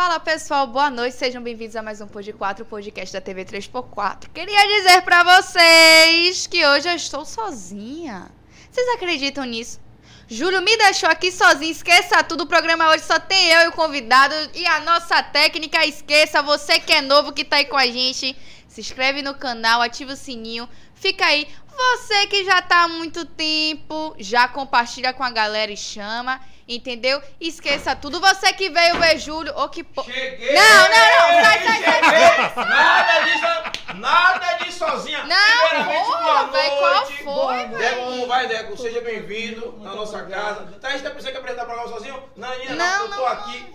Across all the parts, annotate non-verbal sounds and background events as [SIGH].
Fala pessoal, boa noite, sejam bem-vindos a mais um Pod 4, podcast da TV 3x4. Queria dizer pra vocês que hoje eu estou sozinha. Vocês acreditam nisso? Júlio me deixou aqui sozinho, esqueça tudo. O programa hoje só tem eu e o convidado e a nossa técnica. Esqueça, você que é novo que tá aí com a gente, se inscreve no canal, ativa o sininho, fica aí. Você que já tá há muito tempo, já compartilha com a galera e chama. Entendeu? Esqueça tudo. Você que veio ver Júlio. Ô, que po... Cheguei! Não, não, não. Sai, sai, sai. Cheguei! Nada disso, nada disso sozinha. Não, porra, véi, qual foi, Deco, véi? como vai, Deco? Seja bem-vindo na nossa casa. Thaís, tá pensando que apresentar o programa sozinho? Não, não, Não, eu tô não, aqui.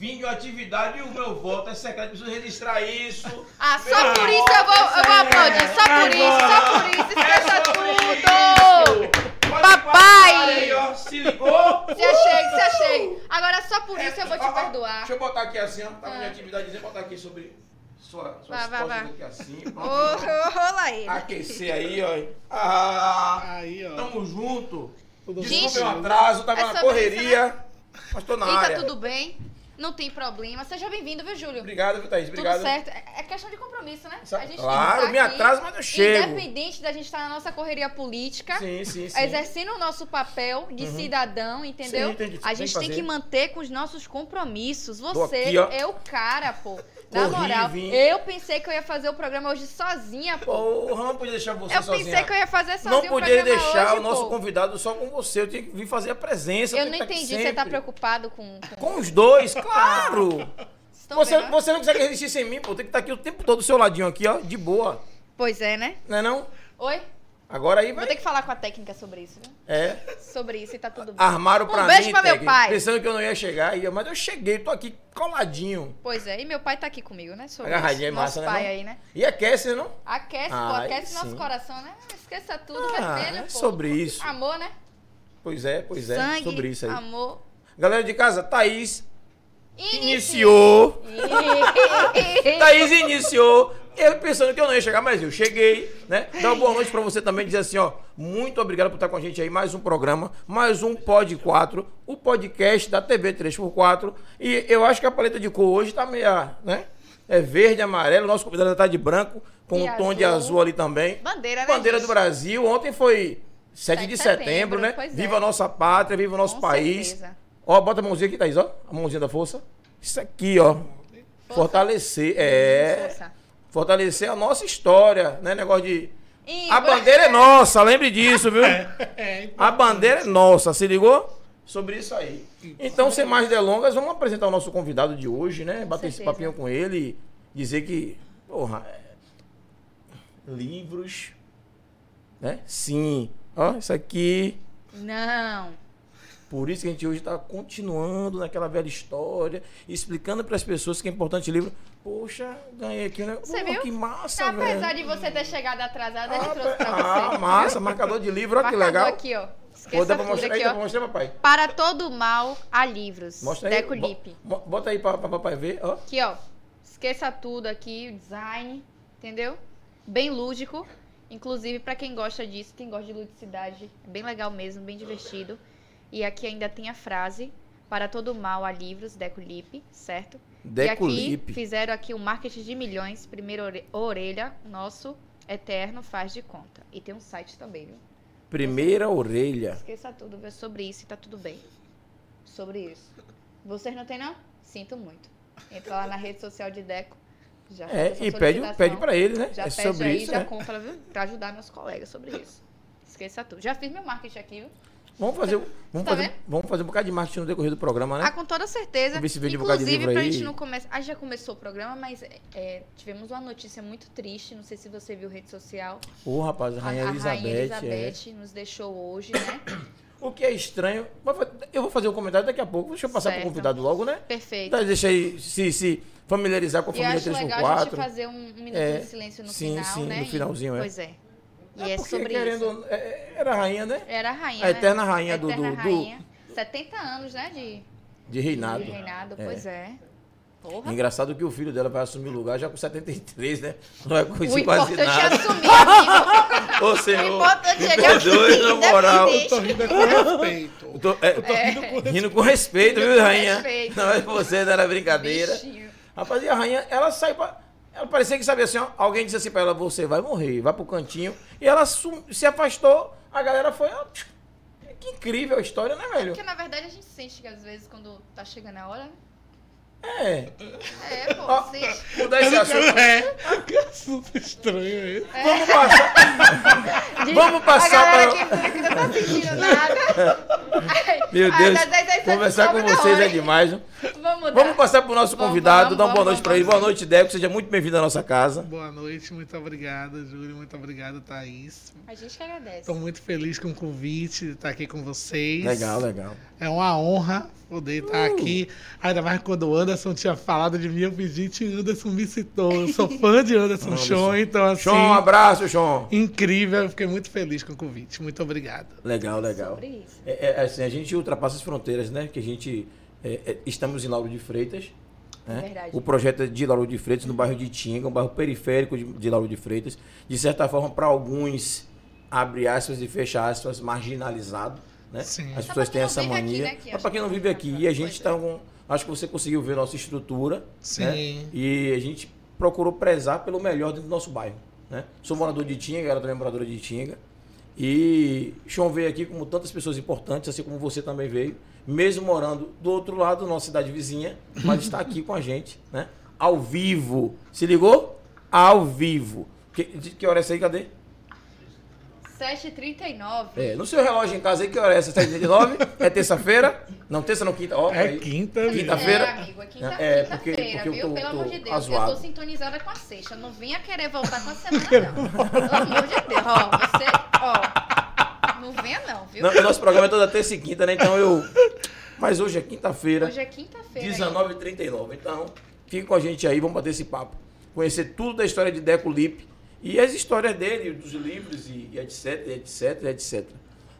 Vim de uma atividade e o meu voto é secreto, preciso registrar isso. Ah, só por isso eu vou, eu vou aplaudir. Só por isso, só por isso. Esqueça tudo. Pode Papai! Aí, ó, se ligou? Se achei, se achei. Agora só por isso eu vou te ó, perdoar. Deixa eu botar aqui assim, ó. Tá Ah. minha atividade, vou botar aqui sobre sua, suas Vai, vai, aqui assim. Ô, rola ele. Aquecer aí, ó. Ah, Aí, ó. tamo junto. Tudo Desculpa o atraso, tava é na correria. Mas tô na E tá área. tudo bem? Não tem problema. Seja bem-vindo, viu, Júlio? Obrigado, Thaís? Obrigado. Tudo certo. É é questão de compromisso, né? A gente claro, tem que me atraso, mas eu chego. Independente da gente estar na nossa correria política. Sim, sim, sim. Exercendo o nosso papel de cidadão, entendeu? Sim, tem que- a tem gente que tem que manter com os nossos compromissos. Você aqui, é o cara, pô. Na Corri, moral, vim. eu pensei que eu ia fazer o programa hoje sozinha, pô. Não podia deixar você Eu sozinha. pensei que eu ia fazer sozinho Não podia deixar hoje, o nosso pô. convidado só com você. Eu tinha que vir fazer a presença. Eu não aqui entendi, você tá preocupado com... com... Com os dois, [LAUGHS] claro. Você, você não consegue resistir sem mim, pô. Tem que estar aqui o tempo todo do seu ladinho aqui, ó. De boa. Pois é, né? Não é não? Oi? Agora aí Vou vai. ter que falar com a técnica sobre isso, viu? É. Sobre isso e tá tudo bem. Armaram pra Um mim, beijo pra meu pai. pensando que eu não ia chegar, ia, mas eu cheguei, tô aqui coladinho. Pois é, e meu pai tá aqui comigo, né? Sobre Agarradinha é massa, Nosso né, pai não? aí, né? E aquece, não? Aquece, pô, Ai, aquece nosso coração, né? Esqueça tudo, Ah, vermelho, é pô. sobre isso. Amor, né? Pois é, pois é, Sangue, sobre isso aí. amor. Galera de casa, Thaís Inicia. iniciou. [LAUGHS] Thaís iniciou. Eu pensando que eu não ia chegar, mas eu cheguei, né? Dar uma boa noite pra você também, dizer assim, ó, muito obrigado por estar com a gente aí, mais um programa, mais um Pod 4, o podcast da TV 3x4. E eu acho que a paleta de cor hoje tá meia, né? É verde, amarelo, nosso convidado tá de branco, com E um tom de azul. azul ali também. Bandeira, né? Bandeira gente? do Brasil. Ontem foi 7 de de setembro, setembro, né? pois é. Viva a nossa pátria, viva o nosso Com país. certeza. Ó, bota a mãozinha aqui, Thaís, ó. A mãozinha da força. Isso aqui, ó. Fortalecer. É. Força. Fortalecer a nossa história, né? Negócio de. E- A bandeira é nossa, lembre disso, viu? [LAUGHS] É, A bandeira é nossa, se ligou? Sobre isso aí. Então, sem mais delongas, vamos apresentar o nosso convidado de hoje, né? Bater esse papinho com ele e dizer que, porra, é, livros, né? Sim. Ó, isso aqui. Não. Por isso que a gente hoje está continuando naquela velha história, explicando para as pessoas que é importante o livro. Poxa, ganhei aqui, né? Você viu? Que massa, Apesar velho. de você ter chegado atrasada, ele Ah, trouxe pra ah, você. massa, marcador de livro, olha que legal. aqui, ó. Esqueça Pô, pra mostrar aqui, ó. pra mostrar, papai? Para todo mal, há livros. Mostra aí. Deco Bota aí pra, pra papai ver, ó. Aqui, ó. Esqueça tudo aqui, o design, entendeu? Bem lúdico. Inclusive, pra quem gosta disso, quem gosta de ludicidade, é bem legal mesmo, bem divertido. E aqui ainda tem a frase: Para todo mal há livros, Deco Lip, certo? Deco e aqui fizeram aqui o marketing de milhões, primeira ore- orelha, nosso eterno faz de conta. E tem um site também, viu? Primeira orelha. Esqueça tudo, vê sobre isso e tá tudo bem. Sobre isso. Vocês não tem, não? Sinto muito. Entra lá na rede social de Deco. Já É, e pede, pede pra ele, né? Já é pede sobre aí, isso, já né? compra, viu? Pra ajudar meus colegas sobre isso. Esqueça tudo. Já fiz meu marketing aqui, viu? Vamos fazer, vamos, Tá fazer, vamos fazer um bocado de marketing no decorrer do programa, né? Ah, com toda certeza. Vamos ver se vende um bocado de Inclusive, livro pra aí. gente não começar. Ah, já começou o programa, mas é, tivemos uma notícia muito triste. Não sei se você viu rede social. Ô, rapaz, a Rainha a, a Elizabeth. Rainha é. Elizabeth nos deixou hoje, né? [COUGHS] O que é estranho. Eu vou fazer um comentário daqui a pouco. Deixa eu passar pro Certo. convidado logo, né? Perfeito. Tá, deixa aí se, se familiarizar com a E eu família acho legal a gente 3x4. fazer um, um minuto É, de silêncio no sim, final, sim, né? no E- finalzinho, é. Pois é. E É é, porque, sobre querendo, isso. é, Era a rainha, né? Era a rainha, A né? eterna rainha do- Eterna do- do- rainha. 70 anos, né? De, De reinado. de reinado, É. pois é. Porra. Engraçado que o filho dela vai assumir o lugar já com 73, né? Não é O coisa quase importante é nada. assumir, [LAUGHS] amigo. Ô, senhor, O importante me é perdoe, na moral. né, Eu tô rindo é com respeito. Eu tô, é, eu tô rindo, com, rindo com respeito, viu, com rainha? respeito. Não é você, não era brincadeira. Bichinho. Rapaz, e a rainha, ela sai pra... Ela parecia que sabia assim, ó, alguém disse assim pra ela, você vai morrer, vai pro cantinho. E ela se afastou, a galera foi... ó, que incrível a história, né, velho? Porque na verdade a gente sente que às vezes quando tá chegando a hora. É. É, pô, Ó, sente. mudar esse assunto. É, que assunto estranho esse. Vamos passar... Vamos passar a galera pra- que, que não tá sentindo nada. Ai, [LAUGHS] Meu ai, Deus, sete conversar com vocês hora. é demais. viu? Vamos mudar. Vamos passar pro nosso Vamos, convidado, vamos, dar uma boa vamos, noite pra ele. vamos. Boa noite, Deco. Seja muito bem-vindo à nossa casa. Boa noite, muito obrigada, Júlio. Muito obrigado, Thaís. A gente que agradece. Estou muito feliz com o convite de estar aqui com vocês. Legal, legal. É uma honra poder estar aqui. Ainda mais quando o Anderson tinha falado de mim, eu pedi, gente, Anderson me citou. Eu sou fã de Anderson. Show, então assim. Sean, um abraço, Sean. Incrível, eu fiquei muito feliz com o convite. Muito obrigado. Legal, legal. Sobre isso. É, é, assim, a gente ultrapassa as fronteiras, né? Que a gente é, é, estamos em Lauro de Freitas. Né? Verdade. O projeto é de Lauro de Freitas, no bairro de Tinga, um bairro periférico de, de Lauro de Freitas. De certa forma, para alguns, abre aspas e fecha aspas, marginalizado. Né? Sim. As pessoas têm essa vive aqui, mania. né, que Mas para quem não vive é aqui, aquela a gente está com. Acho que você conseguiu ver nossa estrutura. Sim. né? E a gente procurou prezar pelo melhor dentro do nosso bairro. Né? Sou morador de Tinga, ela também é moradora de Tinga. E Sean veio aqui como tantas pessoas importantes, assim como você também veio, mesmo morando do outro lado da nossa cidade vizinha, mas está aqui com a gente, né? Ao vivo. Se ligou? Ao vivo. Que, que hora é essa aí? Cadê? 7h39. É, no seu relógio em casa aí, que hora é essa? 7h39? É terça-feira? Não, terça não, quinta. Ó, É aí. quinta, Quinta-feira? É, amigo, é quinta- É, quinta-feira, porque- porque eu viu? tô- Pelo tô amor de Deus, eu azoado. tô sintonizada com a sexta. Não venha querer voltar com a semana, não. Pelo amor de Deus. Ó, você, ó, não venha não, viu? Não, o nosso programa é toda terça e quinta, né? Então eu. Mas hoje é quinta-feira. Hoje é quinta-feira. 19h39. Então, fique com a gente aí, vamos bater esse papo. Conhecer tudo da história de Deco Lipe e as histórias dele, dos livros e, e etc, e etc, etc.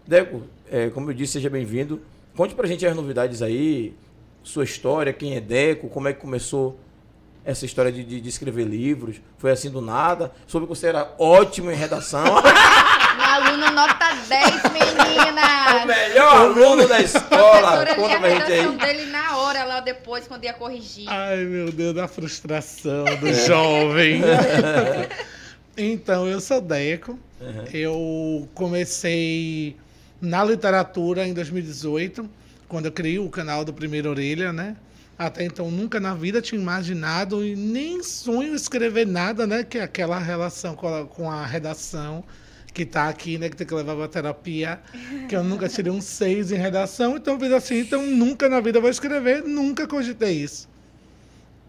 Deco, é, como eu disse, seja bem-vindo. Conte pra gente as novidades aí, sua história, quem é Deco, como é que começou essa história de, de- de escrever livros. Foi assim do nada. Soube que você era ótimo em redação. [LAUGHS] Aluno nota 10, o menina. melhor aluno da A escola. lia Conta a pra gente redação aí. dele na hora, lá depois, quando ia corrigir. Ai, meu Deus, da frustração do jovem. [LAUGHS] então, eu sou Deco. Eu comecei na literatura em 2018, quando eu criei o canal do Primeira Orelha, né? Até então, nunca na vida tinha imaginado e nem sonho escrever nada, né? Que é aquela relação com a, com a redação que tá aqui, né? Que tem que levar pra terapia. Que eu nunca tirei um seis em redação. Então, eu fiz assim, então nunca na vida vou escrever. Nunca cogitei isso.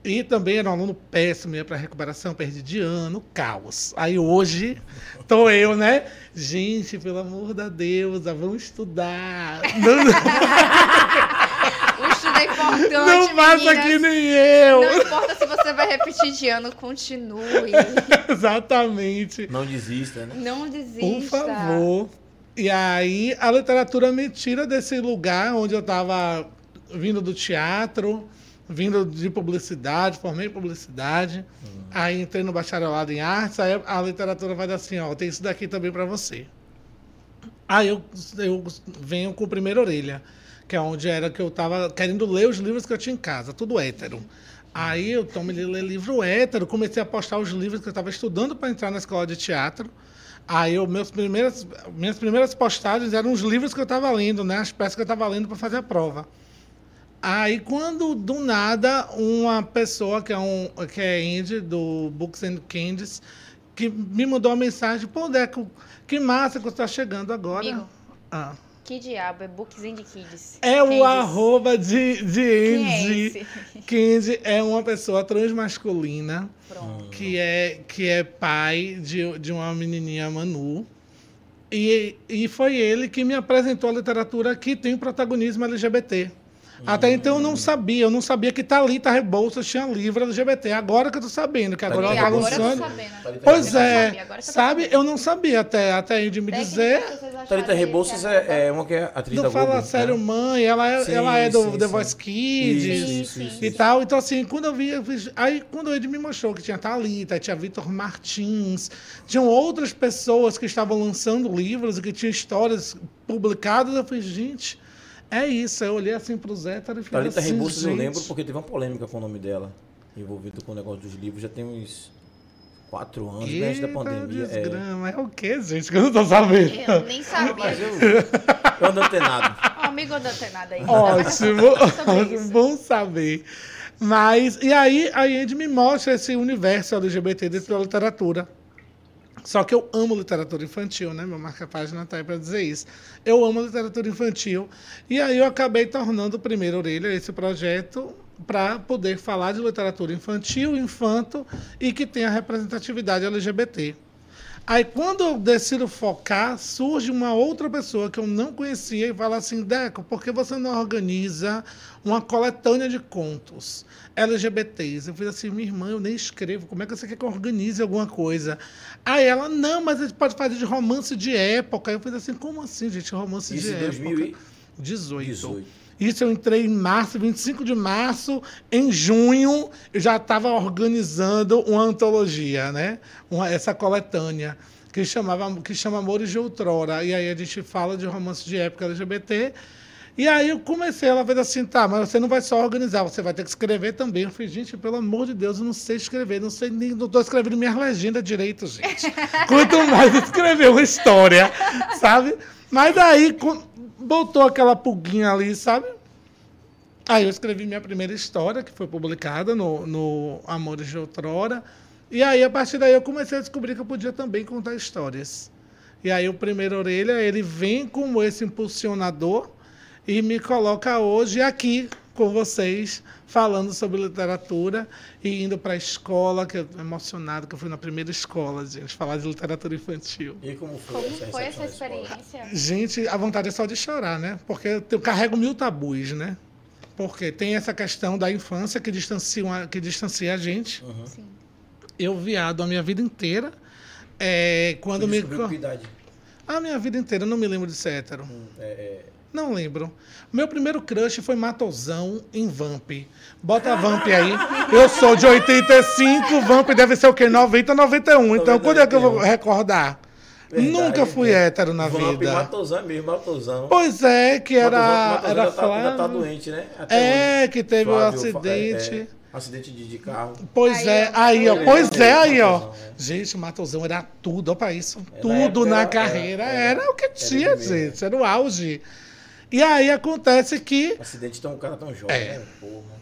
E também era um aluno péssimo, ia para recuperação, perdi de ano, caos. Aí hoje, tô eu, né? Gente, pelo amor de Deus, vamos estudar. [LAUGHS] Não, O estudo é importante, não faça que nem eu. Não importa se você vai repetir de ano, continue. [LAUGHS] Exatamente. Não desista, né? Não desista. Por favor. E aí, a literatura me tira desse lugar onde eu estava vindo do teatro, vindo de publicidade, formei em publicidade. Aí entrei no bacharelado em artes, aí a literatura vai dar assim, ó, tem isso daqui também para você. Aí eu, eu venho com o Primeira Orelha, que é onde era que eu estava querendo ler os livros que eu tinha em casa, tudo hétero. Aí eu tomei ler livro hétero, comecei a postar os livros que eu estava estudando para entrar na escola de teatro. Aí eu, meus primeiras, minhas primeiras postagens eram os livros que eu estava lendo, né? As peças que eu estava lendo para fazer a prova. Aí quando do nada uma pessoa que é um que é indie do Books and Candies que me mandou uma mensagem, pô, Deco, que massa que você está chegando agora. Amigo, Ah. que diabo? É Books and Kids. É o arroba de, de é Andy. Candy é uma pessoa transmasculina Pronto. que é, que é pai de, de uma menininha Manu. E, e foi ele que me apresentou a literatura que tem protagonismo LGBT. Até então eu não sabia, eu não sabia que Thalita Rebouças tinha livro LGBT. Agora que eu tô sabendo, que agora ela tá agora eu tô lançando. sabendo. Thalita Pois Eu não é, sabe? Eu não sabia até, até de me dizer. Thalita Rebouças é, é uma que é atriz da Não Globo. fala né? sério, mãe, ela é, Sim, ela é do sim, The sim. Voice Kids. Isso, isso, isso, e isso. tal. Então, assim, quando eu vi, eu fiz- aí quando ele me mostrou que tinha Thalita, tinha Vitor Martins, tinham outras pessoas que estavam lançando livros e que tinham histórias publicadas, eu falei, gente, é isso. Eu olhei assim pro Zé, e falei Thalita assim, Rebouças eu lembro porque teve uma polêmica com o nome dela, envolvido com o negócio dos livros, já tem uns quatro anos, antes da Eita, pandemia. É. desgrama. É. o que, gente? Que eu não tô sabendo. Eu nem [LAUGHS] sabia. Mas eu, eu ando antenado. Ó, amigo da Tenada aí. Ótimo, [LAUGHS] bom saber. Mas, e aí a Andy me mostra esse universo LGBT dentro da literatura. Só que eu amo literatura infantil, né? Meu marca-página tá aí para dizer isso. Eu amo literatura infantil. E aí eu acabei tornando o Primeiro Orelha esse projeto para poder falar de literatura infantil, infanto e que tenha representatividade LGBT. Aí, quando eu decido focar, surge uma outra pessoa que eu não conhecia e fala assim: Deco, por que você não organiza uma coletânea de contos LGBTs? Eu fiz assim: minha irmã, eu nem escrevo, como é que você quer que eu organize alguma coisa? Aí ela: não, mas a gente pode fazer de romance de época. Aí eu fiz assim: como assim, gente? Romance Isso de época? 2018. 18. Isso eu entrei em março, 25 de março. Em junho, eu já estava organizando uma antologia, né? Uma, essa coletânea, que, chamava, que chama Amores de Outrora. E aí a gente fala de romance de época LGBT. E aí eu comecei, ela fez assim, tá, mas você não vai só organizar, você vai ter que escrever também. Eu falei, gente, pelo amor de Deus, eu não sei escrever, não sei nem, não estou escrevendo minha legenda direito, gente. [LAUGHS] Quanto mais escrever uma história, sabe? Mas daí com- botou aquela pulguinha ali, sabe? Aí eu escrevi minha primeira história, que foi publicada no, no Amores de Outrora. E aí, a partir daí, eu comecei a descobrir que eu podia também contar histórias. E aí, o Primeiro Orelha, ele vem como esse impulsionador e me coloca hoje aqui com vocês, falando sobre literatura e indo para a escola, que eu tô emocionado, que eu fui na primeira escola, gente, falar de literatura infantil. E como foi, Como essa foi essa experiência? Gente, a vontade é só de chorar, né? Porque eu carrego mil tabus, né? Porque tem essa questão da infância que distancia, uma- que distancia a gente. Sim. Eu, viado, a minha vida inteira. é, quando me. que idade? A minha vida inteira, eu não me lembro de ser hétero. Hum, é, é, Não lembro. Meu primeiro crush foi Matosão em Vamp. Bota Vamp aí. Eu sou de 85, Vamp deve ser o quê? 90, 91. Então, quando é que eu vou recordar? Verdade, Nunca fui é. hétero na Vamp, vida. Matosão mesmo, Matosão. Pois é, que era, Matosão- era já, tá, já tá doente, né? Até É, hoje. que teve o Flávio, acidente. é, é, acidente de, de carro. Pois Aí, é, aí, ó. Pois é, aí, ó. Matosão, é. Gente, o Matosão era tudo, ó, pra isso. tudo na era- carreira. era- Era, o que tinha, gente. Era o auge. E aí acontece que. Acidente tão um cara tão jovem, É. né? Porra.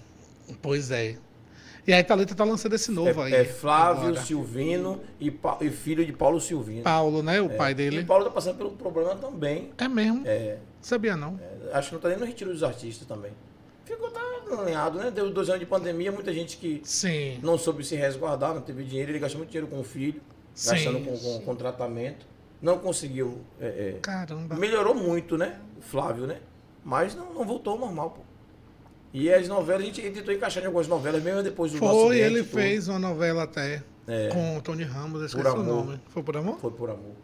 Pois é. E aí Thalita tá lançando esse novo aí. É, é Flávio agora. Silvino e, e filho de Paulo Silvino. Paulo, né? O É, pai E dele. o Paulo tá passando pelo problema também. É mesmo. É, Sabia não. é, acho que não tá nem no retiro dos artistas também. Ficou tá alinhado, né? Deu dois anos de pandemia, muita gente que Sim. não soube se resguardar, não teve dinheiro, ele gastou muito dinheiro com o filho, Sim. gastando com, com, com tratamento. Não conseguiu. é, é, Caramba. melhorou muito, né? O Flávio, né? Mas não, não voltou ao normal, pô. E as novelas, a gente tentou encaixar em algumas novelas, mesmo depois do Foi, acidente, ele tudo. fez uma novela até É. com o Tony Ramos, esqueci Por o Amor. nome. Foi por amor? Foi por amor.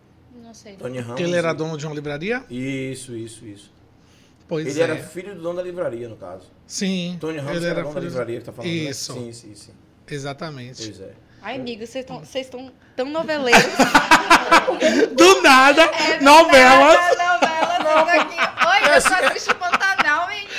Não sei. Tony Ramos. Que ele era dono de uma livraria? Isso, isso, isso. Pois ele é. era filho do dono da livraria, no caso. Sim. Tony Ramos ele era era dono da livraria que tá falando, né? Isso. Sim, sim, sim. Exatamente. Pois é. Ai, amigo, vocês estão tão noveleiros. [LAUGHS] Do nada, É novelas. Nada, novelas aqui. Oi, eu só assisto Pantanal, menina.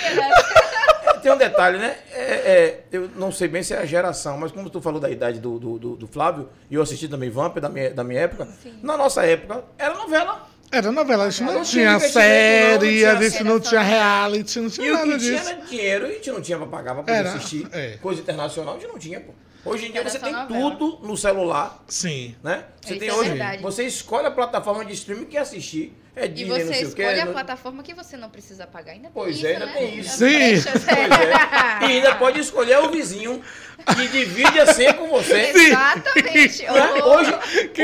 É, [LAUGHS] Tem um detalhe, né? É, é, eu não sei bem se é a geração, mas como tu falou da idade do, do, do- do Flávio, e eu assisti também Vamp da minha, da minha época, na nossa época era novela. Era novela, a gente não, Não tinha tinha série, investimento, não, a não gente não tinha reality, não E tinha o nada que tinha disso. era dinheiro e a gente não tinha pra pagar pra poder Era, assistir. é. Coisa internacional a gente não tinha, pô. Hoje em dia você tem novela. tudo no celular, Sim. né? Você Isso tem é hoje. verdade. Você escolhe a plataforma de streaming que assistir. É E Disney, não você sei o quê. escolhe a plataforma que você não precisa pagar. Ainda tem Pois isso, é, ainda né? tem isso. Sim. Pois é. [LAUGHS] E ainda pode escolher o vizinho que divide a senha com você. [LAUGHS] Exatamente. Né? Hoje,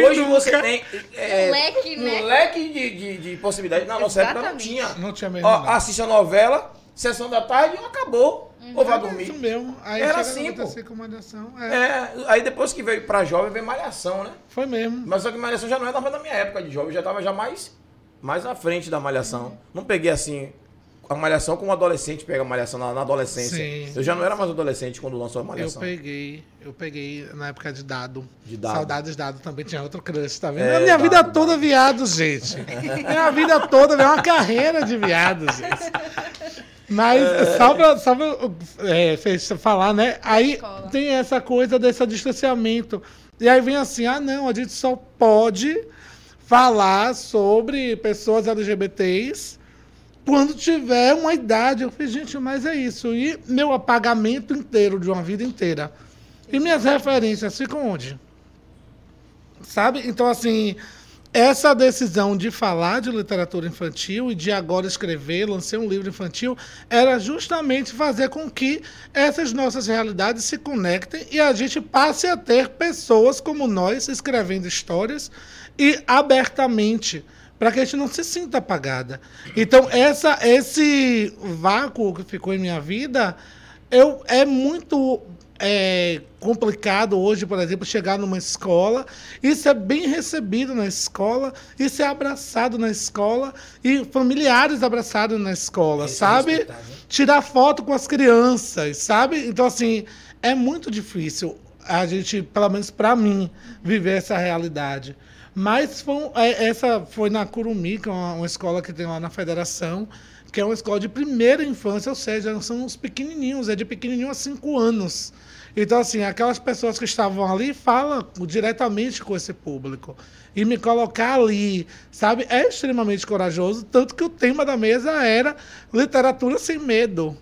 hoje nunca? você tem é, Um leque, né? um leque de, de, de possibilidades. Na nossa época não tinha. Não tinha mesmo. Ó, não. assiste a novela, sessão da tarde, acabou. Ou vai É dormir. isso mesmo. Aí Era assim, com malhação. É, É, aí depois que veio pra jovem, veio malhação, né? Foi mesmo. Mas só que malhação já não era da minha época de jovem, já tava já mais, mais à frente da malhação. Não peguei assim. A malhação como adolescente pega a malhação na, na adolescência. Sim. Eu já não era mais adolescente quando lançou a Eu malhação. peguei, eu peguei na época de dado. De Dado. Saudades dado também tinha outro crush, tá vendo? É, a minha vida Dado, toda viado, gente. minha vida toda é uma carreira de viado, gente. [LAUGHS] Mas só pra, só pra é, fez- falar, né? Aí Escola. tem essa coisa desse distanciamento. E aí vem assim, ah não, a gente só pode falar sobre pessoas LGBTs quando tiver uma idade. Eu falei, gente, mas é isso. E meu apagamento inteiro de uma vida inteira. E minhas referências ficam onde? Sabe? Então, assim, essa decisão de falar de literatura infantil e de agora escrever, lancei um livro infantil, era justamente fazer com que essas nossas realidades se conectem e a gente passe a ter pessoas como nós escrevendo histórias e abertamente para que a gente não se sinta apagada. Então, essa, esse vácuo que ficou em minha vida eu, é muito é, complicado hoje, por exemplo, chegar numa escola e ser bem recebido na escola e ser abraçado na escola e familiares abraçados na escola, Isso é sabe? respeitável. Tirar foto com as crianças, sabe? Então, assim, é muito difícil a gente, pelo menos para mim, viver essa realidade. Mas foi, é, essa foi na Curumi, que é uma, uma escola que tem lá na federação, que é uma escola de primeira infância, ou seja, são uns pequenininhos, é de pequenininho a cinco anos. Então, assim, aquelas pessoas que estavam ali falam diretamente com esse público. E me colocar ali, sabe, é extremamente corajoso, tanto que o tema da mesa era literatura sem medo.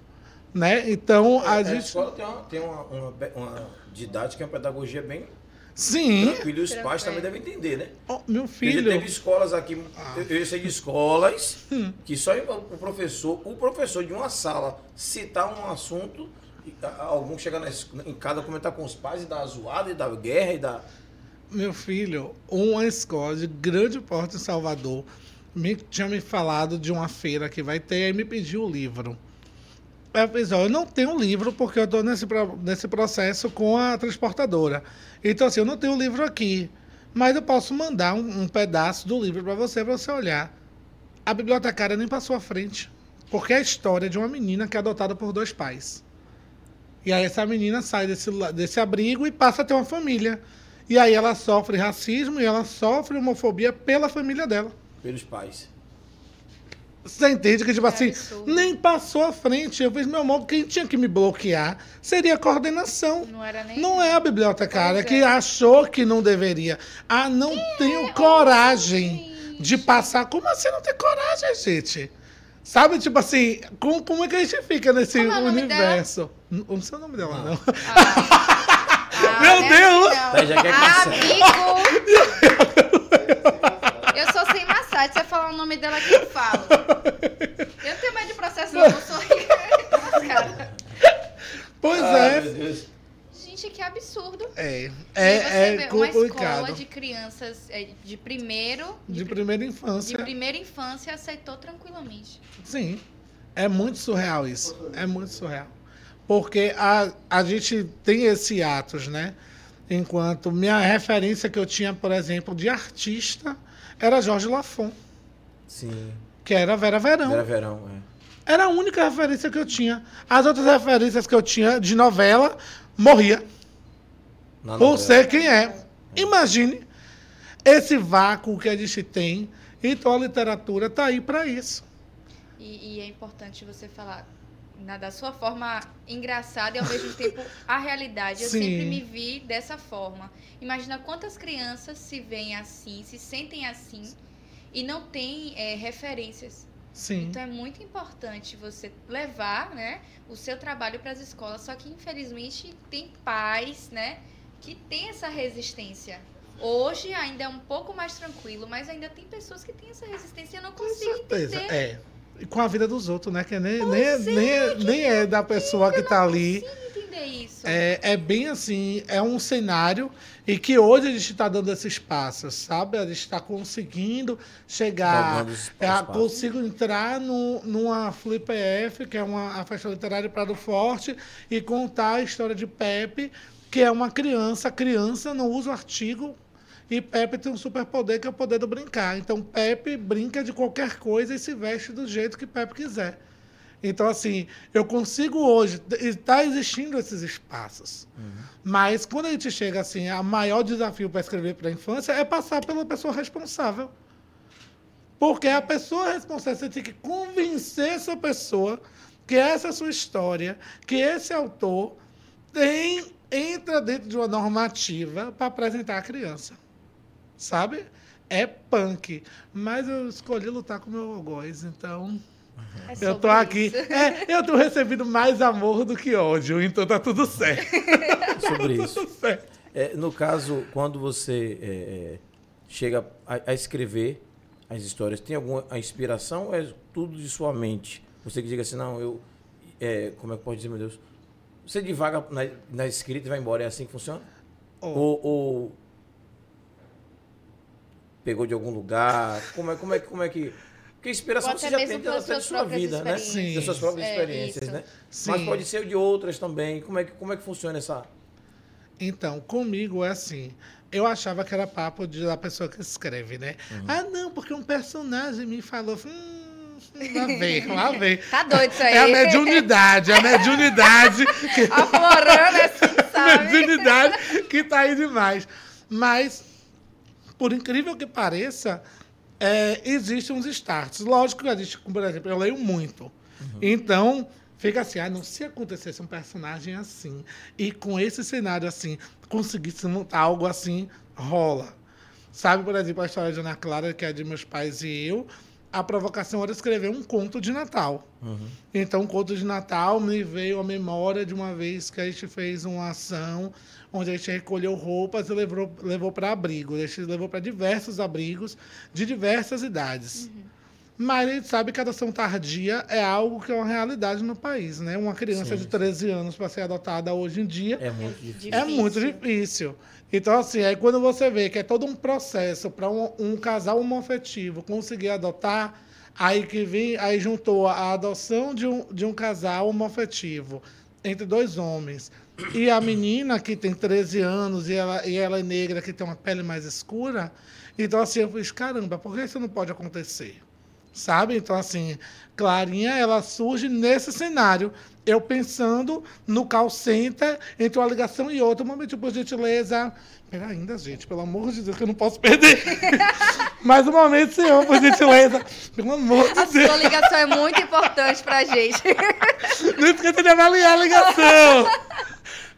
Né? Então, a É, a gente. escola tem uma, tem uma, uma, uma didática, uma pedagogia bem Sim, tranquila e os pais Tranquilo. também devem entender, né? Ó, meu Porque filho. teve escolas aqui, eu, eu sei de escolas Hum. que só o professor, o professor de uma sala citar um assunto, a- algum chega na em casa comentar com os pais e dar zoada e da guerra e da. Meu filho, uma escola de grande porte em Salvador me, tinha me falado de uma feira que vai ter e me pediu o livro. Eu fiz, ó, eu não tenho livro porque eu estou nesse, nesse processo com a transportadora. Então, assim, eu não tenho o livro aqui. Mas eu posso mandar um, um pedaço do livro para você, para você olhar. A bibliotecária nem passou à frente. Porque é a história de uma menina que é adotada por dois pais. E aí essa menina sai desse, desse abrigo e passa a ter uma família. E aí ela sofre racismo e ela sofre homofobia pela família dela. pelos pais. Você entende que, tipo É assim, absurdo. nem passou à frente. Eu fiz, meu amor, quem tinha que me bloquear seria a coordenação. Não era nem. Não é a bibliotecária que é. achou que não deveria. Ah, não tenho coragem de passar. Como assim não ter coragem, gente? Sabe, tipo assim, como, como é que a gente fica nesse Como é universo? Não, não sei o nome dela, não. Ah, Meu né? Deus! Não. Tá, já quer Amigo! caçar. Eu sou sem massagem. Se você falar o nome dela aqui, eu falo. Eu não tenho medo de processo, não. Eu sou rica. [LAUGHS] Pois Ah, é. meu Deus. Gente, que absurdo. É, você é, vê é uma escola complicado. de crianças é, de primeiro. De pri- primeira de infância. primeira infância aceitou tranquilamente. Sim. É muito surreal isso. É muito surreal. Porque a, a gente tem esse atos, né? Enquanto minha referência que eu tinha, por exemplo, de artista era Jorge Lafon, Sim. que era Vera Verão. Era verão, é. Era a única referência que eu tinha. As outras referências que eu tinha de novela, morria. Na Por novela. ser quem é. Imagine esse vácuo que a gente tem. Então a literatura está aí para isso. E, e é importante você falar na, da sua forma engraçada e ao mesmo tempo [LAUGHS] a realidade. Eu Sim. sempre me vi dessa forma. Imagina quantas crianças se veem assim, se sentem assim e não têm é, referências. Sim. Então é muito importante você levar, né, o seu trabalho para as escolas. Só que infelizmente tem pais, né, que têm essa resistência. Hoje ainda é um pouco mais tranquilo, mas ainda tem pessoas que têm essa resistência e não certeza. entender. É. Com a vida dos outros, né? Que nem, nem, nem, nem é da pessoa que tá ali. Sim, entender entender isso. É, é bem assim, é um cenário e que hoje a gente está dando esses passos, sabe? A gente está conseguindo chegar, os é, consigo entrar no, numa Flip EF, que é uma a festa literária Prado Forte, e contar a história de Pepe, que é uma criança. A criança não usa o artigo e Pepe tem um superpoder que é o poder do brincar. Então Pepe brinca de qualquer coisa e se veste do jeito que Pepe quiser. Então, assim, eu consigo hoje. Está existindo esses espaços. Mas quando a gente chega assim, a maior desafio para escrever para a infância é passar pela pessoa responsável. Porque a pessoa responsável, você tem que convencer essa pessoa que essa é a sua história, que esse autor tem entra dentro de uma normativa para apresentar a criança. Sabe? É punk. Mas eu escolhi lutar com o meu algoz, então É eu tô aqui. isso. É, eu tô recebendo mais amor do que ódio, então tá tudo certo. [LAUGHS] Sobre isso. tudo certo. É, no caso, quando você é, é, chega a, a escrever as histórias, tem alguma a inspiração ou é tudo de sua mente? Você que diga assim, não, eu. é, como é que pode dizer, meu Deus? Você divaga na, na escrita e vai embora, é assim que funciona? Oh. Ou, ou pegou de algum lugar? Como é, como é, como é que. Porque inspiração você já tem até de sua vida, né? experiências. Das suas próprias É, experiências, isso. né? Sim. Mas pode ser de outras também. Como é que, como é que funciona essa. Então, comigo é assim. Eu achava que era papo de, da pessoa que escreve, né? Uhum. Ah, não, porque um personagem me falou. Hum, lá vem, [LAUGHS] lá vem. Tá doido isso aí. É a mediunidade, é a mediunidade [LAUGHS] que, Aflorando assim, [LAUGHS] sabe? mediunidade que tá aí demais. Mas, por incrível que pareça, é, existem uns starts. Lógico que a gente, por exemplo, eu leio muito. Então, fica assim, ah, não, se acontecesse um personagem assim, e com esse cenário assim, conseguisse montar algo assim, rola. Sabe, por exemplo, a história de Ana Clara, que é de meus pais e eu, a provocação era escrever um conto de Natal. Então, o conto de Natal me veio à memória de uma vez que a gente fez uma ação onde a gente recolheu roupas e levou, levou para abrigo. A gente levou para diversos abrigos de diversas idades. Mas a gente sabe que a adoção tardia é algo que é uma realidade no país, né? Uma criança Sim, de 13 anos para ser adotada hoje em dia É muito difícil. é muito difícil. Então, assim, aí quando você vê que é todo um processo para um, um casal homoafetivo conseguir adotar, aí que vem, aí juntou a adoção de um, de um casal homoafetivo entre dois homens e a menina que tem 13 anos e ela, e ela é negra, que tem uma pele mais escura. Então, assim, eu fiz, caramba, por que isso não pode acontecer? Sabe? Então, assim, Clarinha, ela surge nesse cenário. Eu pensando no call center, entre uma ligação e outra, um momento, por gentileza. Pera ainda, gente, pelo amor de Deus, que eu não posso perder. [LAUGHS] Mais um momento, senhor, por gentileza. Pelo amor A de Deus. sua ligação é muito importante pra gente. [LAUGHS] Não esqueça de avaliar a ligação.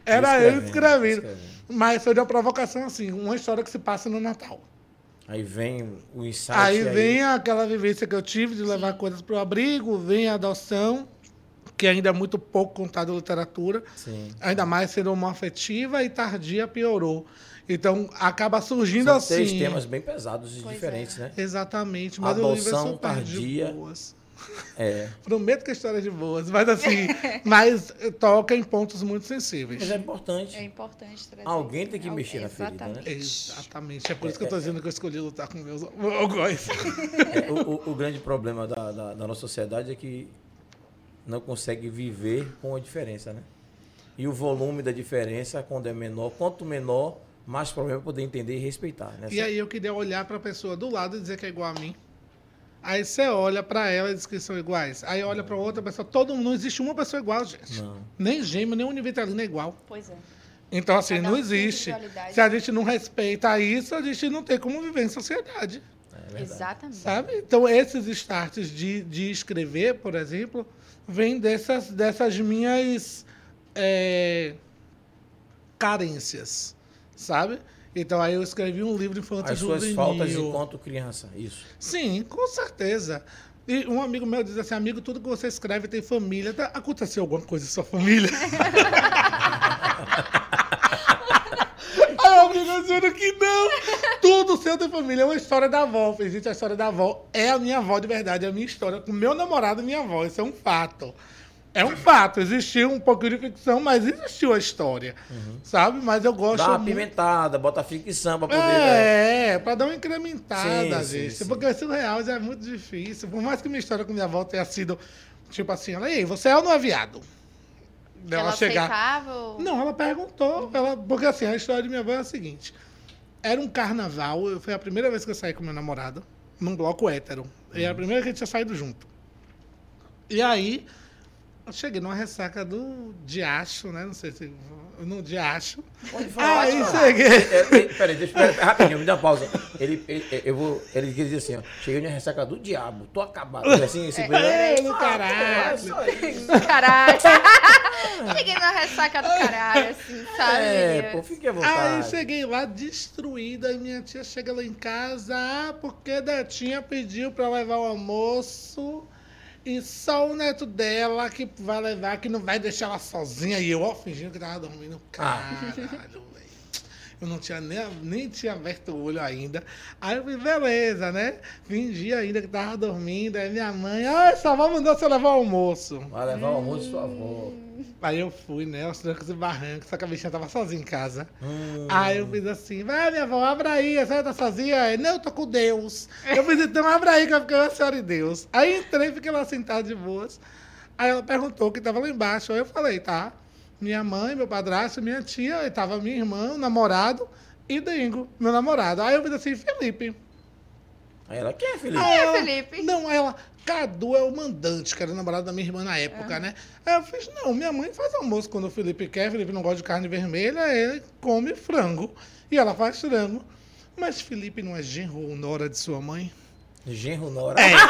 Era eu Escrevendo. Mas foi de uma provocação, assim, uma história que se passa no Natal. Aí vem o insight. Aí vem aquela vivência que eu tive de levar coisas para o abrigo, vem a adoção, que ainda é muito pouco contado literatura, Sim. ainda mais sendo uma afetiva e tardia piorou. Então acaba surgindo São assim. três temas bem pesados e Pois diferentes, né? Exatamente, mas o livro é Adoção tardia. de boas. É. [LAUGHS] Prometo que a história é de boas, mas assim, [LAUGHS] mas toca em pontos muito sensíveis. Mas é importante. É importante trazer. Alguém tem que Al- mexer na ferida, né? Exatamente. É por isso que eu estou dizendo que eu escolhi lutar com meus [LAUGHS] algoz. É, o, o- o grande problema da, da- da nossa sociedade é que não consegue viver com a diferença, né? E o volume da diferença, quando é menor, quanto menor, mais problema é poder entender e respeitar, né? E aí eu queria olhar para a pessoa do lado e dizer que é igual a mim. Aí você olha para ela e diz que são iguais. Aí olha para outra pessoa, todo mundo, não existe uma pessoa igual, gente. Não. Nem gêmeo, nem univitalino é igual. Pois é. Então, assim, Cada não existe. Se a gente não respeita isso, a gente não tem como viver em sociedade. É. Exatamente. Sabe? Então, esses starts de, de escrever, por exemplo, vêm dessas, dessas minhas é, carências. Sabe? Então, aí eu escrevi um livro infantil As suas juvenil. faltas enquanto criança, isso. Sim, com certeza. E um amigo meu diz assim, amigo, tudo que você escreve tem família. Tá- Aconteceu alguma coisa em sua família? [LAUGHS] Amigo, eu juro que não. [LAUGHS] Tudo seu tem família. É uma história da avó. Gente, a história da avó é a minha avó de verdade. É a minha história com meu namorado e minha avó. Isso é um fato. É um fato, existiu um pouco de ficção, mas existiu a história, sabe? Mas eu gosto Dá uma muito... pimentada, bota ficção pra poder. né? É, pra dar uma incrementada, Sim, sim, gente. sim. Porque surreal já é muito difícil. Por mais que minha história com minha avó tenha sido, tipo assim, ela, ei, você é ou não é viado? Dela ela chegar. aceitava? ou- Não, ela perguntou. Ela, porque assim, a história de minha avó é a seguinte: era um carnaval, eu- foi a primeira vez que eu saí com meu namorado, num bloco hétero. E era a primeira vez que a gente tinha saído junto. E aí, eu cheguei numa ressaca do diacho, né? Não sei se. No diacho. Onde foi Aí lá, cheguei. É, é, Peraí, deixa eu [LAUGHS] rapidinho, me dá uma pausa. Ele, ele, eu vou, ele quer dizer assim, ó. Cheguei na ressaca do diabo, tô acabado. Assim, esse É, no Ah, caralho. é isso. [LAUGHS] Caralho. [LAUGHS] Cheguei na ressaca do caralho, assim, sabe? É, pô, fique à Aí vontade. cheguei lá destruída e minha tia chega lá em casa, ah, porque Detinha pediu pra levar o almoço e só o neto dela que vai levar, que não vai deixar ela sozinha. E eu, ó, fingindo que tava dormindo. Caralho, velho. Eu não tinha nem, nem tinha aberto o olho ainda. Aí eu falei, beleza, né? Fingi ainda que tava dormindo. Aí minha mãe, ah, sua avó mandou você levar o almoço. Vai levar o almoço de sua avó. Aí eu fui, né, aos trancos e barrancos, só que a bichinha tava sozinha em casa. Hum. Aí eu fiz assim, vai minha avó, abra aí, a senhora tá sozinha? Aí, Não, eu tô com Deus. Eu fiz, então abra aí que vai ficar a senhora e Deus. Aí entrei, fiquei lá sentado de boas. Aí ela perguntou o que tava lá embaixo. Aí eu falei, tá, minha mãe, meu padrasto, minha tia, aí tava minha irmã, o namorado e Dengo, meu namorado. Aí eu fiz assim, Felipe. Aí ela, quem é, Felipe? Aí ela- Felipe? Não, aí ela, Cadu é o mandante, que era o namorado da minha irmã na época, né? Aí eu fiz, não, minha mãe faz almoço quando o Felipe quer, Felipe não gosta de carne vermelha, ele come frango. E ela faz frango. Mas Felipe não é genro ou nora de sua mãe? Genro Nora. É. [LAUGHS]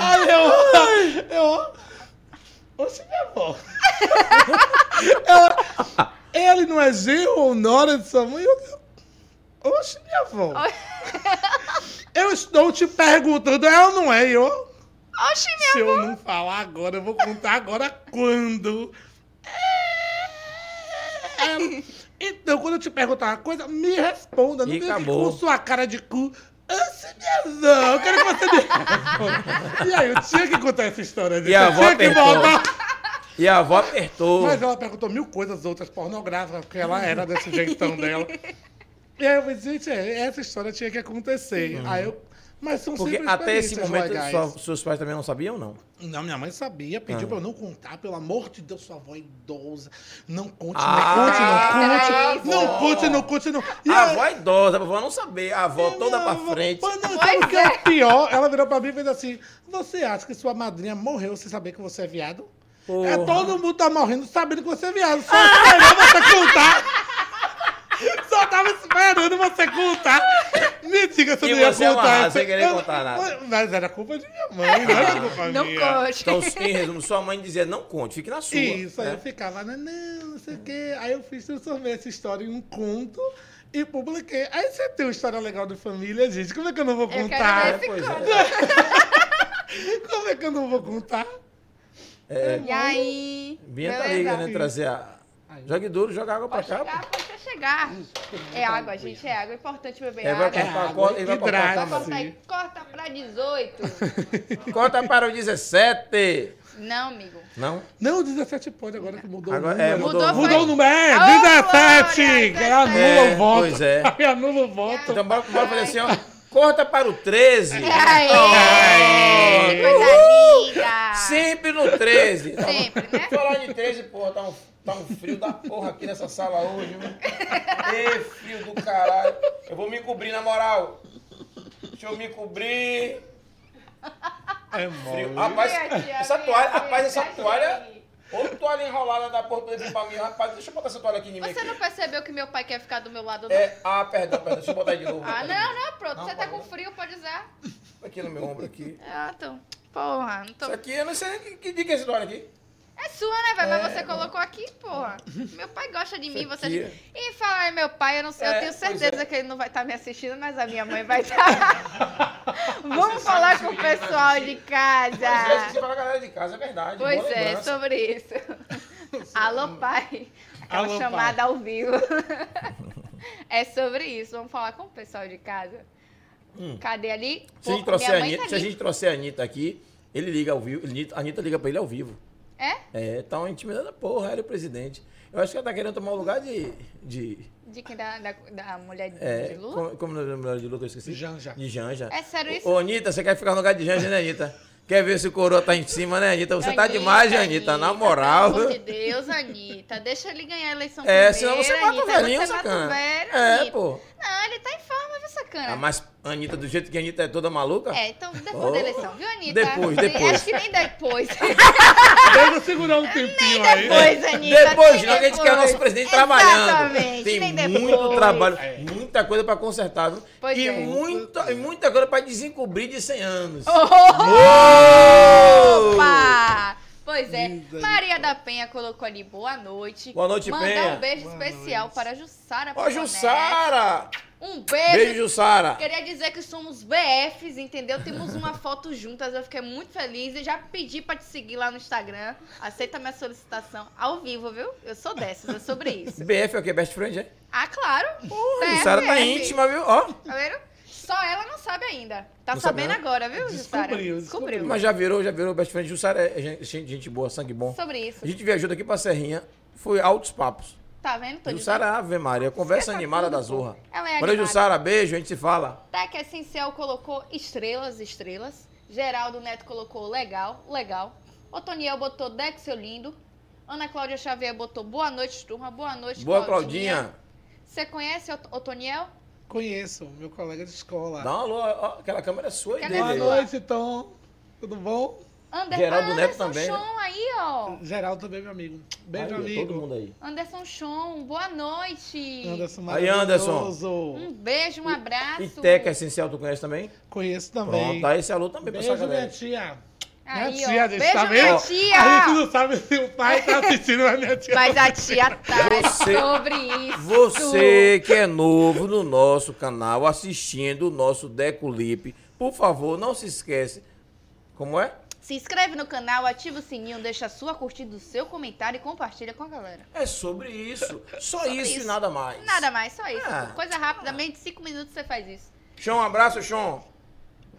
Aí eu, eu, oxe, minha avó. Ela, ele não é genro ou nora de sua mãe? Eu, oxe, minha avó. Eu estou te perguntando, é ou não é? Eu, Oxi, minha se eu não falar agora, eu vou contar agora quando. É, Então, quando eu te perguntar uma coisa, me responda. Não E fique acabou. com sua cara de cu. Assim mesmo, não. Eu quero que você me. [LAUGHS] E aí, eu tinha que contar essa história. E a avó tinha que apertou. voltar. E a avó apertou. Mas ela perguntou mil coisas outras pornográficas, porque ela era desse jeitão dela. E aí eu falei, gente, é, essa história tinha que acontecer. Aí eu, mas são. Porque sempre até esse momento sua- seus pais também não sabiam, não? Não, minha mãe sabia, pediu Ah. pra eu não contar, pelo amor de Deus, sua avó é idosa. Não conte, Ah, não conte, não conte. Não conte, não conte, não. E a aí- avó é idosa, a avó não saber. A avó e toda minha pra avó- frente. Mas não, sabe o que é. é pior? Ela virou pra mim e fez assim: Você acha que sua madrinha morreu sem saber que você é viado? Porra. É todo mundo tá morrendo sabendo que você é viado. Só esperando você contar. Tava esperando você contar. Me diga se eu E não ia você contar. sem querer Eu- contar nada. Mas era culpa de minha mãe, não era culpa Não minha. conte. Então, em resumo, sua mãe dizia, não conte, fique na sua. Isso, aí né? eu ficava, não, não, não sei o quê. Aí eu fiz transformei essa história em um conto e publiquei. Aí você tem uma história legal de família, gente. Como é que eu não vou Eu quero contar? ver É, esse pois conto. é. [LAUGHS] Como é que eu não vou contar? E aí? Binha tá beleza? liga, né? Trazer a... Jogue duro, joga água pra Pode cá. chegar, pode chegar. É água, gente, é água. É importante beber É, vai água. cortar, água, corta, ele vai cortar Vai corta pra 18. [LAUGHS] Corta para o 17. Não, amigo. Não? Não, 17 pode agora que mudou Agora- o número. é, mudou. Mudou, Mudou foi- o número, é, Ô, 17! Glória, Aí anula 17. o voto. Pois é. [LAUGHS] Aí anula o voto. Então bora, bora fazer assim, ó. Corta para o 13. Aê! Aê! Coisa linda! Sempre no 13. Tá bom? Sempre, né? Falar de 13, porra, tá um, tá um frio da porra aqui nessa sala hoje, viu? Ê, frio do caralho. Eu vou me cobrir, na moral. Deixa eu me cobrir. É Frio. mole. Rapaz, essa toalha, rapaz, essa toalha. aqui. Ou toalha enrolada da porra pra mim, rapaz. Deixa eu botar essa toalha aqui em mim. Você aqui. não percebeu que meu pai quer ficar do meu lado, não? É, ah, perdão, perdão. Deixa eu botar aí de novo. Ah, não, não, pronto. Não, Você tá com frio, pode usar. Aqui no meu ombro aqui. Ah, então. Porra, não tô... Isso aqui, eu não sei que, que dica é essa toalha aqui. É sua, né, velho? Mas É, você colocou aqui, porra. Meu pai gosta de mim, você... aqui- E falar meu pai, eu não sei, É, eu tenho pois certeza é. que ele não vai estar me assistindo, mas a minha mãe vai estar. [LAUGHS] Vamos falar com o pessoal de Pois é, casa. de falar a galera de casa, é verdade. Pois boa é, lembrança. sobre isso. [LAUGHS] Alô, pai. Aquela Alô, pai. chamada ao vivo. [LAUGHS] É sobre isso. Vamos falar com o pessoal de casa. Cadê ali? Se a, gente Pô, trouxer a Anitta, tá se a gente trouxer a Anitta aqui, Ele liga ao vivo, a Anitta liga pra ele ao vivo. É? É, tá uma intimidade, porra, era o presidente. Eu acho que ela tá querendo tomar o lugar de. de De quem? Da, da, da mulher de, é, de Lula? como, como é nome de Lula que eu esqueci? Janja. De Janja. É sério isso? Ô, Anitta, você quer ficar no lugar de Janja, né, Anitta? Quer ver se o coroa tá em cima, né, Anitta? Você tá Anitta, demais, Anitta, na moral. Pelo amor de Deus, Anitta. Deixa ele ganhar a eleição É, primeiro, senão você mata o Anitta, velhinho, você mata o sacana. velho, É, Anitta. pô. Não, ele tá em forma, viu, sacana? Ah, mas Anitta, do jeito que a Anitta é toda maluca? É, então depois Oh. da eleição, viu, Anitta? Depois, depois. Acho que nem depois. [LAUGHS] Deixa eu segurar um tempinho aí. depois, Anitta. Depois, não, que a gente quer o nosso depois. presidente trabalhando. Exatamente, Tem nem depois. muito trabalho, É. muita coisa pra consertar, viu? Pois e, é. muita, e muita coisa pra desencobrir de 100 anos. Opa! Pois é, Linda, Maria da Penha colocou ali boa noite. Boa noite, Mandar Penha. um beijo Boa especial noite. para Jussara Ó. Jussara! Um beijo. Beijo, Jussara! Queria dizer que somos BFs, entendeu? Temos uma foto juntas, eu fiquei muito feliz. E já pedi pra te seguir lá no Instagram. Aceita minha solicitação ao vivo, viu? Eu sou dessas, é sobre isso. BF é o que? Best Friend, é? Ah, claro. BF. Jussara tá íntima, viu? Ó. Tá vendo? Só ela não sabe ainda. Tá Não sabe sabendo não? agora, viu, Jussara? Descobriu, descobriu. Mas já virou, já virou Best Friend. Jussara é gente, gente, boa, sangue bom. Sobre isso. A gente viajou daqui pra Serrinha, foi altos papos. Tá vendo? Tô Jussara, Ave Maria, conversa animada tudo, da Zorra. Ela é Valeu, animada. Jussara, beijo, a gente se fala. Tec Essencial colocou estrelas, estrelas. Geraldo Neto colocou legal, legal. Otoniel botou Dex, seu lindo. Ana Cláudia Xavier botou boa noite, turma. Boa noite, Boa, Claudinha. Você conhece Ot- Otoniel? Conheço, meu colega de escola. Dá um alô, ó, aquela câmera é sua e dele. Boa noite, Tom. Tudo bom? Ander... Geraldo ah, Neto Anderson também, né? Chon aí, ó. Geraldo também, meu amigo. Beijo, Aí, amigo. Todo mundo aí. Anderson Chon, boa noite. Anderson Aí, Anderson. Um beijo, um abraço. E Teca Essencial, tu conhece também? Conheço também. Pronto, dá esse alô também pra essa Beijo, minha galera. tia. Aí, minha ó. tia, gente, Beijo, tá minha vendo? tia. A gente não sabe se o pai tá [LAUGHS] assistindo, mas minha tia. Mas a tia tá [LAUGHS] Você- sobre isso. Você que é novo no nosso canal, assistindo o nosso Decolip, por favor, não se esquece. Como é? Se inscreve no canal, ativa o sininho, deixa a sua curtida, o seu comentário e compartilha com a galera. É sobre isso. Só Sobre isso, e isso. nada mais. Nada mais, só isso. Ah. Coisa rapidamente, cinco minutos você faz isso. Sean, um abraço, Sean.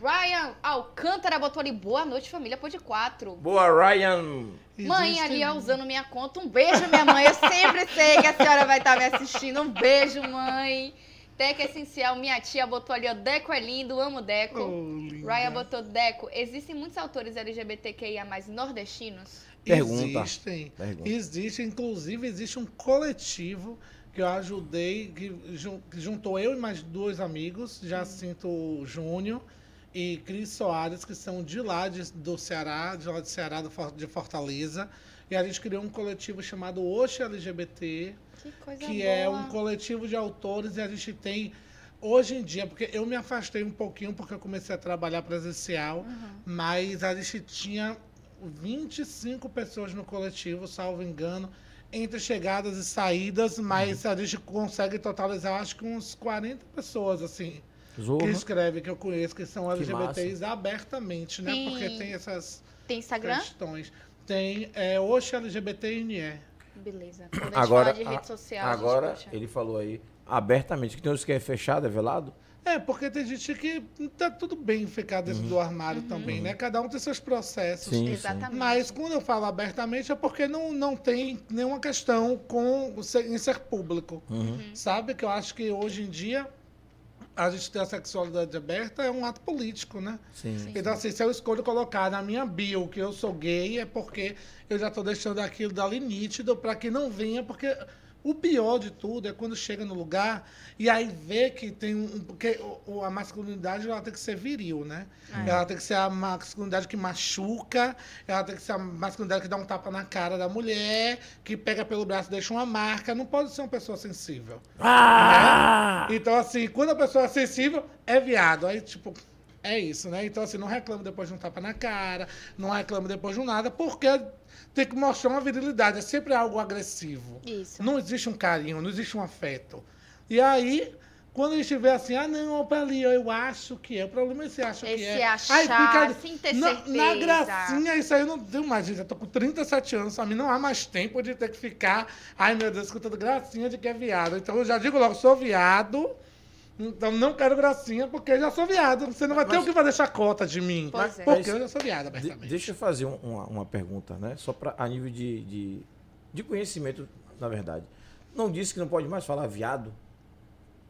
Ryan Alcântara botou ali, boa noite, família, pô de quatro. Boa, Ryan. Mãe Existem- ali, usando minha conta. Um beijo, minha mãe. Eu sempre sei que a senhora vai estar me assistindo. Um beijo, mãe. Teca Essencial, minha tia botou ali, ó, Deco é lindo, amo Deco. Oh. Ryan botou Deco. Existem muitos autores LGBTQIA+, nordestinos? Pergunta. Existem. Pergunta. Existe, inclusive, existe um coletivo que eu ajudei, que jun- que juntou eu e mais dois amigos, Jacinto Júnior e Cris Soares, que são de lá de- do Ceará, de lá de Ceará, do For- de Fortaleza. E a gente criou um coletivo chamado Oxe LGBT, Que coisa que boa. é um coletivo de autores e a gente tem hoje em dia, porque eu me afastei um pouquinho porque eu comecei a trabalhar presencial, mas a gente tinha 25 pessoas no coletivo, salvo engano, entre chegadas e saídas, mas a gente consegue totalizar acho que uns 40 pessoas assim que Zorra. escrevem que eu conheço que são Que LGBTs abertamente, né? Tem- Porque tem essas Tem Instagram? questões. Tem é, Oxe LGBTNE. Beleza. [CLEARS THROAT] Quando a gente Agora, fala de rede social, agora ele falou aí abertamente que tem uns que é fechado, é velado. É, porque tem gente que tá tudo bem ficar dentro do armário também, né? Cada um tem seus processos. Sim. Exatamente. Mas quando eu falo abertamente é porque não, não tem nenhuma questão com ser- em ser público. Uhum. Sabe? Que eu acho que hoje em dia a gente ter a sexualidade aberta é um ato político, né? Sim. Então, assim, se eu escolho colocar na minha bio que eu sou gay, é porque eu já estou deixando aquilo dali nítido para que não venha, porque o pior de tudo é quando chega no lugar e aí vê que tem um. Porque a masculinidade ela tem que ser viril, né? É. Ela tem que ser a masculinidade que machuca, ela tem que ser a masculinidade que dá um tapa na cara da mulher, que pega pelo braço e deixa uma marca. Não pode ser uma pessoa sensível. Ah! Então, assim, quando a pessoa é sensível, é viado. Aí, tipo, é isso, né? Então, assim, não reclama depois de um tapa na cara, não reclama depois de um nada, porque tem que mostrar uma virilidade. É sempre algo agressivo. Isso. Não existe um carinho, não existe um afeto. E aí, quando a gente vê assim, ah, não, opa ali, eu acho que é. O problema é se acha que Esse é. achar, sem ter na, certeza. Na gracinha, isso aí eu não tenho mais, gente. Eu tô com 37 anos, a mim não há mais tempo de ter que ficar, ai meu Deus, escutando gracinha de que é viado. Então eu já digo logo, sou viado. Então não quero gracinha porque eu já sou viado. Você não vai ter Mas- o que fazer chacota de mim. Pois é. Porque Mas- eu já sou viado, De- abertamente. deixa eu fazer um- uma, uma pergunta, né? Só para a nível de, de, de conhecimento, na verdade. Não disse que não pode mais falar viado?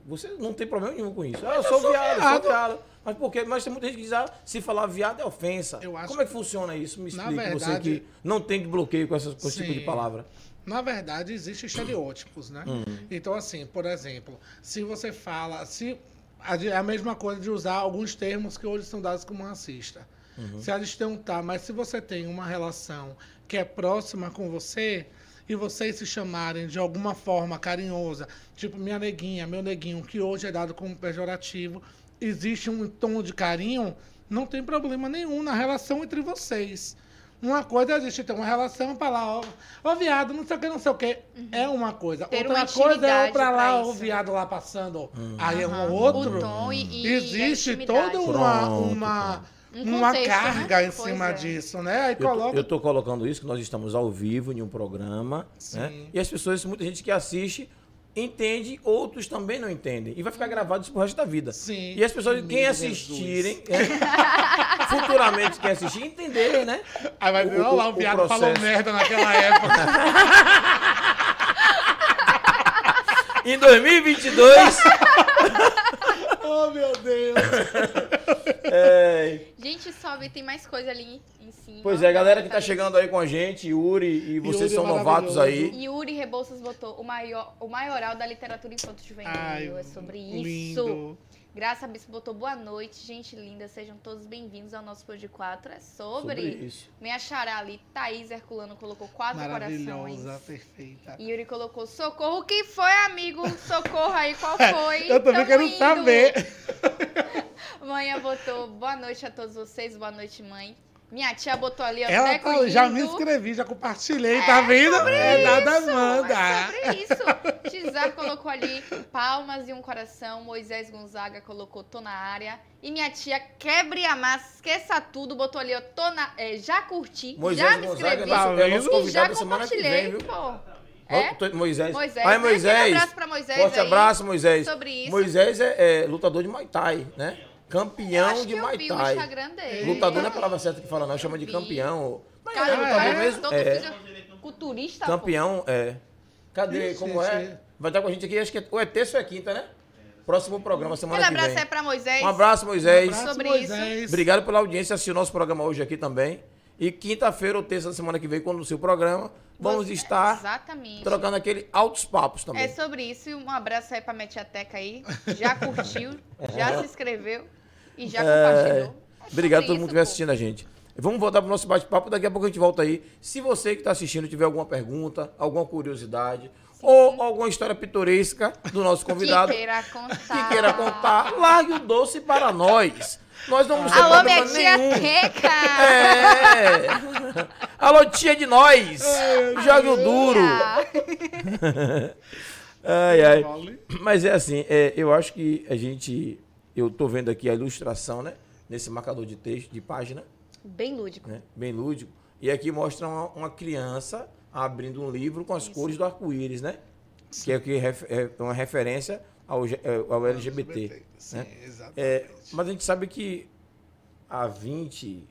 Você não tem problema nenhum com isso. Ah, eu sou, sou viado, eu viado. sou viado. Mas por quê? Mas tem muita gente que diz, ah, se falar viado é ofensa. Eu acho Como é que funciona isso? Me Na explique. Você verdade- que não tem bloqueio com, essas, com esse tipo de palavra. Na verdade, existem estereótipos, né? Hum. Então, assim, por exemplo, se você fala. Se, a, é a mesma coisa de usar alguns termos que hoje são dados como racista. Uhum. Se eles não tá, mas se você tem uma relação que é próxima com você e vocês se chamarem de alguma forma carinhosa, tipo minha neguinha, meu neguinho, que hoje é dado como pejorativo, existe um tom de carinho, não tem problema nenhum na relação entre vocês. Uma coisa é a gente ter uma relação pra lá, ó, ó viado, não sei o que, não sei o que. É uma coisa. Ter Outra uma coisa é eu pra lá, pra o isso. viado lá passando. Aí é um Aham. outro. O tom e, e Existe intimidade. toda uma, Pronto, uma, Um uma contexto, carga né? em Pois cima é. disso, né? Aí Eu tô, coloca. eu tô colocando isso, que nós estamos ao vivo em um programa, Sim. né? E as pessoas, muita gente que assiste, entende, outros também não entendem. E vai ficar gravado isso pro resto da vida. Sim. E as pessoas, quem assistirem, é, [LAUGHS] futuramente quem assistir, entender, né? Aí vai ver, olha lá, o o viado falou merda naquela época. [LAUGHS] Em 2022, [LAUGHS] oh, meu Deus. [LAUGHS] é, Gente, sobe, tem mais coisa ali em cima. pois é, galera que tá chegando aí com a gente, Yuri e vocês Yuri é são novatos aí. Yuri Rebouças botou o, maior, o maioral da literatura infanto juvenil. Ai, é sobre isso. lindo. Graça Bispo botou boa noite, gente linda. Sejam todos bem-vindos ao nosso Pod 4. É sobre. Sobre isso. Minha xará ali, Thaís Herculano, colocou quatro Maravilhosa, corações. perfeita. Yuri colocou socorro. O que foi, amigo? Socorro aí, qual [LAUGHS] foi? Eu também Tamo quero indo. saber. [LAUGHS] Manhã botou boa noite a todos vocês, boa noite, mãe. Minha tia botou ali, Ela tá, já me inscrevi, já compartilhei, tá vendo? É nada manda. É sobre isso. Tizar colocou ali palmas e um coração. Moisés Gonzaga colocou tô na área. E minha tia quebre a massa, esqueça tudo, botou ali, ó, tô na, é, já curti, Moisés já me Gonzaga é inscrevi nosso, é nosso Tá e já compartilhei, vem, viu? pô. É? Moisés. Moisés. Ai, né? Moisés. abraço pra Moisés Forte aí. abraço, Moisés. Sobre isso. Moisés é, é lutador de Muay Thai, né? Campeão Acho de Muay vi o Thai. Instagram dele. Lutador não é a palavra certa que fala, não. Chama de campeão. Mas Cara, é lutador é? mesmo? É. fisiculturista, pô. Campeão, é. Cadê? Ixi, Como é? ixi. Vai estar com a gente aqui, acho que é, ou é terça ou é quinta, né? Próximo programa, semana Aquele que abraço vem. aí pra Moisés. Um abraço, Moisés. Abraço, Sobre Moisés. Obrigado pela audiência, assistiu nosso programa hoje aqui também. E quinta-feira ou terça da semana que vem, quando no seu programa, vamos Você- estar Exatamente. trocando aquele altos papos também. É sobre isso. E um abraço aí pra minha tia Teca aí. Já curtiu, já se inscreveu e já compartilhou. É Obrigado a todo mundo que estiver assistindo a gente. Vamos voltar pro nosso bate-papo, daqui a pouco a gente volta aí. Se você que está assistindo tiver alguma pergunta, alguma curiosidade ou alguma história pitoresca do nosso convidado Que queira contar. que queira contar, largue o doce para nós. Nós não vamos ter Alô, minha tia nenhum. Teca! É. Alô, tia de nós. Jogue o duro. [LAUGHS] Ai, ai. Mas é assim, é, eu acho que a gente. Eu tô vendo aqui a ilustração, né? Nesse marcador de texto, de página, Bem lúdico. né? Bem lúdico. E aqui mostra uma, uma criança abrindo um livro com as cores do arco-íris, né? Que é, que ref- é uma referência ao, é, ao LGBT. Sim, né? exatamente. É, mas a gente sabe que há 20,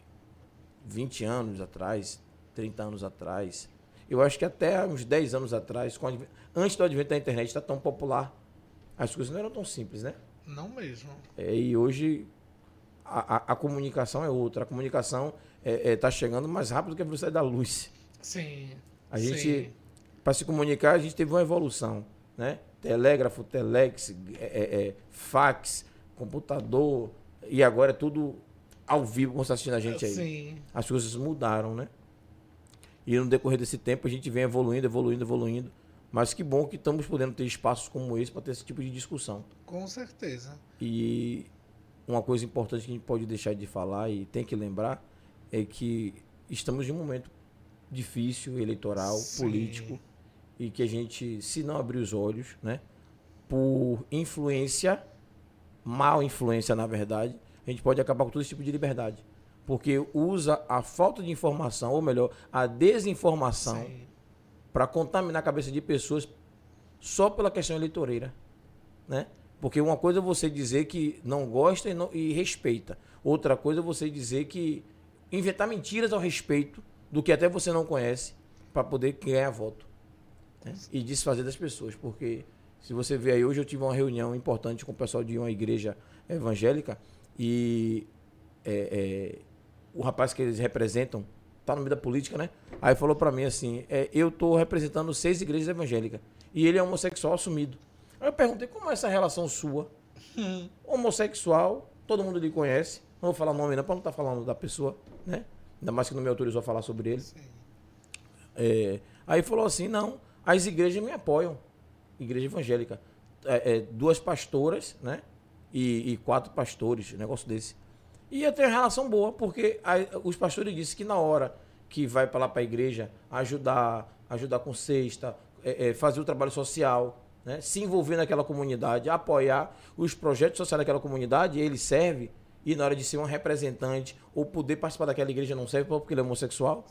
20 anos atrás, 30 anos atrás, eu acho que até uns 10 anos atrás, com o adven- antes do advento da internet, está tão popular. As coisas não eram tão simples, né? Não mesmo. É, e hoje a, a- a comunicação é outra. A comunicação está chegando mais rápido que a velocidade da luz. Sim. A gente, para se comunicar, a gente teve uma evolução, né? Telégrafo, telex, é, é, é, fax, computador, e agora é tudo ao vivo, como está assistindo a gente aí. Sim. As coisas mudaram, né? E no decorrer desse tempo a gente vem evoluindo, evoluindo, evoluindo. Mas que bom que estamos podendo ter espaços como esse para ter esse tipo de discussão. Com certeza. E uma coisa importante que a gente pode deixar de falar e tem que lembrar é que estamos em um momento difícil, eleitoral, Sim. político, e que a gente, se não abrir os olhos, né, por influência, mal influência na verdade, a gente pode acabar com todo esse tipo de liberdade. Porque usa a falta de informação, ou melhor, a desinformação, para contaminar a cabeça de pessoas só pela questão eleitoreira, né? Porque uma coisa é você dizer que não gosta e, não- e respeita. Outra coisa é você dizer que inventar mentiras ao respeito do que até você não conhece para poder ganhar voto. né? E desfazer das pessoas. Porque se você vê aí, hoje eu tive uma reunião importante com o pessoal de uma igreja evangélica e é, é, o rapaz que eles representam tá no meio da política, né? Aí falou para mim assim, é, eu tô representando seis igrejas evangélicas e ele é homossexual assumido. Aí eu perguntei como é essa relação sua? Homossexual, todo mundo lhe conhece. Não vou falar nome não, para não estar falando da pessoa, né? Ainda mais que não me autorizou a falar sobre ele. É, aí falou assim, não, as igrejas me apoiam. Igreja evangélica. É, é, duas pastoras, né? E, e quatro pastores, negócio desse. E eu tenho uma relação boa, porque a- os pastores disseram que na hora que vai para lá para a igreja ajudar, ajudar com cesta, é, é, fazer o trabalho social, né? se envolver naquela comunidade, apoiar os projetos sociais daquela comunidade, ele serve, e na hora de ser um representante ou poder participar daquela igreja não serve porque ele é homossexual.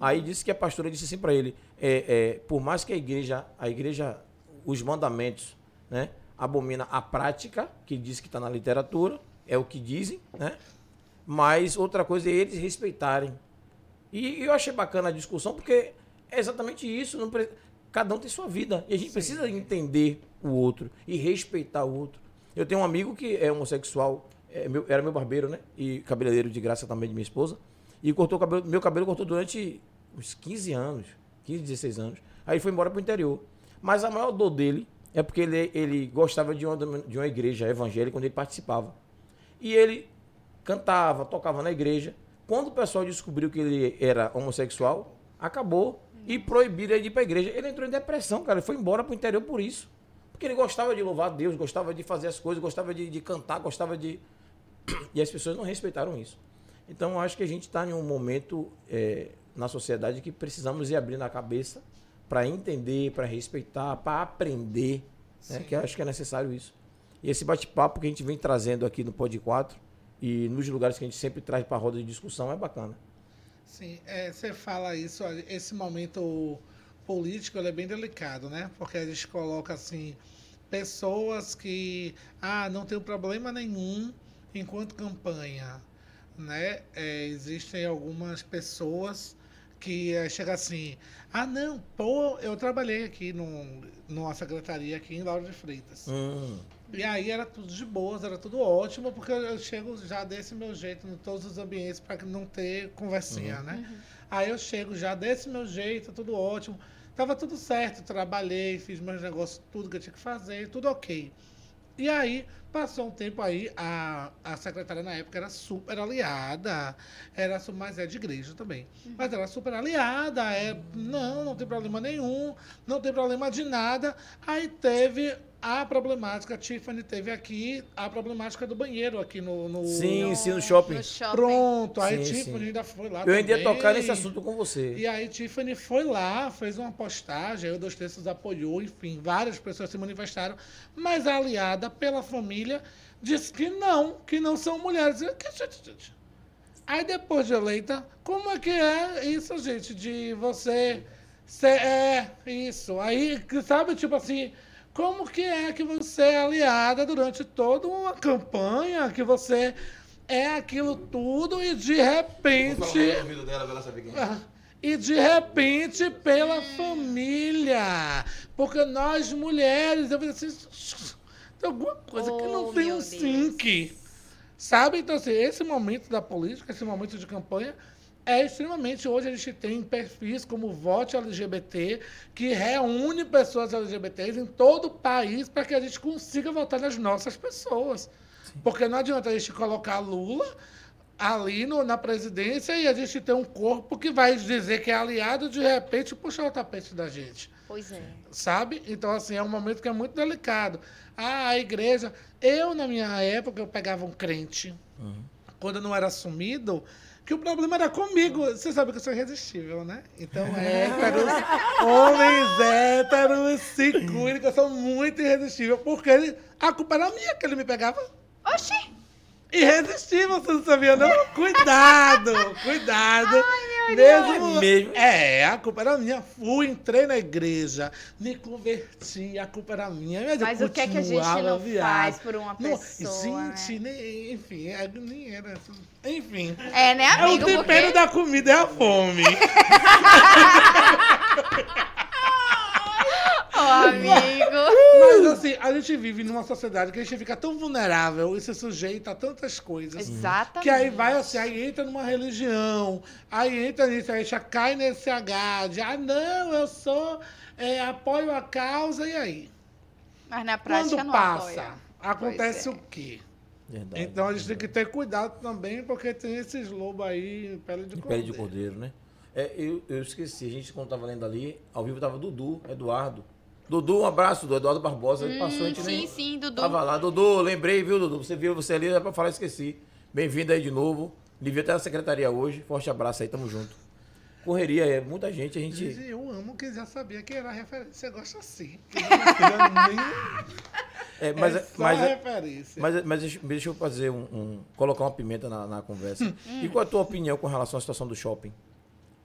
Aí disse que a pastora disse assim para ele, é, é, por mais que a igreja, a igreja, os mandamentos, né, abomina a prática, que diz que está na literatura, é o que dizem, né? Mas outra coisa é eles respeitarem. E eu achei bacana a discussão, porque é exatamente isso. pre- Cada um tem sua vida. E a gente precisa entender o outro e respeitar o outro. Eu tenho um amigo que é homossexual, é meu- era meu barbeiro, né? E cabeleireiro de graça também de minha esposa. E cortou o cabelo, meu cabelo cortou durante uns 15 anos, 15, 16 anos. Aí foi embora pro interior. Mas a maior dor dele é porque ele, ele gostava de uma, de uma igreja evangélica onde ele participava. E ele cantava, tocava na igreja. Quando o pessoal descobriu que ele era homossexual, acabou e proibiram ele de ir para a igreja. Ele entrou em depressão, cara. Ele foi embora para o interior por isso. Porque ele gostava de louvar a Deus, gostava de fazer as coisas, gostava de, de cantar, gostava de. [CLEARS THROAT] E as pessoas não respeitaram isso. Então, eu acho que a gente está em um momento é, na sociedade que precisamos ir abrindo a cabeça para entender, para respeitar, para aprender. Né? Que acho que é necessário isso. E esse bate-papo que a gente vem trazendo aqui no Pod 4 e nos lugares que a gente sempre traz para a roda de discussão é bacana. Sim, é, você fala isso, esse momento político é bem delicado, né? Porque a gente coloca assim pessoas que ah, não tem problema nenhum enquanto campanha, né? É, existem algumas pessoas que é, chega assim, ah não, pô, eu trabalhei aqui no, numa secretaria aqui em Lauro de Freitas. Hum, E aí era tudo de boas, era tudo ótimo, porque eu eu chego já desse meu jeito em todos os ambientes para não ter conversinha, né? Aí eu chego já desse meu jeito, tudo ótimo. Tava tudo certo, trabalhei, fiz meus negócios, tudo que eu tinha que fazer, tudo ok. E aí, passou um tempo aí, a, a secretária na época era super aliada, era, mas é de igreja também. Mas era super aliada, é, não, não tem problema nenhum, não tem problema de nada. Aí teve a problemática, a Tiffany teve aqui a problemática do banheiro aqui no. no- Sim, sim, no shopping. No shopping. Pronto, aí Sim, Tiffany sim. ainda foi lá. Eu ainda ia também. tocar nesse assunto com você. E aí Tiffany foi lá, fez uma postagem, aí o Dois Terços apoiou, enfim, várias pessoas se manifestaram, mas a aliada pela família disse que não, que não são mulheres. Aí depois de eleita, como é que é isso, gente, de você ser, é isso, aí, sabe, tipo assim, como que é que você é aliada durante toda uma campanha, que você é aquilo tudo e de repente... Ah, E de repente pela família. Porque nós mulheres, eu falei assim, tem alguma coisa que não Oh, tem um sync. Sabe? Então, assim, esse momento da política, esse momento de campanha, é extremamente. Hoje a gente tem perfis como Vote LGBT, que reúne pessoas LGBTs em todo o país para que a gente consiga votar nas nossas pessoas. Porque não adianta a gente colocar Lula ali no- na presidência e a gente ter um corpo que vai dizer que é aliado de repente puxar o tapete da gente Pois é. sabe? Então, assim, é um momento que é muito delicado. Ah, a igreja. Eu, na minha época, eu pegava um crente, quando eu não era assumido, que o problema era comigo. Você sabe que eu sou irresistível, né? Então, héteros, homens héteros, se cuidem, que eu sou muito irresistível, porque ele- a culpa era minha que ele me pegava. Oxi! Irresistível, você não sabia, não? [LAUGHS] Cuidado, cuidado. Mesmo, mesmo? É, a culpa era minha. Fui, entrei na igreja, me converti, a culpa era minha. Mas, Mas o que é que a gente não viado. faz por uma Não, pessoa, gente, né? nem, enfim, é, nem era. Enfim. É, né, É o amigo? tempero Porque... da comida, é a fome. [LAUGHS] Ô, amigo. Mas assim, a gente vive numa sociedade que a gente fica tão vulnerável e se sujeita a tantas coisas. Exatamente. Que aí vai assim, aí entra numa religião, aí entra nisso, aí já cai nesse H de, ah, não, eu sou, é, apoio a causa, e aí? Mas na prática Quando não passa, apoia. acontece é. o quê? Verdade, Então a gente tem verdade. que ter cuidado também, porque tem esses lobos aí, em pele de De cordeiro. pele de cordeiro, né? É, eu, eu esqueci, a gente quando tava lendo ali, ao vivo tava Dudu, Eduardo. Dudu, um abraço do Eduardo Barbosa, ele passou, a gente Hum, nem... sim, sim, Dudu. Tava lá, Dudu, lembrei, viu, Dudu? Você viu você ali, era pra falar, esqueci. Bem-vindo aí de novo. Devia até na secretaria hoje. Forte abraço aí, tamo junto. Correria, é muita gente, a gente. Gente, eu amo que já sabia que era referência. Você gosta assim. [LAUGHS] É, mas, é só mas, referência. mas, mas deixa- deixa eu fazer um, um- colocar uma pimenta na, na conversa. Hum. E qual é a tua opinião com relação à situação do shopping?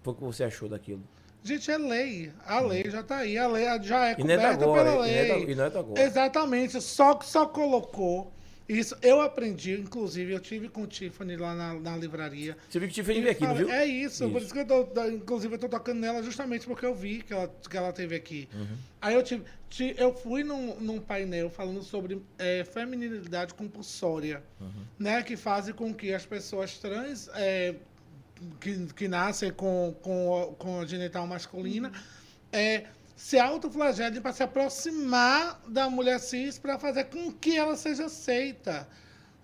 Foi o que você achou daquilo? Gente, é lei. A lei já está aí. A lei já é E não é coberta agora, pela e não é da- lei. e não é da agora. Exatamente. Só que só colocou. Isso eu aprendi, inclusive, eu tive com o Tiffany lá na, na livraria. Você viu que fez vir aqui, não viu? É isso, por Isso. isso que eu tô, inclusive, eu tô tocando nela justamente porque eu vi que ela, que ela teve aqui. Uhum. Aí eu tive, ti- eu fui num, num painel falando sobre é, feminilidade compulsória, Uhum. né? Que fazem com que as pessoas trans é, que, que nascem com, com, com a genital masculina é, se autoflagelem para se aproximar da mulher cis para fazer com que ela seja aceita.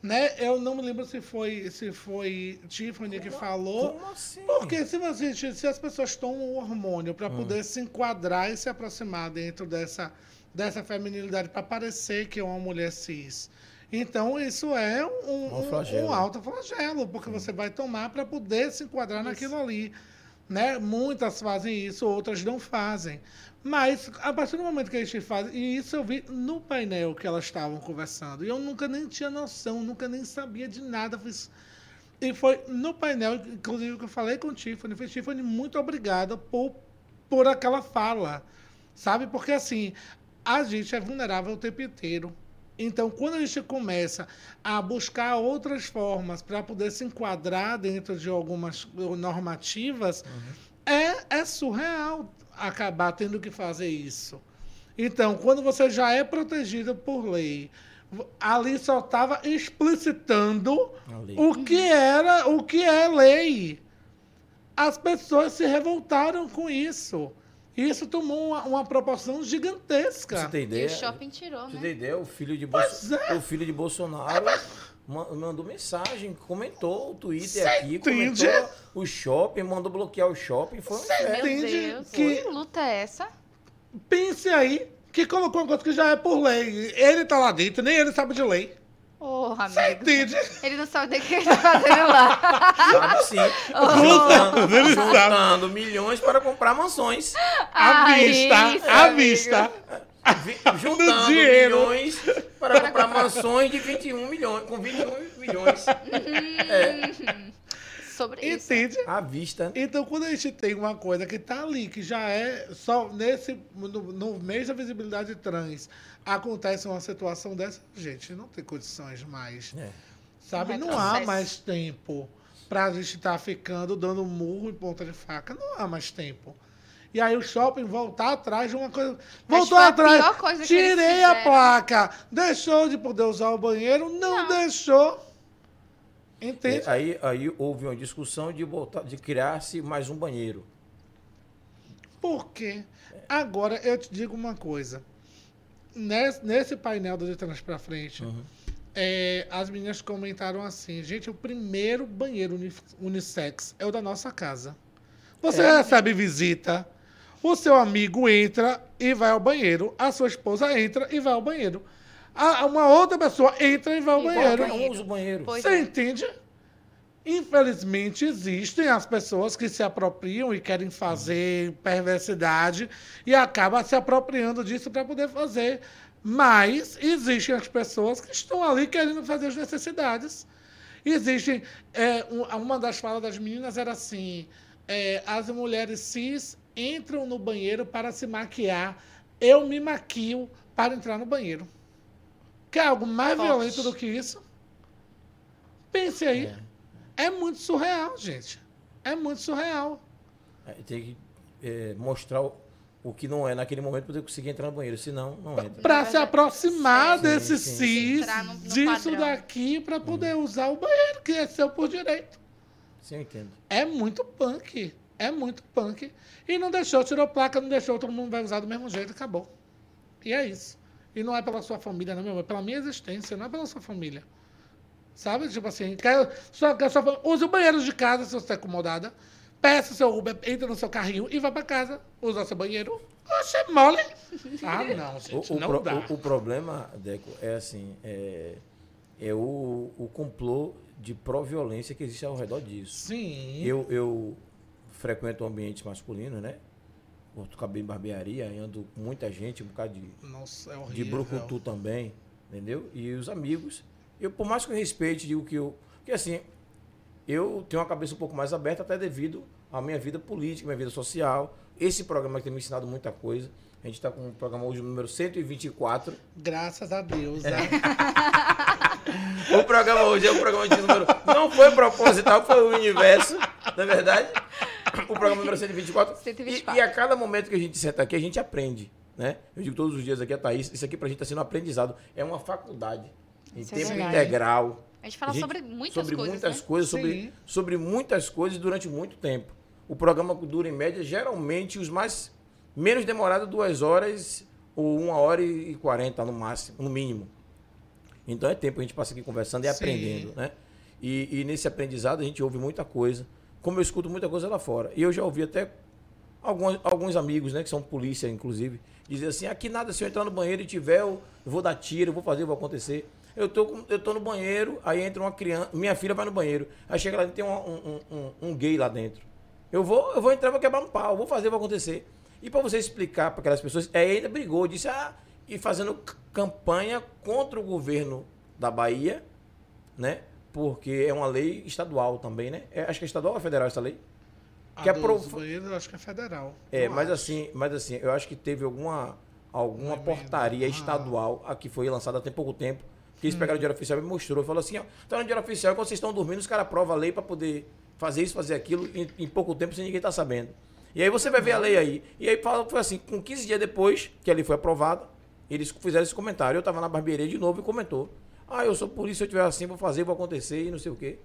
Né? Eu não me lembro se foi, se foi Tiffany que falou. Como assim? Porque se, você, se as pessoas tomam o hormônio para poder se enquadrar e se aproximar dentro dessa, dessa feminilidade, para parecer que é uma mulher cis. Então, isso é um, Um flagelo. um alto flagelo, porque você vai tomar para poder se enquadrar naquilo ali. Né? Muitas fazem isso, outras não fazem. Mas, a partir do momento que a gente faz, e isso eu vi no painel que elas estavam conversando, e eu nunca nem tinha noção, nunca nem sabia de nada. Fiz, e foi no painel, inclusive, que eu falei com o Tiffany. Falei, Tiffany, muito obrigada por, por aquela fala. Sabe? Porque, assim, a gente é vulnerável o tempo inteiro. Então, quando a gente começa a buscar outras formas para poder se enquadrar dentro de algumas normativas, é, é surreal acabar tendo que fazer isso. Então, quando você já é protegido por lei, ali só estava explicitando o que era, o que é lei. As pessoas se revoltaram com isso. Isso tomou uma, uma proporção Pra Você gigantesca. tem E ideia? o shopping tirou, Pra Você né? tem ideia? O filho de, Bolso... é. o filho de Bolsonaro ma- mandou mensagem, comentou o Twitter Cê aqui, entende? comentou o shopping, mandou bloquear o shopping. Foi um Cê inferno. Meu Entende Deus, que- que luta é essa? Pense aí que colocou uma coisa que já é por lei. Ele tá lá dentro, nem ele sabe de lei. Porra, Você amigo. entende? Ele não sabe nem o que ele tá fazendo lá. Sabe sim. juntando, Ele sabe. juntando milhões para comprar mansões. À Ah, vista, isso, à vista. Vi- [LAUGHS] Juntando dinheiro. milhões para comprar mansões de 21 milhões, com 21 milhões Sobre isso. Entende? à vista. Então, quando a gente tem uma coisa que tá ali, que já é só nesse no, no mês da visibilidade trans, acontece uma situação dessa, gente, não tem condições mais. É. Sabe? Não Não, é há mais tempo pra gente estar ficando dando murro em ponta de faca. Não há mais tempo. E aí o shopping voltar atrás de uma coisa. Mas Voltou a atrás. pior coisa que eles tirei a placa. Deixou de poder usar o banheiro? Não, Não. deixou. Entende? É, Aí, aí houve uma discussão de, de criar-se mais um banheiro. Por quê? Agora eu te digo uma coisa. Nesse, nesse painel do De Trás pra Frente, Uhum. é, as meninas comentaram assim: gente, o primeiro banheiro uni- unissex é o da nossa casa. Você É. recebe visita, o seu amigo entra e vai ao banheiro, a sua esposa entra e vai ao banheiro. A, uma outra pessoa entra e vai ao E banheiro. Um usa o banheiro. Pois Você é. entende? Infelizmente, existem as pessoas que se apropriam e querem fazer perversidade e acabam se apropriando disso para poder fazer. Mas existem as pessoas que estão ali querendo fazer as necessidades. Existem. é, um- uma das falas das meninas era assim: é, as mulheres cis entram no banheiro para se maquiar. Eu me maquio para entrar no banheiro. Quer algo mais Forte. violento do que isso? Pense aí. É. muito surreal, gente. É muito surreal. É, tem que é, mostrar o, o que não é naquele momento para poder conseguir entrar no banheiro, senão não entra. Para se aproximar Sim, desse sim, sim. cis, no- no disso padrão. daqui, para poder usar o banheiro, que é seu por direito. Sim, eu entendo. É muito punk. É muito punk. E não deixou, tirou placa, não deixou, todo mundo vai usar do mesmo jeito, acabou. E é isso. E não é pela sua família, não, meu amor. É pela minha existência, não é pela sua família. Sabe? Tipo assim, quer, só, quer só, use o banheiro de casa se você está incomodada. Peça o seu Uber, entra no seu carrinho e vai para casa. Usa seu banheiro. Oxe, é mole. Ah, não, [LAUGHS] O, gente, o não pro- dá. o- o problema, Deco, é assim, é, é o, o complô de pró-violência que existe ao redor disso. Sim. Eu, eu frequento o ambiente masculino, né? Corto cabelo em barbearia, ando com muita gente, um bocado de, Nossa, é de horrível. brucutu também, entendeu? E os amigos, eu por mais que eu respeite, digo que eu... Porque assim, eu tenho uma cabeça um pouco mais aberta até devido à minha vida política, minha vida social. Esse programa tem me ensinado muita coisa. A gente está com o programa hoje número 124. Graças a Deus. né? [LAUGHS] O programa hoje é um programa de número. Não foi proposital, foi o universo, não é verdade? O programa número 124. 124. E, e a cada momento que a gente senta aqui, a gente aprende. Né? Eu digo todos os dias aqui a Thaís, isso aqui pra gente está sendo um aprendizado. É uma faculdade. Em Isso é tempo verdade. integral. A gente fala A gente- sobre muitas sobre coisas, muitas né? coisas, sobre, sobre muitas coisas durante muito tempo. O programa dura em média, geralmente, os mais menos demorados, duas horas ou uma hora e quarenta no máximo, no mínimo. Então é tempo que a gente passa aqui conversando e Sim. aprendendo, né? E, e nesse aprendizado a gente ouve muita coisa, como eu escuto muita coisa lá fora. E eu já ouvi até alguns, alguns amigos, né, que são polícia, inclusive, dizer assim, aqui nada, se eu entrar no banheiro e tiver, eu vou dar tiro, eu vou fazer, vou acontecer. Eu tô, eu tô no banheiro, aí entra uma criança, minha filha vai no banheiro, aí chega lá e tem um, um, um- um gay lá dentro. Eu vou, eu vou entrar, vou quebrar um pau, vou fazer, vai acontecer. E para você explicar para aquelas pessoas, aí ainda brigou, disse, ah, e fazendo campanha contra o governo da Bahia, né? Porque é uma lei estadual também, né? É, acho que é estadual ou é federal essa lei? A Que é pro- banheiros, acho que é federal. É, Eu mas acho. assim, mas assim, eu acho que teve alguma, alguma portaria Ah. estadual a que foi lançada há tem pouco tempo. Que eles Hum. pegaram o diário oficial e me mostrou. Falou assim, ó, tá no diário oficial, quando vocês estão dormindo, os caras aprovam a lei para poder fazer isso, fazer aquilo em, em pouco tempo sem ninguém tá sabendo. E aí você vai ver a lei aí. E aí fala- foi assim, com 15 dias depois que a lei foi aprovada, eles fizeram esse comentário. Eu tava na barbearia de novo e comentou. Ah, eu sou polícia, se eu tiver assim, vou fazer, vou acontecer e não sei o quê.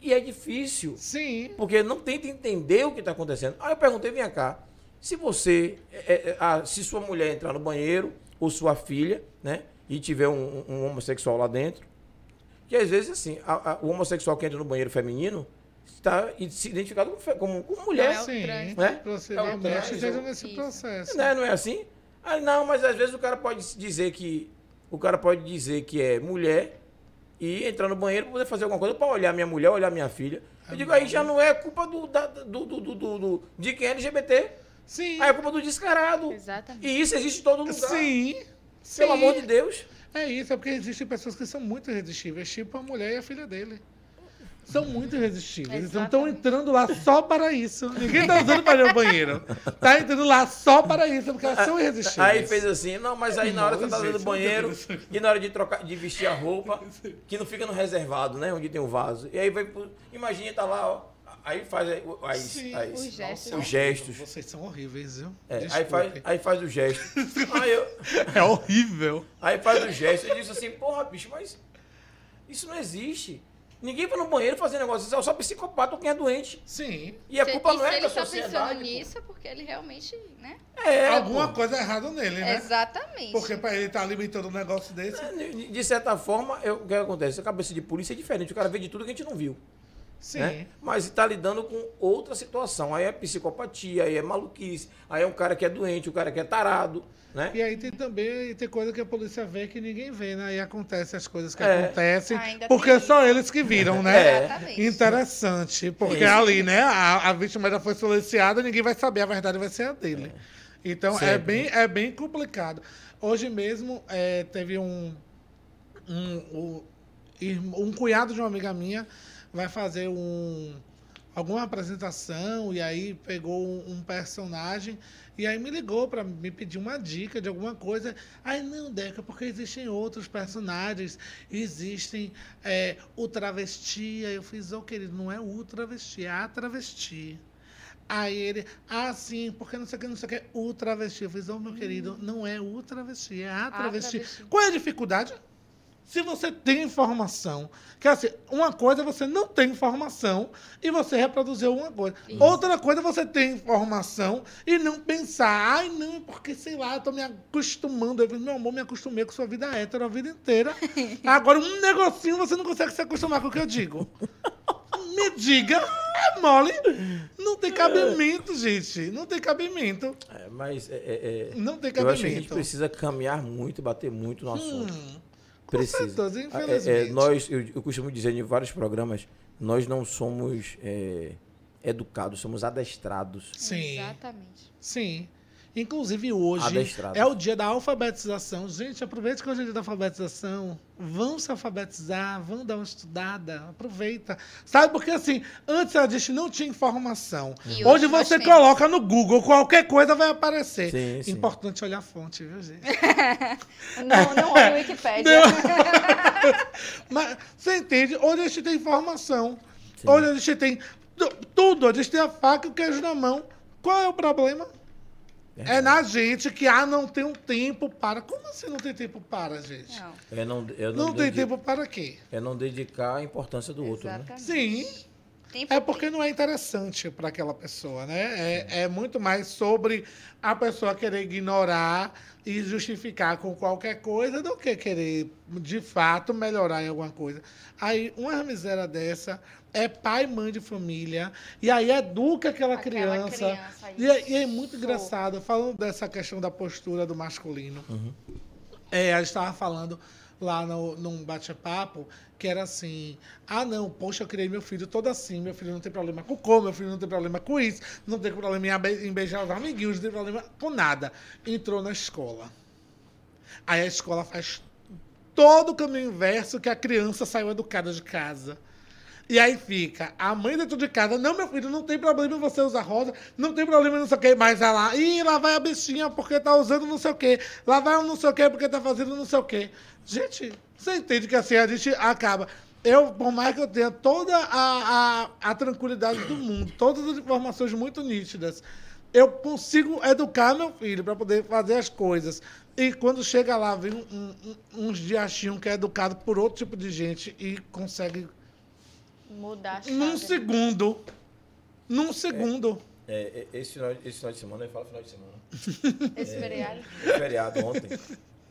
E é difícil. Sim. Porque não tenta entender o que está acontecendo. Aí eu perguntei, vem cá, se você, é, é, ah, se sua mulher entrar no banheiro, ou sua filha, né, e tiver um, um homossexual lá dentro, que às vezes, assim, a- a- o homossexual que entra no banheiro feminino está se identificado como, como, como mulher, Não é o Sim. né? Possivelmente É o esteja trânsito. nesse Isso. processo. né? Não é assim? Ah, não, mas às vezes o cara pode dizer que o cara pode dizer que é mulher e entrar no banheiro para poder fazer alguma coisa para olhar minha mulher, olhar minha filha. Eu digo, aí já não é culpa do, da- do, do, do, do- do- de quem é LGBT. Sim. Aí é culpa do descarado. Exatamente. E isso existe em todo lugar. Sim. Pelo Sim. amor de Deus. É isso, é porque existem pessoas que são muito irresistíveis, tipo a mulher e a filha dele. São muito irresistíveis. Eles não estão entrando lá só para isso. Ninguém tá usando para ir ao banheiro. Tá entrando lá só para isso, porque elas são irresistíveis. Aí fez assim, não, mas aí na hora que você tá dentro do banheiro e na hora de trocar, de vestir a roupa, que não fica no reservado, né? Onde tem o vaso. E aí vai. Imagina, tá lá, ó. Aí faz aí, aí, aí- os gestos. os gestos. Vocês são horríveis, viu? É, aí, faz, aí faz o gesto. aí, eu, [LAUGHS] É horrível. aí faz o gesto e diz assim, porra, bicho, mas isso não existe. Ninguém vai no banheiro fazer negócio assim, é só psicopata ou quem é doente. Sim. E a Se- culpa e não se é ele da tá sociedade. pensando pô. nisso, é porque ele realmente, né? É, Alguma pô. coisa errada nele, né? Exatamente. Porque para ele estar alimentando um negócio desse. De de certa forma, eu- o que acontece? A cabeça de polícia é diferente. O cara vê de tudo que a gente não viu. Sim. né? Mas está lidando com outra situação. Aí é psicopatia, aí é maluquice, aí é um cara que é doente, o cara que é tarado, né? E aí tem também tem coisa que a polícia vê que ninguém vê, né? E acontece as coisas que É. acontecem, Ainda porque só eles que viram, né? É. Exatamente. Interessante, porque Isso. ali, né, a, a vítima já foi silenciada, ninguém vai saber, a verdade vai ser a dele. Então é bem, é bem complicado. Hoje mesmo é, teve um, um, irm- um cunhado de uma amiga minha vai fazer um, alguma apresentação e aí pegou um, um personagem e aí me ligou para me pedir uma dica de alguma coisa. Aí, não, Deca, porque existem outros personagens, existem é, o travesti. Aí eu fiz, ô oh, querido, não é o travesti, é a travesti. Aí ele, ah, sim, porque não sei o que, não sei o que, o travesti. Eu fiz, ô oh, meu hum. querido, não é o travesti, é a travesti. a travesti. Qual é a dificuldade? Se você tem informação, que assim, uma coisa é você não tem informação e você reproduziu uma coisa. Isso. Outra coisa é você ter informação e não pensar, ai não, porque sei lá, eu tô me acostumando. Eu, meu amor, me acostumei com sua vida hétero a vida inteira. [LAUGHS] Agora, um negocinho você não consegue se acostumar com o que eu digo. Me diga, é mole. Não tem cabimento, gente. Não tem cabimento. É, mas é, é, é não tem cabimento. Eu acho que a gente precisa caminhar muito, bater muito no assunto. Hum. Precisa. [LAUGHS] Certeza, infelizmente. É, é, nós, eu, eu, costumo dizer em vários programas, nós não somos é, educados, somos adestrados. Sim. Exatamente. Sim. Inclusive hoje Adestrado. é o dia da alfabetização. Gente, aproveite que hoje é o dia da alfabetização. Vão se alfabetizar, vão dar uma estudada. Aproveita. Sabe, porque assim, antes a gente não tinha informação. E hoje, você coloca no Google, qualquer coisa vai aparecer. Sim, sim. Importante olhar a fonte, viu, gente? [LAUGHS] não, não olha o Wikipédia. [LAUGHS] Mas você entende? Hoje a gente tem informação. Sim. Hoje a gente tem tudo. A gente tem a faca e o queijo na mão. Qual é o problema? É, é na gente que, ah, não tem um tempo para. Como assim não tem tempo para, gente? Não. É não, eu não, não tem tempo para quê? É não dedicar a importância do Exatamente. outro, né? Sim. É porque não é interessante para aquela pessoa, né? É, é muito mais sobre a pessoa querer ignorar e justificar com qualquer coisa do que querer, de fato, melhorar em alguma coisa. Aí, uma miséria dessa é pai e mãe de família, e aí educa aquela, aquela criança. criança e, é, e, é, muito engraçado, falando dessa questão da postura do masculino. Uhum. É, a gente estava falando lá no, num bate-papo que era assim: ah, não, poxa, eu criei meu filho todo assim, meu filho não tem problema com cor, meu filho não tem problema com isso, não tem problema em beijar os amiguinhos, não tem problema com nada. Entrou na escola. Aí a escola faz todo o caminho inverso que a criança saiu educada de casa. E aí fica a mãe dentro de casa, não, meu filho, não tem problema você usar rosa, não tem problema não sei o que, mas ela, lá, ih, lá vai a bichinha porque tá usando não sei o que, lá vai o não sei o que porque tá fazendo não sei o que. Gente, você entende que assim a gente acaba. Eu, por mais que eu tenha toda a, a, a tranquilidade do mundo, todas as informações muito nítidas, eu consigo educar meu filho para poder fazer as coisas. E quando chega lá, vem um, um, uns diachinhos que é educado por outro tipo de gente e consegue Mudar a chave. Num segundo. Num segundo. É, é, esse, final, esse final de semana, ele fala final de semana. [LAUGHS] Esse é, feriado? É feriado ontem.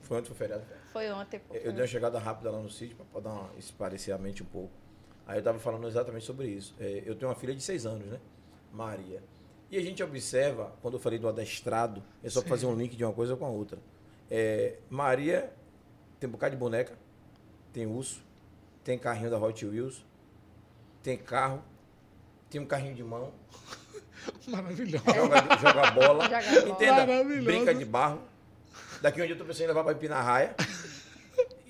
Foi ontem, foi feriado? Foi ontem. Pô. Eu dei uma chegada rápida lá no sítio para dar uma, esparecer a mente um pouco. Aí eu estava falando exatamente sobre isso. É, eu tenho uma filha de seis anos, né? Maria. E a gente observa, quando eu falei do adestrado, é só fazer um link de uma coisa com a outra. É, Maria tem um bocado de boneca, tem urso, tem carrinho da Hot Wheels, tem carro, tem um carrinho de mão. [LAUGHS] Maravilhoso. Joga, joga bola. Joga Entenda, Maravilhoso. brinca de barro. Daqui onde eu tô pensando em levar para empinar raia.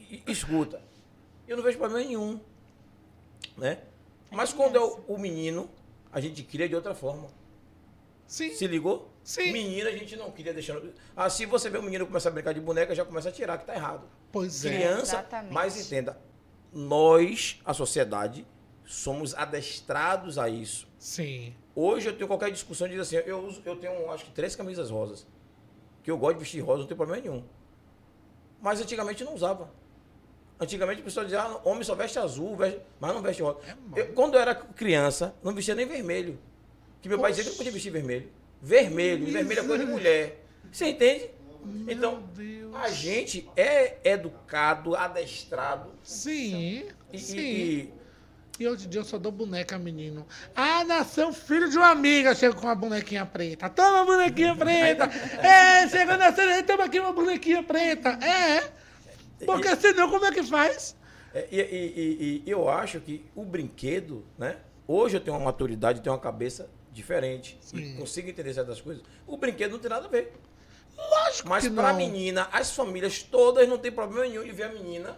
E, escuta. Eu não vejo problema nenhum. Né? Mas quando é o, o menino, a gente cria de outra forma. Sim. Se ligou? Sim. Menina, a gente não queria deixando. Ah, se você vê o menino começar a brincar de boneca, já começa a tirar que tá errado. Pois é. Criança, mas entenda, nós, a sociedade, somos adestrados a isso. Sim. Hoje eu tenho qualquer discussão de dizer assim, eu, uso, eu tenho acho que três camisas rosas. Que eu gosto de vestir rosa, não tem problema nenhum. Mas antigamente não usava. Antigamente a pessoa dizia, ah, homem só veste azul, veste, mas não veste rosa. É, eu, quando eu era criança, não vestia nem vermelho. Que meu Oxi. pai dizia que não podia vestir vermelho. Vermelho, Isso. vermelho é coisa de mulher. Você entende? Meu então, Deus. a gente é educado, adestrado. Sim. E, sim. E, e hoje em dia eu só dou boneca, menino. Ah, nasceu filho de uma amiga, chega com uma bonequinha preta. Toma bonequinha preta. [LAUGHS] é, chegou nascendo, toma aqui uma bonequinha preta. É. Porque senão como é que faz? É, e, e, e, eu acho que o brinquedo, né? Hoje eu tenho uma maturidade, tenho uma cabeça diferente. Sim. E consigo entender certas coisas. O brinquedo não tem nada a ver. Lógico Mas que pra menina, as famílias todas não tem problema nenhum de ver a menina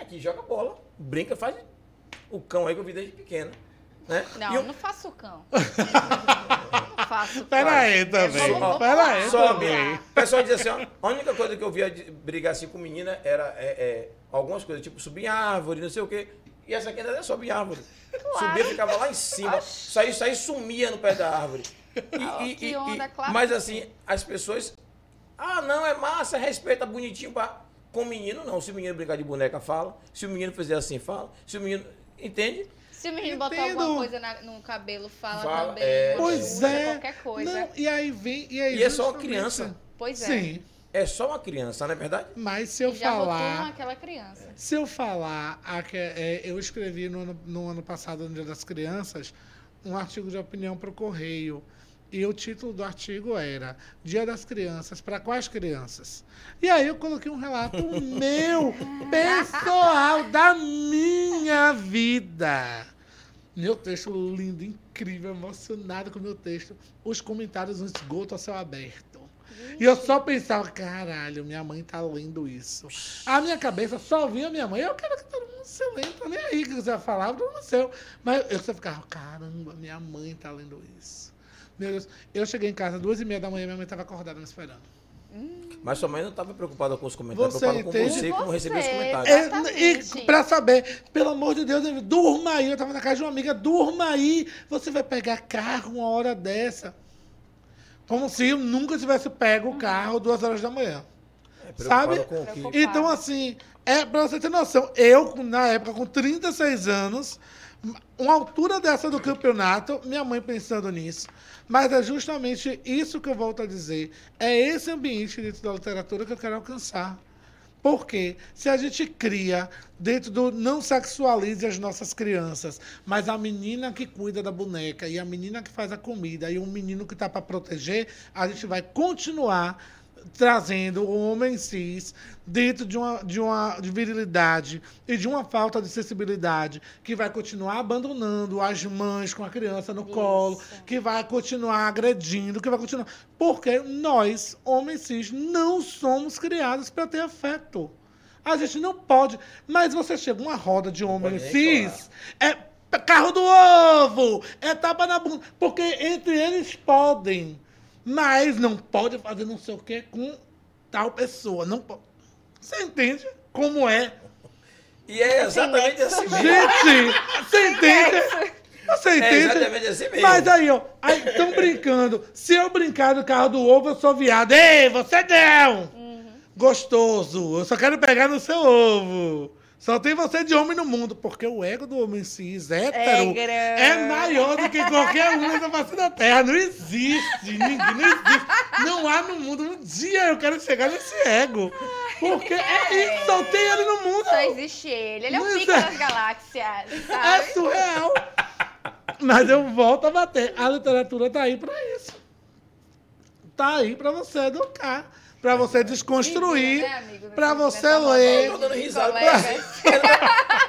aqui joga bola, brinca, faz o cão aí que eu vi desde pequeno. Né? Não, E um- não faço cão. [LAUGHS] não faço cão. Pera aí também. Vamos- Pera aí Sobe. também. O pessoal diz assim, ó, a única coisa que eu via de brigar assim com menina era é, é, algumas coisas, tipo subir em árvore, não sei o quê. E essa aqui ainda é subir em árvore. Subia, ficava lá em cima. Saí, saí saía no pé da árvore. E- Ah, e- que onda, e- claro. Mas assim, as pessoas. Ah, não, é massa, respeita, bonitinho. Pá. Com menino, não. Se o menino brincar de boneca, fala. Se o menino fizer assim, fala. Se o menino. Entende? Se o menino botar Entendo. alguma coisa na- no cabelo, fala, Fala, também. é. Pois é. Qualquer coisa. Não, e aí vem. E, aí E é só uma criança. Pois é. Sim. É só uma criança, não é verdade? Mas se eu já falar. aquela criança. Se eu falar, a que- é, eu escrevi no ano, no ano passado, no Dia das Crianças, um artigo de opinião para o Correio. E o título do artigo era Dia das Crianças, para quais crianças? E aí eu coloquei um relato [LAUGHS] meu, pessoal, da minha vida. Meu texto lindo, incrível, emocionado com o meu texto. Os comentários no esgoto a céu aberto. E eu só pensava, caralho, minha mãe tá lendo isso. A minha cabeça só vinha minha mãe. Eu quero que todo mundo se tô nem aí que você vai falar, problema seu. Mas eu só ficava, caramba, minha mãe tá lendo isso. Meu Deus, eu cheguei em casa duas e meia da manhã, minha mãe tava acordada me esperando. Mas sua mãe não estava preocupada com os comentários, Você preocupada com você, como receber os comentários. É, e pra saber, pelo amor de Deus, durma aí. Eu tava na casa de uma amiga, durma aí. Você vai pegar carro uma hora dessa. Como se eu nunca tivesse pego o carro duas horas da manhã. É, sabe? com o que- Preocupada. Então, assim, é pra você ter noção, eu, na época, com 36 anos, uma altura dessa do campeonato, minha mãe pensando nisso. Mas é justamente isso que eu volto a dizer. É esse ambiente dentro da literatura que eu quero alcançar. Porque se a gente cria dentro do não sexualize as nossas crianças, mas a menina que cuida da boneca e a menina que faz a comida e o menino que está para proteger, a gente vai continuar trazendo o homem cis dentro de uma, de uma de virilidade e de uma falta de sensibilidade que vai continuar abandonando as mães com a criança no colo, Isso. que vai continuar agredindo, que vai continuar. Porque nós, homens cis, não somos criados para ter afeto. A gente não pode. Mas você chega uma roda de homens cis, é carro do ovo, é tapa na bunda. Porque entre eles podem. Mas não pode fazer não sei o que com tal pessoa. Não pode. Você entende como é? E é exatamente assim mesmo. Gente, você entende? Você É entende? exatamente assim mesmo. Mas aí, ó, aí estão brincando. Se eu brincar no carro do ovo, eu sou viado. Ei, você não! Gostoso. Eu só quero pegar no seu ovo. Só tem você de homem no mundo, porque o ego do homem cis hétero grande. é maior do que qualquer um nessa face da terra. Não existe, ninguém, não existe. Não há no mundo. Um dia eu quero chegar nesse ego. Porque é isso, só tem ele no mundo. Só existe ele. Ele é o pica existe. das galáxias, É sabe? surreal. Mas eu volto a bater. A literatura tá aí pra isso. Tá aí pra você educar, pra você desconstruir, Né, pra Nessa- você nessa ler. Eu tô dando risada. Colegas. [LAUGHS]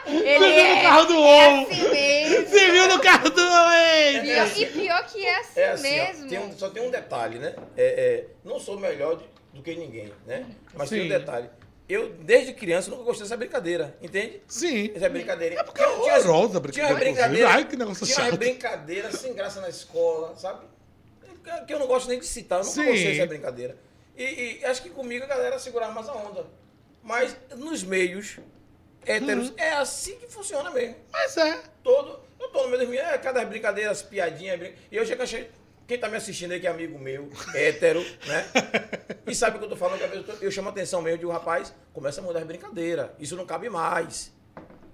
Ele Você viu no é, carro do é ovo. assim mesmo. Você viu no carro do Pior- ovo? e pior que é assim, É assim, ó, mesmo. tem um- só tem um detalhe, né? É, é, não sou melhor de- do que ninguém, né? Mas tem um Sim. detalhe. Eu, desde criança, nunca gostei dessa brincadeira, entende? Sim. Essa brincadeira. É porque é horrorosa a Tinha uma brincadeira, brincadeira. inclusive. Ai, que negócio tinha uma chato. brincadeira sem graça na escola, sabe? Que- Que eu não gosto nem de citar, eu nunca Sim. gostei dessa brincadeira. E, e acho que comigo a galera segurava mais a onda. Mas nos meios héteros, Uhum. é assim que funciona mesmo. Mas é. Todo, eu tô no meio dos meus, é cada brincadeira, as piadinhas. brin- E eu já achei. Quem tá me assistindo aí, que é amigo meu, hétero, [LAUGHS] né? E sabe o que eu tô falando, que eu, tô- eu chamo a atenção mesmo de um rapaz, começa a mudar as brincadeiras. Isso não cabe mais.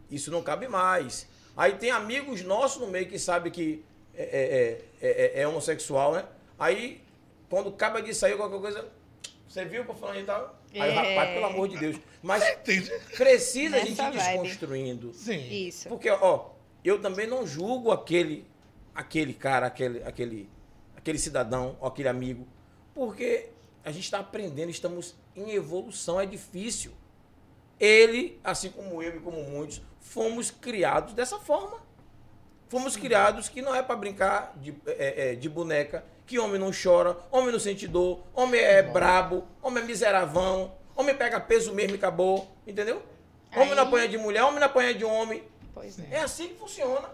Isso não cabe mais. Aí tem amigos nossos no meio que sabe que é, é, é, é- é homossexual, né? Aí, quando acaba de sair qualquer coisa, você viu pra falar e tal? Aí, o É. rapaz, pelo amor de Deus. Mas precisa a gente ir vibe. desconstruindo. Sim. Isso. Porque, ó, eu também não julgo aquele, aquele cara, aquele, aquele, aquele cidadão, ou aquele amigo, porque a gente está aprendendo, estamos em evolução, é difícil. Ele, assim como eu e como muitos, fomos criados dessa forma. Fomos criados que não é para brincar de, é, é, de boneca, que homem não chora, homem não sente dor, homem é brabo, homem é miseravão, homem pega peso mesmo e acabou, entendeu? Homem não Aí- apanha de mulher, homem não apanha de homem. Pois é. É assim que funciona.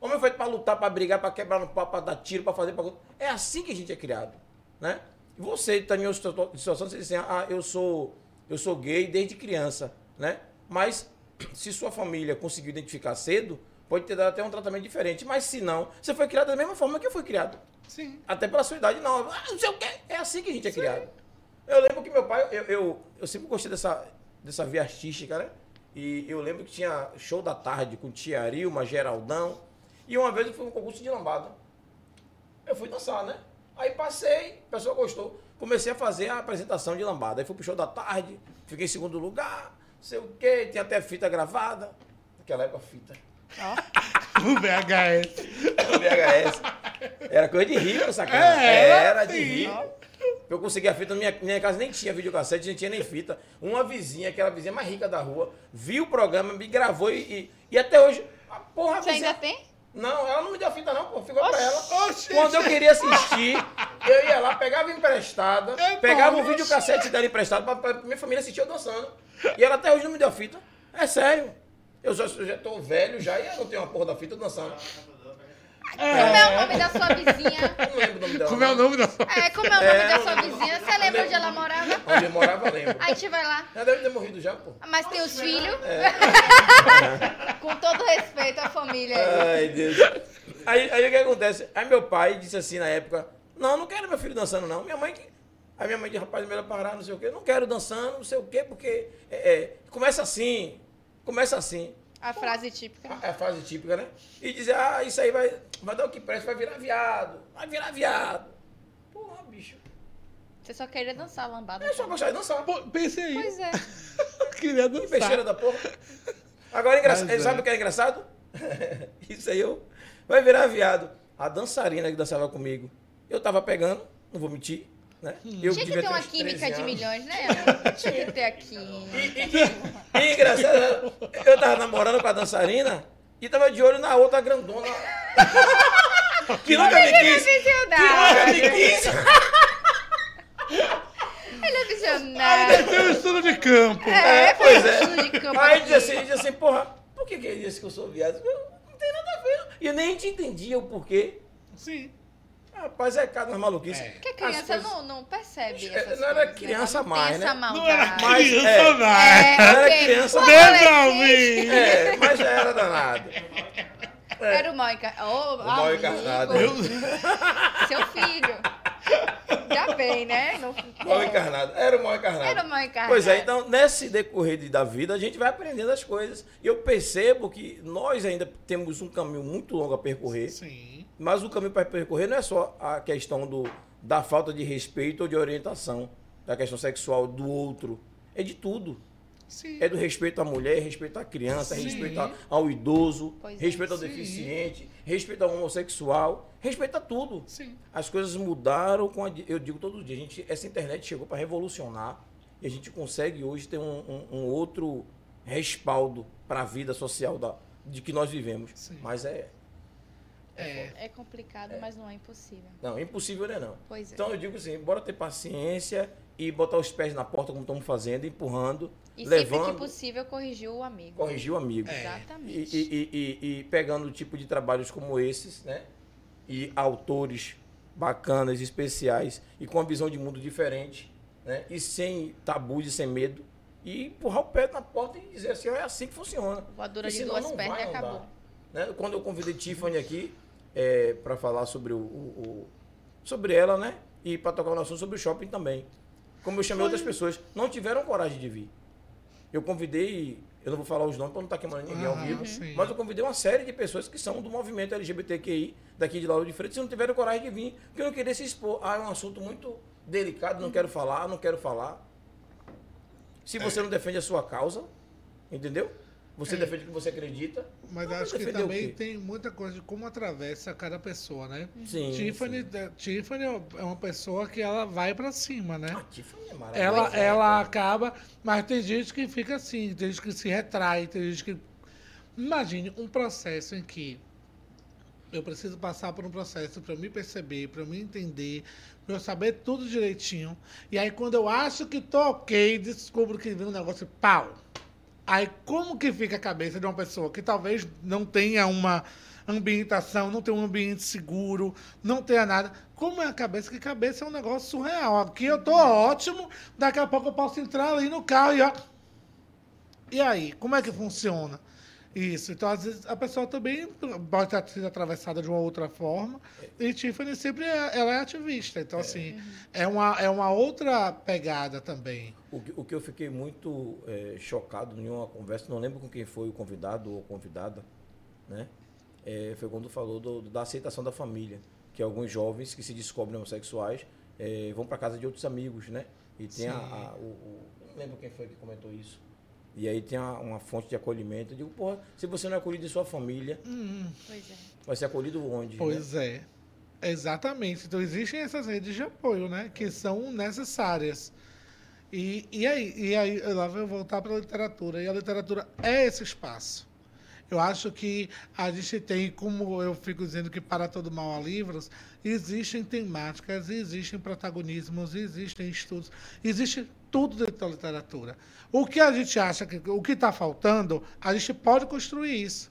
Homem foi pra lutar, pra brigar, pra quebrar no pau, pra dar tiro, pra fazer. Pra... É assim que a gente é criado. Né? Você também em outra situação, você diz assim, ah, eu sou, eu sou gay desde criança. Né? Mas se sua família conseguiu identificar cedo, pode ter dado até um tratamento diferente. Mas se não, você foi criado da mesma forma que eu fui criado. Sim. Até pela sua idade, não. Ah, não sei o quê. É assim que a gente é criado. Eu lembro que meu pai, eu, eu, eu sempre gostei dessa, dessa via artística, né? E eu lembro que tinha show da tarde com Tia Arilma, Geraldão. E uma vez eu fui num concurso de lambada. Eu fui dançar, né? Aí passei, o pessoal gostou. Comecei a fazer a apresentação de lambada. Aí fui pro show da tarde, fiquei em segundo lugar, sei o quê, tinha até fita gravada. Naquela época, fita. [LAUGHS] O VHS. VHS. Era coisa de rico, sacana. É, Era de sim. rico. Eu consegui a fita, minha, minha casa nem tinha videocassete, nem tinha nem fita. Uma vizinha, aquela vizinha mais rica da rua, viu o programa, me gravou e, e, e até hoje, a porra, Você vizinha... ainda tem? Não, ela não me deu a fita não, pô, ficou pra ela. Oxi. Quando eu queria assistir, eu ia lá, pegava emprestada, É pegava bom, um videocassete dela emprestado pra, pra minha família assistir eu dançando. E ela até hoje não me deu a fita. É sério. Eu já, eu já tô velho já e eu não tenho uma porra da fita dançando. Como é o nome da sua vizinha? Eu não lembro o nome dela. Como é o nome da sua... É, como é o nome É, da sua vizinha? Você lembra onde ela morava? Onde eu morava, eu lembro. Aí a gente vai lá. Já deve ter morrido já, pô. Mas tem os filhos. É. [LAUGHS] Com todo respeito à família. Ai, Deus. Aí, aí o que acontece? Aí meu pai disse assim na época: Não, não quero meu filho dançando, não. Minha mãe. que- Aí minha mãe disse: Rapaz, melhor parar, não sei o quê. Não quero dançando, não sei o quê, porque. é, é, começa assim. Começa assim. A frase típica. É a fase típica, né? E dizer: Ah, isso aí vai, vai dar o que presta, vai virar viado. Vai virar viado. Porra, bicho. Você só queria dançar lambada. Eu só gostava de dançar. Pô, pensei aí. Pois é. [LAUGHS] Queria Que besteira dançar. da porra. Agora, engraçado, Mas é. sabe o que é engraçado? [LAUGHS] Isso aí eu. Vai virar viado. A dançarina que dançava comigo, eu tava pegando, não vou mentir, né? Eu Tinha que ter uma uns 13 química de anos. milhões, né? Tinha que ter aqui. [LAUGHS] E, e, e engraçado, eu tava namorando com a dançarina e tava de olho na outra grandona. [LAUGHS] que nunca me quis. Que nunca me quis. Ele é visionário. Tem um estudo de campo. É, pois é. um de campo Aí diz assim, diz assim, porra, por que, que ele disse que eu sou viado? Eu, não tem nada a ver. E eu nem te entendia o porquê. Sim. Rapaz, é cada umas maluquices. É. Porque a criança coisas- não, não percebe É, essas não era coisas, né? criança mais, né? Não era. Mas, criança, é. não. É, Era criança Benjamin! É, mas já era danado. Era o mal encarnado. Oh, O mal encarnado. Seu filho. Já bem, né? Não... Mal encarnado. Era o mal encarnado. Era o mal encarnado. Pois é, então, nesse decorrer de- da vida, a gente vai aprendendo as coisas. E eu percebo que nós ainda temos um caminho muito longo a percorrer. Sim. Mas o caminho para percorrer não é só a questão do, da falta de respeito ou de orientação, da questão sexual do outro. É de tudo. Sim. É do respeito à mulher, respeito à criança, Sim. respeito ao idoso, Pois é. respeito ao Sim. deficiente, respeito ao homossexual, respeito a tudo. Sim. As coisas mudaram com a, eu digo todo dia, a gente, essa internet chegou para revolucionar e a gente consegue hoje ter um, um- um outro respaldo para a vida social da, de que nós vivemos. Sim. Mas é, É. É complicado, mas não é impossível. não, impossível não é não. Pois é. Então eu digo assim, bora ter paciência e botar os pés na porta como estamos fazendo, empurrando, E sempre que levando, possível, corrigir o amigo. corrigir o amigo. É. Exatamente. e- e- e- e pegando o tipo de trabalhos como esses, né? E autores bacanas, especiais, e com uma visão de mundo diferente, né? E sem tabus e sem medo. E empurrar o pé na porta e dizer assim, é assim que funciona. Voadora de duas não pernas e acabou. Né? Quando eu convidei Tiffany aqui é, para falar sobre o, o- o- sobre ela, né? E para tocar um assunto sobre o shopping também. Como eu chamei outras pessoas, não tiveram coragem de vir. Eu convidei, eu não vou falar os nomes para não estar queimando ninguém ao vivo, sim. mas eu convidei uma série de pessoas que são do movimento LGBTQI daqui de Lauro de Freitas e não tiveram coragem de vir, porque eu não queria se expor. Ah, é um assunto muito delicado, não quero falar, não quero falar. Se você não defende a sua causa, entendeu? Você É. defende o que você acredita. Mas vai acho que também tem muita coisa de como atravessa cada pessoa, né? Sim. Tiffany, sim. é- Tiffany é uma pessoa que ela vai pra cima, né? A Tiffany é maravilhosa. Ela, é, ela acaba, mas tem gente que fica assim, tem gente que se retrai, tem gente que. Imagine um processo em que eu preciso passar por um processo para eu me perceber, para eu me entender, para eu saber tudo direitinho. E aí, quando eu acho que tô ok, descubro que vem um negócio pau. Aí, como que fica a cabeça de uma pessoa que talvez não tenha uma, ambientação, não tenha um ambiente seguro, não tenha nada. Como é a cabeça? Que cabeça é um negócio surreal. Aqui eu tô ótimo, daqui a pouco eu posso entrar ali no carro e ó. E aí, como é que funciona? Isso. Então, às vezes, a pessoa também pode ter sido atravessada de uma outra forma. E Tiffany sempre é, ela é ativista. Então, assim, é uma, é uma outra pegada também. O que, o que eu fiquei muito é, chocado em uma conversa, não lembro com quem foi o convidado ou convidada, né? É, foi quando falou do, da aceitação da família. Que alguns jovens que se descobrem homossexuais é, vão para casa de outros amigos, né? E tem a, a, o, o, Não lembro quem foi que comentou isso. E aí tem uma, uma fonte de acolhimento. Eu digo, porra, se você não é acolhido em sua família, Hum, Pois é. vai ser acolhido onde? né? pois é. Exatamente. Então, existem essas redes de apoio, né? Que são necessárias. E, e aí, e aí, lá vou voltar para a literatura. E a literatura é esse espaço. Eu acho que a gente tem, como eu fico dizendo que para todo mal há livros, existem temáticas, existem protagonismos, existem estudos, existe tudo dentro da literatura. O que a gente acha que o que está faltando, a gente pode construir isso.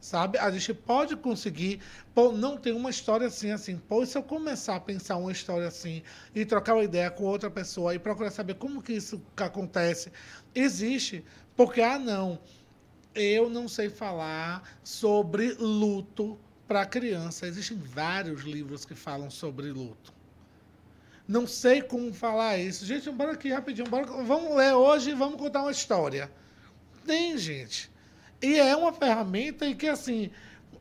Sabe? A gente pode conseguir. Pô, não tem uma história assim, assim. Pô, se eu começar a pensar uma história assim e trocar uma ideia com outra pessoa e procurar saber como que isso acontece, existe. Porque, ah, não, eu não sei falar sobre luto para criança. Existem vários livros que falam sobre luto. Não sei como falar isso. Gente, bora aqui rapidinho. Bora, vamos ler hoje e vamos contar uma história. Tem, gente. E é uma ferramenta em que, assim,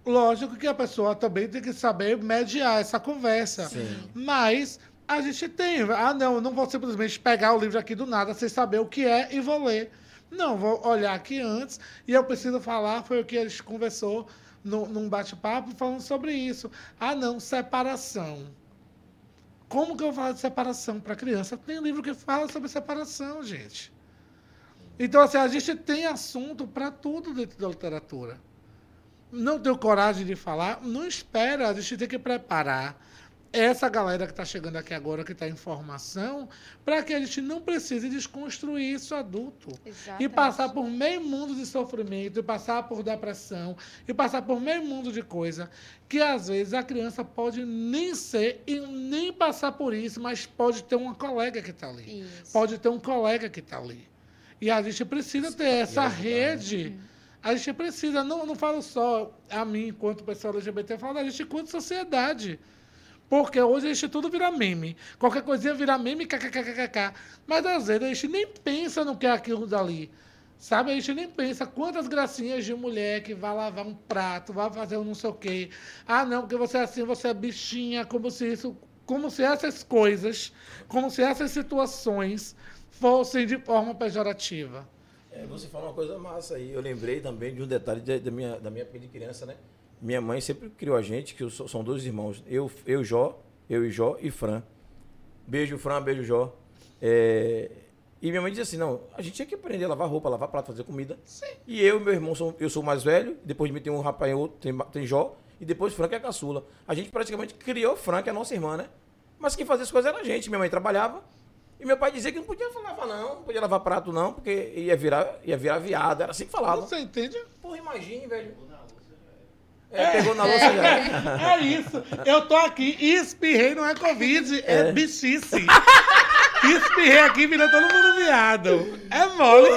lógico que a pessoa também tem que saber mediar essa conversa. Sim. Mas a gente tem. Ah, não, não vou simplesmente pegar o livro aqui do nada sem saber o que é e vou ler. Não, vou olhar aqui antes e eu preciso falar, foi o que a gente conversou no, num bate-papo falando sobre isso. Ah, não, separação. Como que eu vou falar de separação para criança? Tem livro que fala sobre separação, gente. Então, assim, a gente tem assunto para tudo dentro da literatura. Não tenho coragem de falar, não espera, a gente tem que preparar essa galera que está chegando aqui agora, que está em formação, para que a gente não precise desconstruir isso adulto. E Exatamente. passar por meio mundo de sofrimento, e passar por depressão, e passar por meio mundo de coisa, que às vezes a criança pode nem ser e nem passar por isso, mas pode ter uma colega que está ali. Isso. Pode ter um colega que está ali. E a gente precisa ter essa né? rede. A gente precisa, não, não falo só a mim enquanto pessoa LGBT, eu falo da gente enquanto sociedade. Porque hoje a gente tudo vira meme. Qualquer coisinha vira meme, kkkk. Mas às vezes a gente nem pensa no que é aquilo dali. Sabe? A gente nem pensa quantas gracinhas de mulher que vai lavar um prato, vai fazer um não sei o quê. Ah, não, porque você é assim, você é bichinha, como se isso. Como se essas coisas, como se essas situações fossem de forma pejorativa. É, você falou uma coisa massa aí. Eu lembrei também de um detalhe da, minha, da minha de criança, né? Minha mãe sempre criou a gente, que sou- são dois irmãos. Eu, eu, Jó, eu e Jó e Fran. Beijo, Fran, beijo, Jó. É, e minha mãe dizia assim, não, a gente tinha que aprender a lavar roupa, lavar prato, fazer comida. E eu e meu irmão, sou, eu sou o mais velho, depois de mim tem um rapaz e outro, tem, tem Jó, e depois Fran, que é a caçula. A gente praticamente criou Fran, que é a nossa irmã, né? Mas quem fazia as coisas era a gente. Minha mãe trabalhava, e meu pai dizia que não podia lavar, não, não podia lavar prato, não, porque ia virar, ia virar viado. Era assim que falava. Você entende? Porra, imagine, velho. É, pegou na louça já. É isso. Eu tô aqui e espirrei não é Covid, é, bichice. espirrei aqui e virou todo mundo viado. É mole.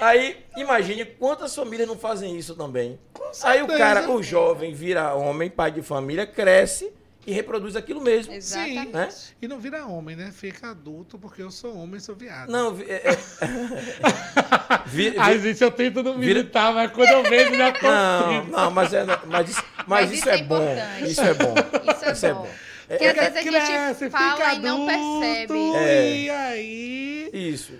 Aí, imagine quantas famílias não fazem isso também. Aí o cara, o jovem, vira homem, pai de família, cresce e reproduz aquilo mesmo. Exatamente. Né? E não vira homem, né? Fica adulto porque eu sou homem sou viado. Não, vi- é, é, [LAUGHS] vi- vi- Ai, gente, eu tento não vira- militar, mas quando eu vejo já tô não, assim. não, mas, é, mas, isso, mas Mas isso, isso é, é bom. importante. Isso é bom. Isso é bom. Porque às vezes a gente Cresce, fala fica e não percebe. É. E aí... Isso.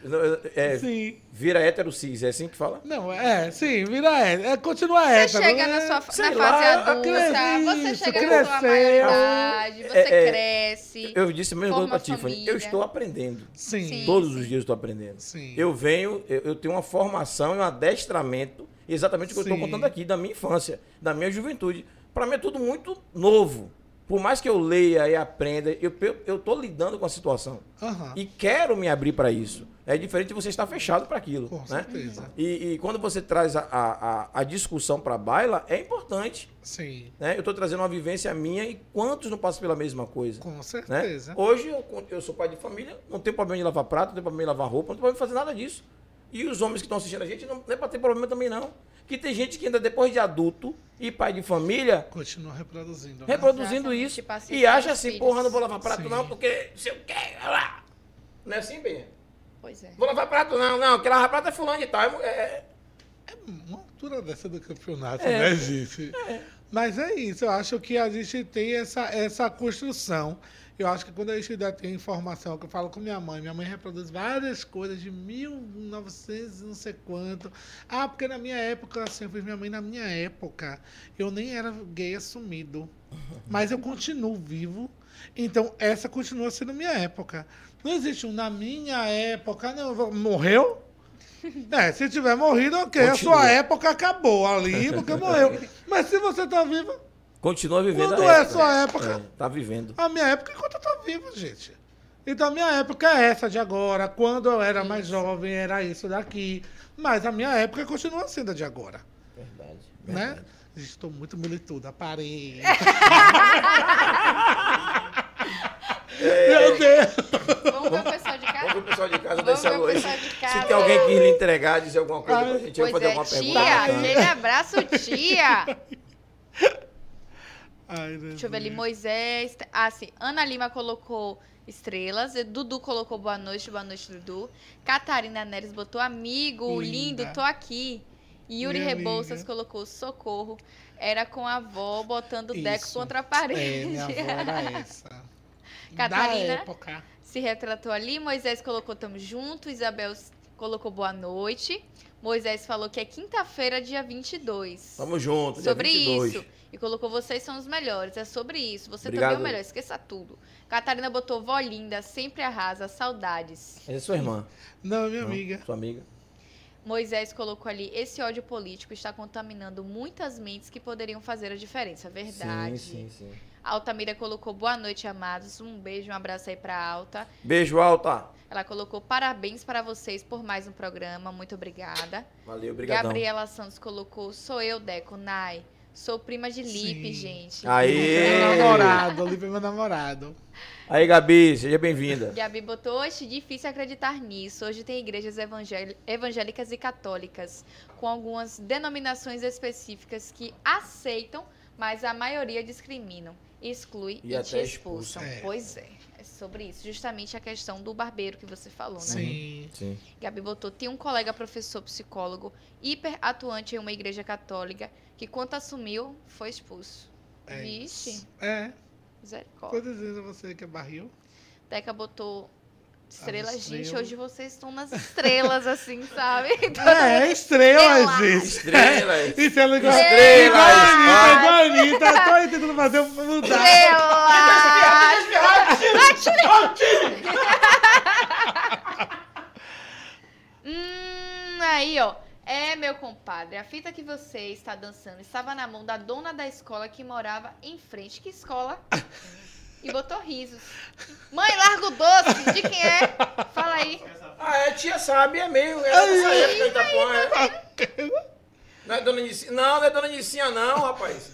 É, Sim. vira hétero cis, é assim que fala? Não, é, sim, vira hétero. É, continua Você hétero. chega né? na sua sei na lá, fase adulta, cresce, você isso, chega na sua maioridade, você É, é, cresce. Eu disse mesmo forma pra Tiffany, eu estou aprendendo. Sim. Sim. Todos os dias eu estou aprendendo. Sim. Eu venho, eu, eu tenho uma formação e um adestramento, exatamente o que eu estou Sim. contando aqui, da minha infância, da minha juventude. Para mim é tudo muito novo. Por mais que eu leia e aprenda, eu, eu, tô lidando com a situação. Aham. E quero me abrir para isso. É diferente de você estar fechado para aquilo. Com né? certeza. E, e quando você traz a, a, a- discussão para a baila, é importante. Sim, Né? Eu estou trazendo uma vivência minha e quantos não passam pela mesma coisa? com né? certeza. Hoje eu, eu sou pai de família, não tenho problema de lavar prato, não tenho problema de lavar roupa, não tenho problema de fazer nada disso. E os homens que estão assistindo a gente não, não é para ter problema também não. Que tem gente que ainda depois de adulto e pai de família Continua reproduzindo. né? reproduzindo Exatamente, isso tipo assim, e acha assim, filhos. porra, não vou lavar prato Sim. não, porque se eu quero lá. Não é assim, bem? Pois é. Vou lavar prato não, não, quem lava prato é fulano e tal. É, é- Uma altura dessa do campeonato, É. né, gente? Mas é isso, eu acho que a gente tem essa, essa construção. Eu acho que quando a gente ainda tem informação, que eu falo com minha mãe, minha mãe reproduz várias coisas de 1900 e não sei quanto. Ah, porque na minha época, assim, eu fiz minha mãe na minha época, eu nem era gay assumido. [LAUGHS] Mas eu continuo vivo. Então, essa continua sendo minha época. Não existe um na minha época, não. Morreu? [LAUGHS] É, se tiver morrido, ok. A Continua. sua época acabou ali, porque morreu. [LAUGHS] Mas se você tá vivo, continua vivendo quando a é época. sua época? É, tá vivendo. A minha época é enquanto eu tô vivo, gente. Então a minha época é essa de agora. Quando eu era mais jovem, era isso daqui. Mas a minha época continua sendo a de agora. Verdade. Né? verdade. Gente, estou muito milituda, parei. [LAUGHS] Meu Deus! Vamos ver o pessoal de Vamos casa? ver o pessoal de casa Vamos desse alô aí. Se tem alguém que lhe entregar, dizer alguma coisa Ai, pra gente, eu Pois vou fazer é, alguma pergunta. tia, aquele abraço, tia. [LAUGHS] Ai, Deixa eu ver ali, Moisés. Ah, sim. Ana Lima colocou estrelas. Dudu colocou boa noite, boa noite, Dudu. Catarina Neres botou amigo, Linda. lindo, tô aqui. Yuri Minha Rebouças amiga. colocou socorro. Era com a avó botando o deco contra a parede. É, minha avó era [LAUGHS] essa. Catarina. Da época. Se retratou ali. Moisés colocou tamo junto. Isabel colocou boa noite. Moisés falou que é quinta-feira, dia 22. Tamo junto, dia sobre 22. isso. E colocou vocês são os melhores. É sobre isso. Você Obrigado. também é o melhor. Esqueça tudo. Catarina botou vó linda, sempre arrasa, saudades. Essa é sua irmã. Não, minha não? amiga. Sua amiga. Moisés colocou ali: esse ódio político está contaminando muitas mentes que poderiam fazer a diferença. Verdade. Sim, sim, sim. Altamira colocou boa noite, amados. Um beijo, um abraço aí pra Alta. Beijo, Alta. Ela colocou parabéns para vocês por mais um programa. Muito obrigada. Valeu, obrigadão. Gabriela Santos colocou: sou eu, Deco, Nai. Sou prima de Lipe, Sim. gente. Aê! Meu namorado, Olive é meu namorado. Aí, Gabi, seja bem-vinda. Gabi botou hoje, difícil acreditar nisso. Hoje tem igrejas evangéli- evangélicas e católicas, com algumas denominações específicas que aceitam, mas a maioria discriminam, exclui E e, até te expulsam. expulsa. É. Pois é, é sobre isso. Justamente a questão do barbeiro que você falou, né? Sim. Sim. Gabi botou, tem um colega professor psicólogo, hiper atuante em uma igreja católica, que quando assumiu, foi expulso. É Vixe, isso. É. misericórdia. Tô dizendo a você que é barril. Teca botou estrelas. Gente, estrelas. hoje vocês estão nas estrelas, assim, [LAUGHS] sabe? É, estrelas, Estrela. gente. Estrelas. Isso é legal. Estrelas. Igual a Anitta, igual a Anitta. Tô aí tentando fazer mudar. [LAUGHS] hum, aí, ó. É, meu compadre, a fita que você está dançando estava na mão da dona da escola que morava em frente. Que escola? E botou risos. Mãe, larga o doce. De quem é? Fala aí. Ah, é, tia sabe, é meio. É dessa época de Itapuã, é. Não é dona Nicinha. Não, não é dona Nicinha, não, rapaz.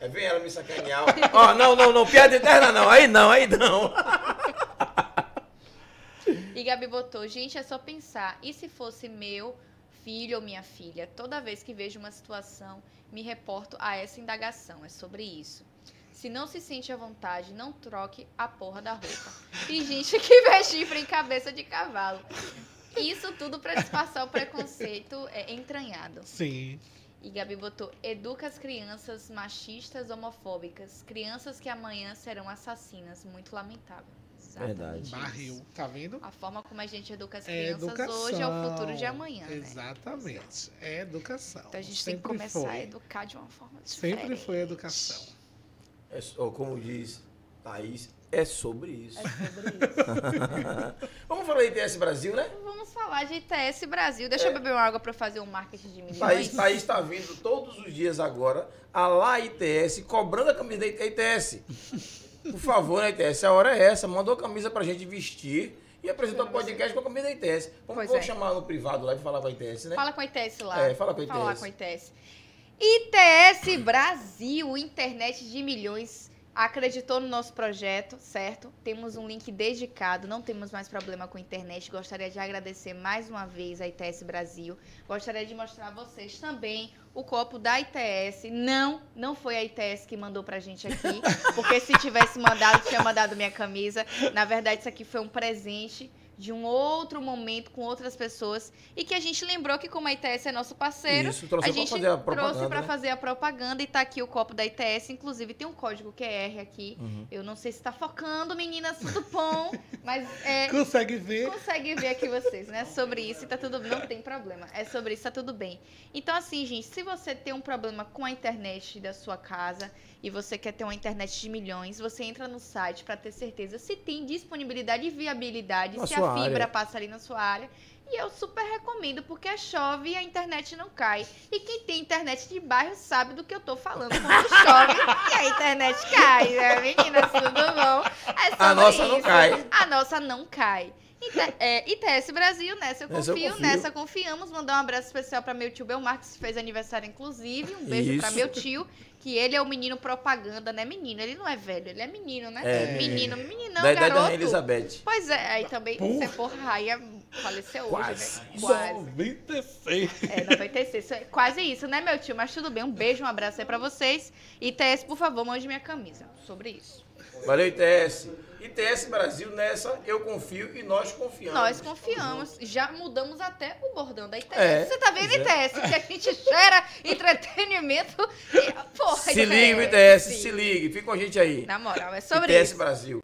É, vem ela me sacanear. Ó, não, não, não, piada interna não. Aí não, aí não. E Gabi botou, gente, é só pensar. E se fosse meu filho ou minha filha? Toda vez que vejo uma situação, me reporto a essa indagação. É sobre isso. Se não se sente à vontade, não troque a porra da roupa. E gente [LAUGHS] que vê chifre em cabeça de cavalo. Isso tudo para disfarçar o preconceito é, entranhado. Sim. E Gabi botou: educa as crianças machistas, homofóbicas. Crianças que amanhã serão assassinas. Muito lamentável. Exatamente Verdade. Barril. Tá vendo? A forma como a gente educa as É crianças educação. hoje é o futuro de amanhã, né? Exatamente. É educação. Então a gente tem que Sempre começar foi. a educar de uma forma diferente. Sempre foi educação. É, como diz Thaís, é sobre isso. É sobre [LAUGHS] isso. Vamos falar da ITS Brasil, né? Vamos falar de ITS Brasil. Deixa eu beber uma água pra fazer um marketing de milhões. Thaís, Thaís está vindo todos os dias agora, a lá ITS, cobrando a camisa da ITS. Por favor, né, ITS, a hora é essa. Mandou a camisa pra gente vestir e apresentou o podcast com a camisa da ITS. Vamos, vamos é. chamar no privado lá e falar com a ITS, né? Fala com a ITS lá. É, fala com a Falar ITS. com a ITS. ITS Brasil, internet de milhões, acreditou no nosso projeto, certo? Temos um link dedicado, não temos mais problema com a internet. Gostaria de agradecer mais uma vez a ITS Brasil. Gostaria de mostrar a vocês também o copo da ITS. Não, não foi a ITS que mandou pra gente aqui, [LAUGHS] porque se tivesse mandado, tinha mandado minha camisa. Na verdade, isso aqui foi um presente de um outro momento com outras pessoas e que a gente lembrou que como a ITS é nosso parceiro, Isso, trouxe a pra gente a trouxe para né? fazer a propaganda e tá aqui o copo da ITS, inclusive tem um código QR aqui. Uhum. Eu não sei se tá focando, meninas, tudo bom, [LAUGHS] mas é, Consegue ver? consegue ver aqui vocês, né? Sobre isso e tá tudo não tem problema. É sobre isso, tá tudo bem. Então, assim, gente, se você tem um problema com a internet da sua casa e você quer ter uma internet de milhões, você entra no site para ter certeza se tem disponibilidade e viabilidade, Na se sua fibra área. passa ali na sua área. E eu super recomendo, porque chove e a internet não cai. E quem tem internet de bairro sabe do que eu tô falando quando chove [LAUGHS] e a internet cai, né, meninas? Tudo bom? É A nossa não isso. cai. A nossa não cai. Ite- é, ITS Brasil, nessa eu Nessa eu confio, confio. nessa confiamos. Mandar um abraço especial para meu tio Belmarques, que fez aniversário, inclusive. Um beijo para meu tio, que ele é o menino propaganda, né? Menino, ele não é velho, ele é menino, né? É. menino, meninão, da idade da garoto. Rainha Elizabeth. Pois é, aí também, Porra. você é porra, raia faleceu Quase. hoje, né? Quase. 96. É, 96. Isso é Quase isso, né, meu tio? Mas tudo bem. Um beijo, um abraço aí pra vocês. ITS, por favor, mande minha camisa. Sobre isso. Valeu, ITS. ITS Brasil, nessa eu confio e nós confiamos. Nós confiamos. Já mudamos até o bordão da ITS. É, Você tá vendo, é. ITS? Que a gente gera entretenimento. E, porra, Se ligue, ITS, se sim. ligue. Fica com a gente aí. Na moral, é sobre ITS isso. Brasil.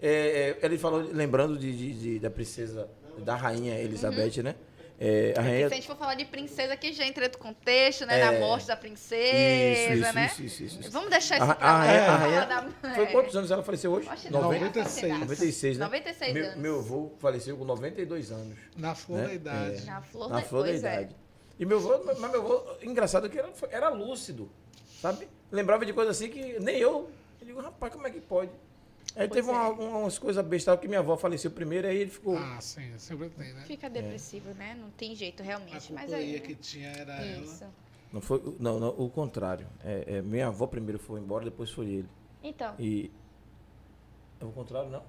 É, é, ele falou, lembrando de, de- de- da princesa, da rainha Elizabeth, Uhum. né? É, a rainha... Se a gente for falar de princesa aqui, já entra do contexto, né? Da É. morte da princesa, Isso, isso, né? isso, isso, isso, isso. Vamos deixar isso A, pra a rainha, a rainha- da- Foi é. quantos anos ela faleceu hoje? Acho que não, 90? 96. 96, né? 96 meu, anos. meu avô faleceu com 92 anos. Na flor Né? da idade. Na flor, na da, flor da é. idade. E meu avô, mas meu avô, engraçado que era, era lúcido, sabe? Lembrava de coisas assim que nem eu. Eu digo, rapaz, como é que pode? Aí Pois teve é. uma- uma- umas coisas bestas que minha avó faleceu primeiro, aí ele ficou. Ah, sim, sempre tem, né? Fica depressivo, né? Não tem jeito, A realmente. Mas companhia aí. que tinha era ela. Isso. Não foi, não, não, o contrário. É, é, minha avó primeiro foi embora, depois foi ele. Então. E. É o contrário, não?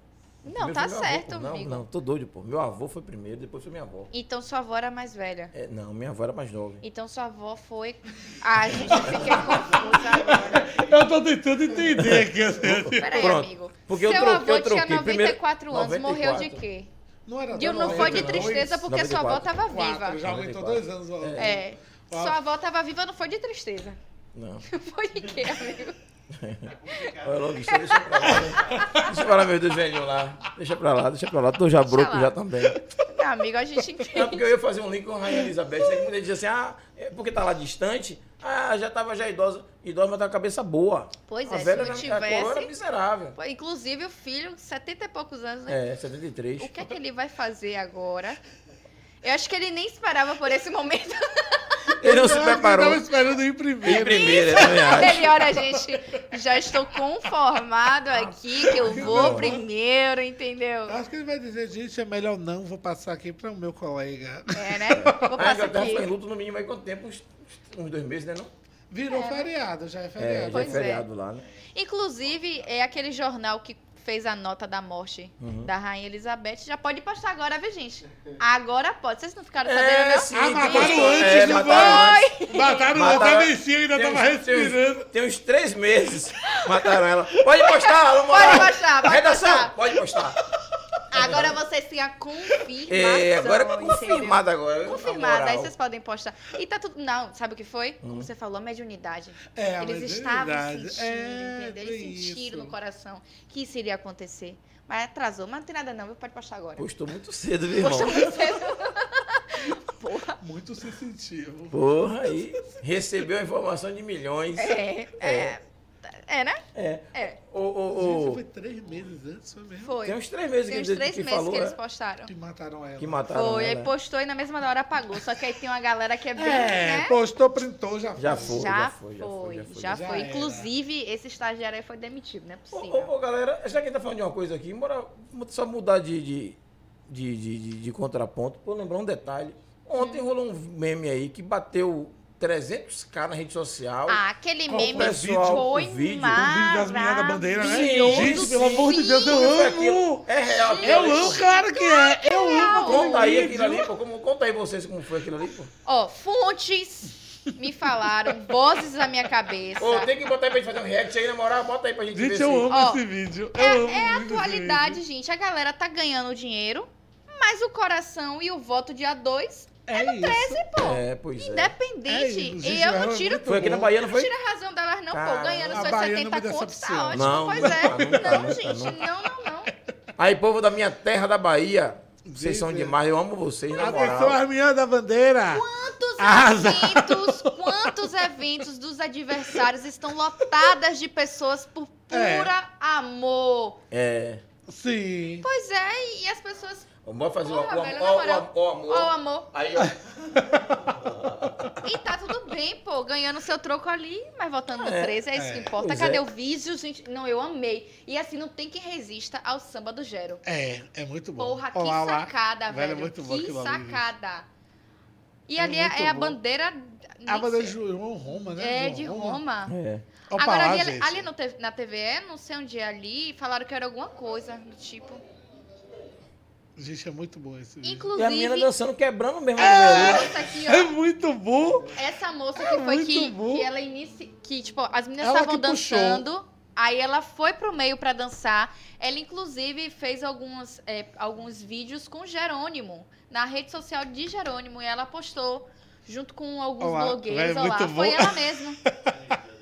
Não, Primeiro tá meu avô, certo, pô. Não, amigo. não, tô doido, pô. Meu avô foi primeiro, depois foi minha avó. Então sua avó era mais velha. É, não, minha avó era mais nova. Então sua avó foi. Ah, gente, eu fiquei confusa agora. [LAUGHS] Eu tô tentando entender aqui. assim. Peraí, Pronto. amigo. Porque eu Seu troquei- avô eu troquei. tinha Primeiro- 94 anos, morreu de 94. quê? Não era De, não foi de 92, tristeza porque sua avó 94. tava viva. Já aumentou 94. dois anos. ó. É. Uau. Sua avó tava viva, não foi de tristeza. Não. [LAUGHS] Foi de quê, amigo? Olha logo isso, deixa pra lá. né? Deixa pra lá, meu Deus, velhinho lá. Deixa pra lá, deixa pra lá. Tô já broco já também. Meu amigo, a gente Não, porque entende. eu ia fazer um link com a Rainha Elizabeth. Aí muita gente diz assim, ah, é porque tá lá distante. Ah, já tava já idosa. Idosa, mas tá com a cabeça boa. Pois a é, se velha, não a coroa era tivesse- miserável. Inclusive, o filho, 70 e poucos anos, né? É, 73. O que é que ele vai fazer agora? Eu acho que ele nem esperava por esse momento. [LAUGHS] Ele não se Eu preparou. tava esperando ir Em primeiro. eu. [LAUGHS] Ele, olha, gente, já estou conformado aqui que eu vou primeiro, entendeu? Acho que ele vai dizer, gente, é melhor não, vou passar aqui para o meu colega. É, né? [LAUGHS] Vou passar em aqui. luto no mínimo aí quanto tempo? Uns, uns dois meses, né? Não? Virou feriado, já é É, feriado. já é é. feriado lá, né? Inclusive, é aquele jornal que fez a nota da morte Uhum. da Rainha Elizabeth. Já pode postar agora, viu, gente? Agora pode. Vocês não ficaram sabendo, É, não? sim. Ah, mataram postou- antes, é, mataram foi? antes. Mataram, Mataram- mataram a bichinha, ainda Tem tava uns- tem uns- respirando. Tem uns três meses. Mataram ela. Pode postar, não Pode postar, pode Redação, postar. pode postar. Agora vocês têm a confirmação. É, agora é entendeu? confirmado agora. Confirmada, na aí vocês podem postar. E tá tudo. Não, sabe o que foi? Você falou a mediunidade. É, Eles mediunidade. estavam sentindo, É, entendeu? Eles sentiram isso. no coração que isso iria acontecer. Mas atrasou, mas não tem nada não, viu? Pode postar agora. Postou muito cedo, viu, irmão? Postou muito cedo. [LAUGHS] Porra. Muito sensitivo. Porra, aí recebeu a informação de milhões. É, é. É, né? É. É. O, o, o- foi três meses antes, foi mesmo? Foi. Tem uns três meses Tem que, uns que, três que meses falou, que eles né? postaram. Que mataram ela. Que mataram Foi, aí ela. postou e na mesma hora apagou. Só que aí tem uma galera que é bem, É, né? postou, printou, já Já foi. foi. Já, foi, foi, já foi, já já foi, foi. já era. Inclusive, esse estagiário aí foi demitido, não é Ô, possível. ô, ô, galera, já que a gente tá falando de uma coisa aqui, bora só mudar de, de, de, de, de- de contraponto, pra eu lembrar um detalhe. Ontem Hum. rolou um meme aí que bateu 300k na rede social. Ah, aquele Qual meme foi o vídeo? foi O vídeo? O vídeo das meninas da bandeira, né? Sim, Gente, pelo amor de Deus, eu amo! É real aquilo Eu amo, pô? claro que é! Eu amo! Conta aí aquele aquilo ali, vídeo. pô. Como, conta aí vocês como foi aquilo ali, pô. Ó, fontes me falaram, [LAUGHS] vozes da minha cabeça. Ô, tem que botar aí pra gente fazer um react aí, na moral, bota aí pra gente, ver Gente, se... eu amo Ó, esse vídeo. Eu amo É, é a atualidade, vídeo. gente. A galera tá ganhando dinheiro, mas o coração e o voto dia 2 É isso. 13, pô. É, pois é. É Independente. isso, e eu é não tiro. Foi aqui na. Bahia, não Não foi? tira a razão delas, não, Cara, pô. Ganhando seus não 70 me contos, tá ótimo. Não, pois é. não, gente, não, não, não. Aí, povo da minha terra da Bahia, vocês são demais, eu amo vocês, na Atenção, moral. as meninas da bandeira! Quantos Asa. eventos, [LAUGHS] quantos eventos dos adversários estão lotadas de pessoas por É. pura amor? É. Sim. Pois é, e as pessoas. Vamos fazer Porra, o, o, velho, o, na o, moral. o, o amor. Ó, o amor. Aí, ó. E tá tudo bem, pô, ganhando seu troco ali, mas voltando no É, 13, é isso é. que importa. Pois Cadê é. o vídeo, gente? Não, eu amei. E assim, não tem quem resista ao samba do Gero. É, é muito bom. Porra, que Olá, lá. sacada, Velho, velho. é muito bom que sacada. E É ali é, é a bom. bandeira. A bandeira de sei. João Roma, né? É, de Roma. É. Opa, Agora, lá, ali, gente. ali no na TVE, não sei onde é ali, falaram que era alguma coisa do tipo. Gente, é muito bom esse vídeo. E a menina Inclusive, dançando, quebrando mesmo. É. aqui, É muito bom! Essa moça que É foi muito que, bom. que ela inicia. Que, tipo, as meninas Ela estavam que puxou. dançando. Aí ela foi pro meio pra dançar. Ela, inclusive, fez alguns, é, alguns vídeos com Jerônimo. Na rede social de Jerônimo. E ela postou junto com alguns Olá, blogueiros. velho, Olá. muito Foi bom. ela mesma. [LAUGHS]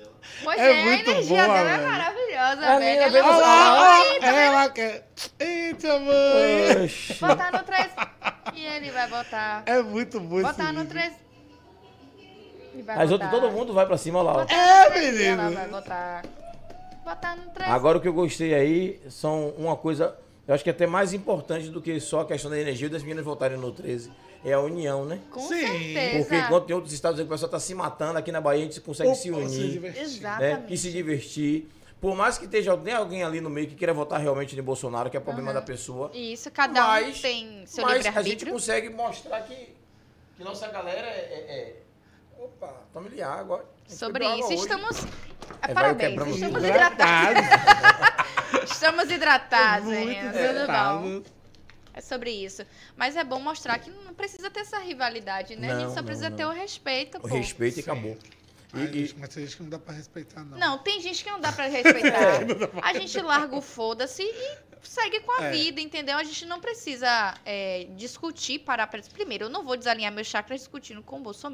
Pois É é, muito a energia boa, dela é maravilhosa, A velho. Ela Olha é lá, uma- ó, ela quer. Eita, mãe! Oxi. Botar no 3. E ele vai botar. É muito bom esse Botar no vídeo. 3. E vai As outras, todo mundo vai pra cima, olha lá. ó. É, no 3, menino. Ela vai botar. Botar no 3. Agora o que eu gostei aí são uma coisa, eu acho que é até mais importante do que só a questão da energia das meninas voltarem no 13. É a união, né? Com Sim. certeza. Porque enquanto em outros estados o pessoal tá se matando, aqui na Bahia a gente consegue se unir. divertir. né? E se divertir. Por mais que esteja tem alguém ali no meio que queira votar realmente em Bolsonaro, que é problema da pessoa. Isso, cada Mas- um tem seu mas a gente livre-arbítrio. consegue mostrar que, que nossa galera é. é- é- Opa, tome-lhe água. A gente Sobre isso, água hoje. estamos. Ah, vai Parabéns, estamos tudo. hidratados. Hidratado. [LAUGHS] Estamos hidratados, Muito meninas. Tudo bom. É sobre isso. Mas é bom mostrar que não precisa ter essa rivalidade, né? a gente Não, só não, precisa não. ter o respeito, O pô. respeito e acabou. Ai, E- e- gente, mas tem gente que não dá pra respeitar, não. Não, tem gente que não dá pra respeitar. [LAUGHS] a gente larga o foda-se e segue com a É. vida, entendeu? A gente não precisa é, discutir, parar pra... Primeiro, eu não vou desalinhar meus chakras discutindo com o Bolsonaro.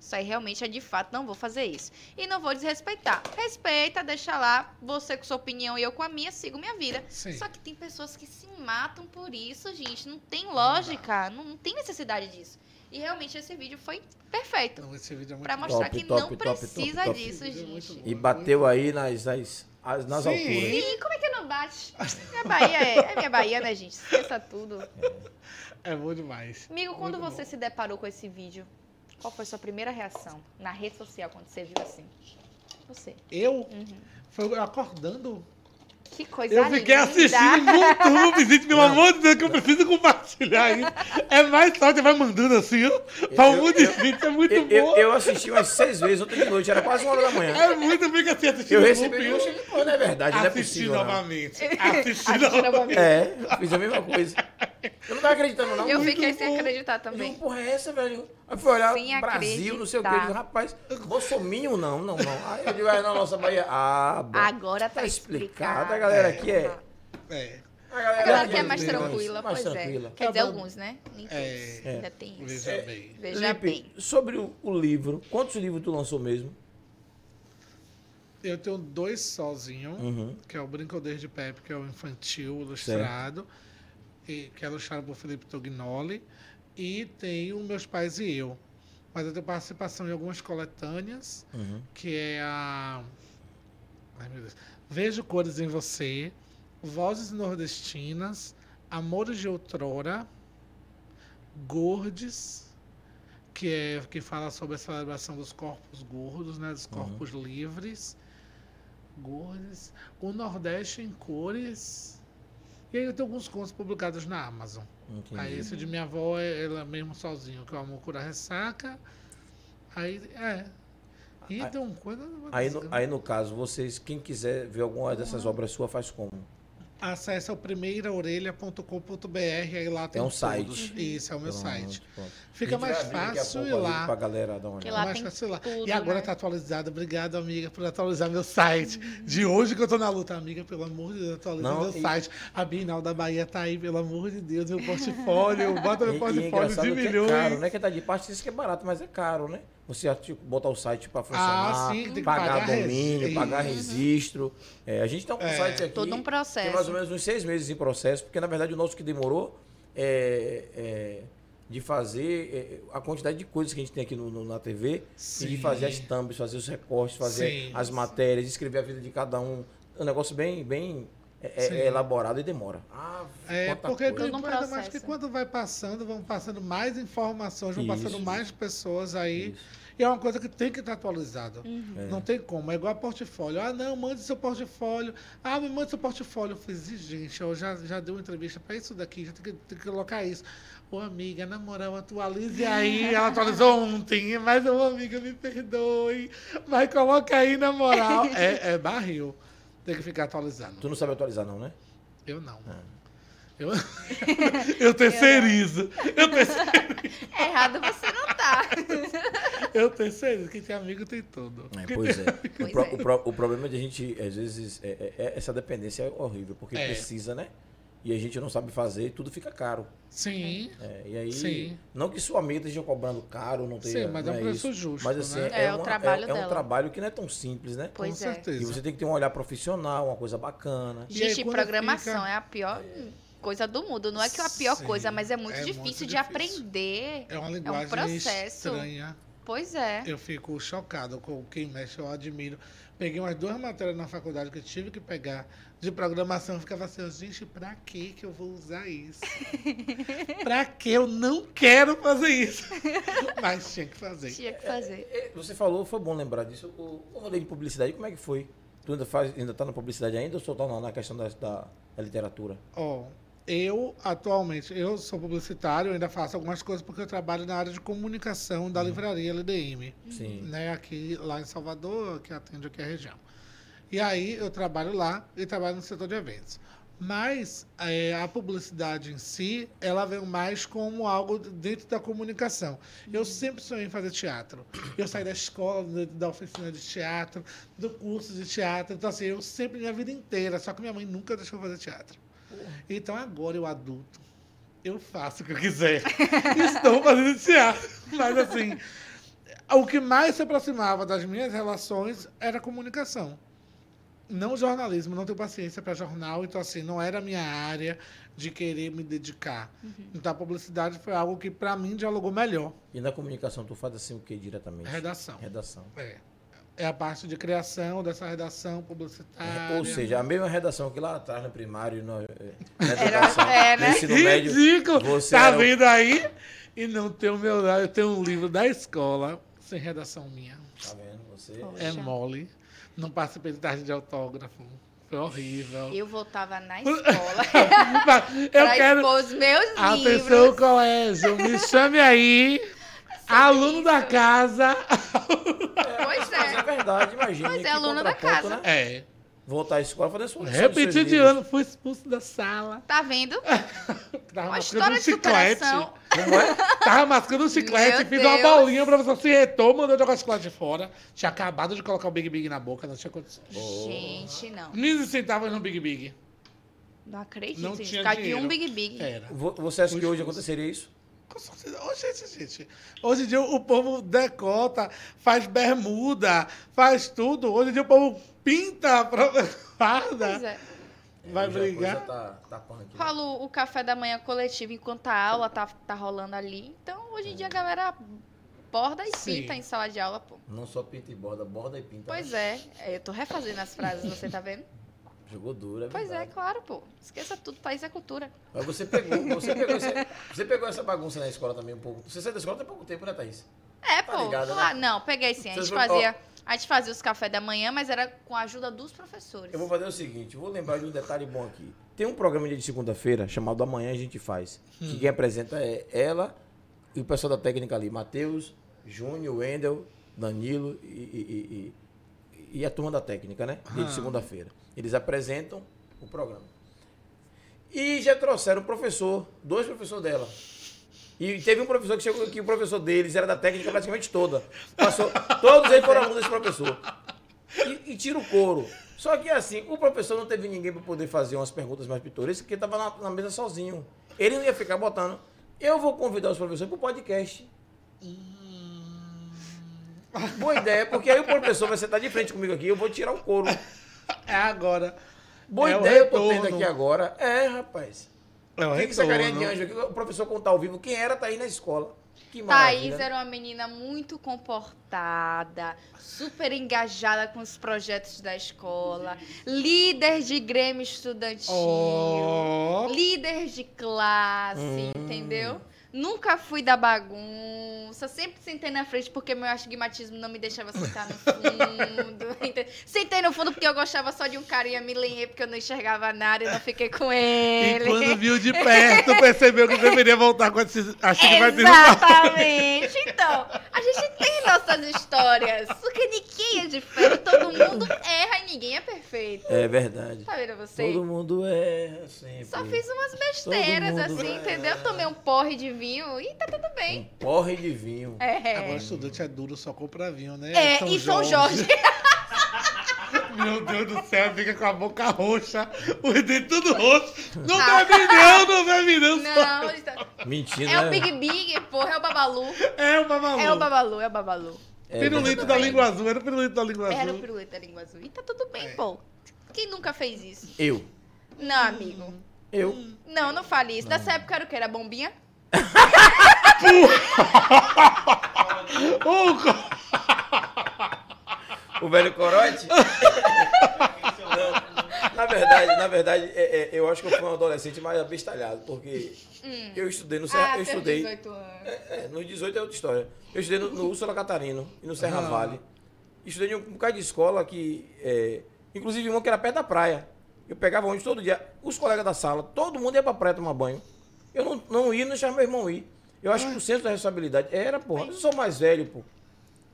Isso aí realmente é de fato, não vou fazer isso. E não vou desrespeitar. Respeita, deixa lá, você com sua opinião e eu com a minha, sigo minha vida. Sim. Só que tem pessoas que se matam por isso, gente. Não tem lógica, não, não tem necessidade disso. E realmente esse vídeo foi perfeito. Não, esse vídeo é muito Pra mostrar Top, que top, não top, precisa top, top. disso, é gente. bom. E bateu aí nas, nas, as- nas Sim. alturas. Sim, como é que não bate? Minha Bahia é, é minha Bahia, né, gente? Esqueça tudo. É bom demais. Amigo, quando Muito você bom. se deparou com esse vídeo, qual foi a sua primeira reação na rede social quando você viu assim? Você. Eu, Uhum. foi acordando. Que coisa Eu fiquei linda. assistindo no YouTube, [LAUGHS] gente, pelo amor de Deus, que eu preciso compartilhar isso. É mais fácil, você vai mandando assim, ó. Pra um monte de gente, é muito Eu, bom. eu, eu assisti umas seis vezes ontem de noite, era quase uma hora da manhã. É muito bem que assim, assistindo Eu recebi, eu pô, não é verdade, não é Assisti possível. Não. novamente. [LAUGHS] Assisti Assisti novamente. novamente. É, fiz a mesma coisa. Eu não tava acreditando, não. Eu fiquei sem acreditar também. porra, é essa, velho? Aí fui olhar, Sem Brasil, não sei o acreditar. digo, rapaz, Bolsominion não, não, não. Aí eu digo, é na nossa Bahia. Ah, bom. Agora tá Tá explicado, explicado. a galera aqui é. É, A A galera aqui é mais tranquila, mais pois tranquila. é. Quer dizer, Tá alguns, né? Nem todos. É. Ainda tem isso. veja bem. Veja Lipe, bem. sobre o, o livro, quantos livros tu lançou mesmo? Eu tenho dois sozinho, Uhum. que é o Brincadeira de Pepe, que é o infantil ilustrado, e, que é ilustrado por Felipe Tognoli, e tem o Meus Pais e Eu. Mas eu tenho participação em algumas coletâneas, Uhum. que é a Ai, meu Deus. Vejo cores em você, vozes nordestinas, amores de outrora, gordes, que é que fala sobre a celebração dos corpos gordos, né, dos corpos livres, gordes, o Nordeste em cores. E aí eu tenho alguns contos publicados na Amazon. Entendi. Aí esse de minha avó é ela mesmo sozinho, que é o Amor Cura Ressaca. Aí, é. E Aí- coisa. Aí no, aí no caso, vocês, quem quiser ver alguma dessas obras suas, faz como? Acesse o primeiraorelha.com.br, aí lá tem um todos. site. Isso, é o meu Pronto, site. pronto. Fica mais daqui a fácil pouco ir ali lá. Pra galera dar uma Que olhada. lá mais tem fácil ir lá. tudo, e agora né? tá atualizado. Obrigado, amiga, por atualizar meu site. De hoje que eu tô na luta, amiga, pelo amor de Deus, atualiza Não, meu e- site. A Bienal da Bahia tá aí, pelo amor de Deus, meu portfólio. Bota meu [LAUGHS] E, e é portfólio engraçado de que milhões. é caro, né? Que tá de parte, isso que é barato, mas é caro, né? Você botar o site pra funcionar, Ah, sim, tem que pagar, pagar domínio, registro. pagar registro. É, a gente tá com um É. site aqui. Todo um processo. Tem mais ou menos uns seis meses em processo, porque na verdade o nosso que demorou é, é de fazer é, a quantidade de coisas que a gente tem aqui no, no- na TV, e de Sim. fazer as thumbs, fazer os recortes, fazer Sim. as matérias, escrever a vida de cada um. É um negócio bem, bem é, é, Sim. é elaborado e demora. Ah, É, porque coisa. Ainda mais que quando vai passando, vão passando mais informações, vão Isso. passando mais pessoas aí. Isso. E é uma coisa que tem que estar atualizado. Uhum. Não tem como. É igual a portfólio. Ah, não, mande seu portfólio. Ah, me mande seu portfólio. Eu fiz, "Ih, gente, eu já, já dei uma entrevista para isso daqui, já tem que, tem que colocar isso. Ô, amiga, na moral, atualize aí. [LAUGHS] Ela atualizou ontem, mas, ô, amiga, me perdoe. Mas coloca aí, na moral. [LAUGHS] É, é barril. Tem que ficar atualizando. Tu não sabe atualizar, não, né? Eu não. Ah. Eu, [LAUGHS] eu terceirizo. Eu terceirizo. [LAUGHS] Errado você não tá. [LAUGHS] Eu terceirizo. Quem tem amigo tem tudo. É, pois é. Pois o, pro- é. o pro- o problema de a gente, às vezes, é- é- é- essa dependência é horrível, porque É. precisa, né? E a gente não sabe fazer e tudo fica caro. Sim. É, e aí, Sim. não que sua amiga esteja cobrando caro, não tenha. Sim, mas é um preço isso. justo, Mas assim, né? é, É o uma- trabalho é, é um trabalho que não é tão simples, né? Pois com é. certeza. E você tem que ter um olhar profissional, uma coisa bacana. E aí, Gente, programação fica- é a pior coisa do mundo. Não é que é a pior Sim, coisa, mas é muito é difícil muito de difícil. aprender. É uma linguagem processo. estranha. Pois é. Eu fico chocado com quem mexe, eu admiro. Peguei umas duas matérias na faculdade que eu tive que pegar de programação. Eu ficava assim, gente, pra que que eu vou usar isso? [LAUGHS] pra que eu não quero fazer isso? [LAUGHS] Mas tinha que fazer. Tinha que fazer. É, Você falou, foi bom lembrar disso. O, o rolê de publicidade, como é que foi? Tu ainda, faz, ainda tá na publicidade ainda ou só tá na, na questão da, da, da literatura? Ó, eu atualmente, eu sou publicitário, ainda faço algumas coisas porque eu trabalho na área de comunicação da livraria LDM. Sim. né, aqui lá em Salvador, que atende aqui a região. E aí eu trabalho lá e trabalho no setor de eventos. Mas é, a publicidade em si, ela vem mais como algo dentro da comunicação. Eu sempre sonhei em fazer teatro. Eu saí da escola, da- oficina de teatro, do curso de teatro. Então, assim, eu sempre, minha vida inteira, só que minha mãe nunca deixou fazer teatro. Então, agora eu adulto, eu faço o que eu quiser. [LAUGHS] Estou fazendo teatro. Mas, assim, o que mais se aproximava das minhas relações era a comunicação. Não jornalismo, não tenho paciência para jornal, então assim, não era a minha área de querer me dedicar. Então a publicidade foi algo que para mim dialogou melhor. E na comunicação, tu faz assim o que diretamente? Redação. Redação. É. É a parte de criação dessa redação publicitária. Ou seja, a mesma redação que lá atrás no primário, no, eh, na [LAUGHS] Era- educação, é, né? no ensino médio. Ridículo! você tá era o- vendo aí? E não tem o meu. Eu tenho um livro da escola sem redação minha. Tá vendo? Você. Poxa. É mole. Não participei de tarde de autógrafo. Foi horrível. Eu voltava na [LAUGHS] escola Eu pra quero. expor os meus Atenção, livros. colégio, me chame aí. Aluno da casa. Pois Mas é é. verdade, imagina. Pois é, aluno da casa. Né? É. Voltar à escola fazer sua lição dos Repeti seus de livros. ano, fui expulso da sala. Tá vendo? [LAUGHS] Tava Uma mascando história um de chiclete. superação. Como é? Tava mascando um chiclete, Meu fiz uma Deus. bolinha, o professor se retou, mandou jogar o chiclete fora. Tinha acabado de colocar o Big Big na boca, não tinha condições. Gente, não. 15 centavos no Big Big. Não acredito. Não gente. tinha Ficar de dinheiro. É. um Big Big. Era. Vo- Você acha que hoje aconteceria isso? Com certeza. Ô, gente, gente. Hoje em dia o povo decota, faz bermuda, faz tudo. Hoje em dia o povo pinta a própria farda. Pois é. Vai Hoje brigar? Tá, tá punk, né? Rola o- o café da manhã coletivo enquanto a aula tá, tá rolando ali. Então, hoje em dia a galera borda e Sim. pinta em sala de aula, pô. Não só pinta e borda, borda e pinta. Pois é, é, eu tô refazendo as frases, você tá vendo? [LAUGHS] Jogou duro, é Pois é, claro, pô. Esqueça tudo, país é cultura. Mas você pegou, [LAUGHS] você pegou, esse- você pegou essa bagunça na escola também um pouco. Você saiu da escola tem pouco tempo, né, Thaís? É, Tá pô. ligado, né? claro, Não, peguei sim. A gente fazia. A gente fazia os cafés da manhã, mas era com a ajuda dos professores. Eu vou fazer o seguinte, vou lembrar de um detalhe bom aqui. Tem um programa de segunda-feira chamado Amanhã a gente faz. Que quem apresenta é ela e o pessoal da técnica ali, Matheus, Júnior, Wendel, Danilo e, e- e- e- a turma da técnica, né? Dia de segunda-feira. Eles apresentam o programa. E já trouxeram o professor, dois professores dela. E teve um professor que chegou aqui, o professor deles era da técnica praticamente toda. Passou, todos eles foram alunos desse professor. E, e tira o couro. Só que assim, o professor não teve ninguém para poder fazer umas perguntas mais pitorescas, porque estava na, na mesa sozinho. Ele não ia ficar botando. Eu vou convidar os professores para o podcast. Boa ideia, porque aí o professor vai sentar de frente comigo aqui, eu vou tirar o couro. É agora. Boa É ideia eu tô tendo aqui agora. É, rapaz. É o Fica essa carinha de anjo aqui, o professor contar ao vivo quem era, tá aí na escola. Que maravilha. Thaís era uma menina muito comportada, super engajada com os projetos da escola, líder de grêmio estudantil, Ó. líder de classe, Hum. entendeu? Nunca fui da bagunça, sempre sentei na frente porque meu astigmatismo não me deixava sentar no fundo. [LAUGHS] ente- Sentei no fundo porque eu gostava só de um cara e me lenhei porque eu não enxergava nada e não fiquei com E ele. quando [LAUGHS] viu de perto, percebeu que deveria voltar com esse astigmatismo. Exatamente. Então, a gente tem nossas histórias. Porque ninguém é de ferro, todo mundo erra e ninguém é perfeito. É verdade. Tá vendo você? Todo mundo erra sempre. Só fiz umas besteiras, assim, erra. entendeu? Tomei um porre de vinho e tá tudo bem. Porre de vinho. É. Agora estudante é duro, só compra vinho, né? É, e São Jorge. [LAUGHS] Meu Deus do céu, fica com a boca roxa, os dentes tudo roxo. Não Ah. bebe não, não bebe não. Não, está- Mentira, é né? o Big Big, porra, é o Babalu. É o babalu. É o Babalu, é o Babalu. É, Pirulito da bem. língua azul, era o pirulito da língua Era o azul. pirulito da língua azul. E tá tudo bem, É. pô. Quem nunca fez isso? Eu. Não, amigo. Eu. Não, não fale isso. Nessa época era o quê? Era bombinha? [LAUGHS] O velho corote? Não, [LAUGHS] na verdade, na verdade, é- é, eu acho que eu fui um adolescente mais abestalhado, porque eu estudei no Serra, ah, eu seus estudei. 18 anos. É, nos 18 é outra história. Eu estudei no, no Úrsula Catarino e no Serra Ah. Vale. Estudei em um bocado de escola que. é, inclusive uma que era perto da praia. Eu pegava ônibus todo dia. Os colegas da sala, todo mundo ia pra praia tomar banho. Eu não, não ia, não deixava meu irmão ir. Eu acho que o senso da responsabilidade era, porra. Eu sou mais velho, pô.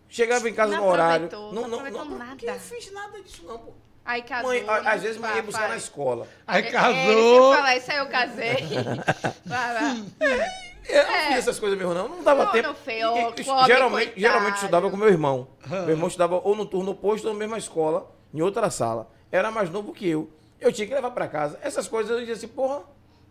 Chegava em casa Não no horário. Não, não não, aproveitou não, nada. eu fiz nada disso, não, pô. Aí casou. Mãe, a- né? às vezes mãe ia buscar na escola. Aí É, é, casou. você fala, isso aí eu casei. [LAUGHS] vai, vai. Eu não fiz essas coisas mesmo, não. Não dava Não, tempo. não fez, E- e- geralmente, coitado. geralmente estudava com meu irmão. Meu irmão estudava ou no turno oposto ou na mesma escola, em outra sala. Era mais novo que eu. Eu tinha que levar pra casa. Essas coisas eu dizia assim, porra, não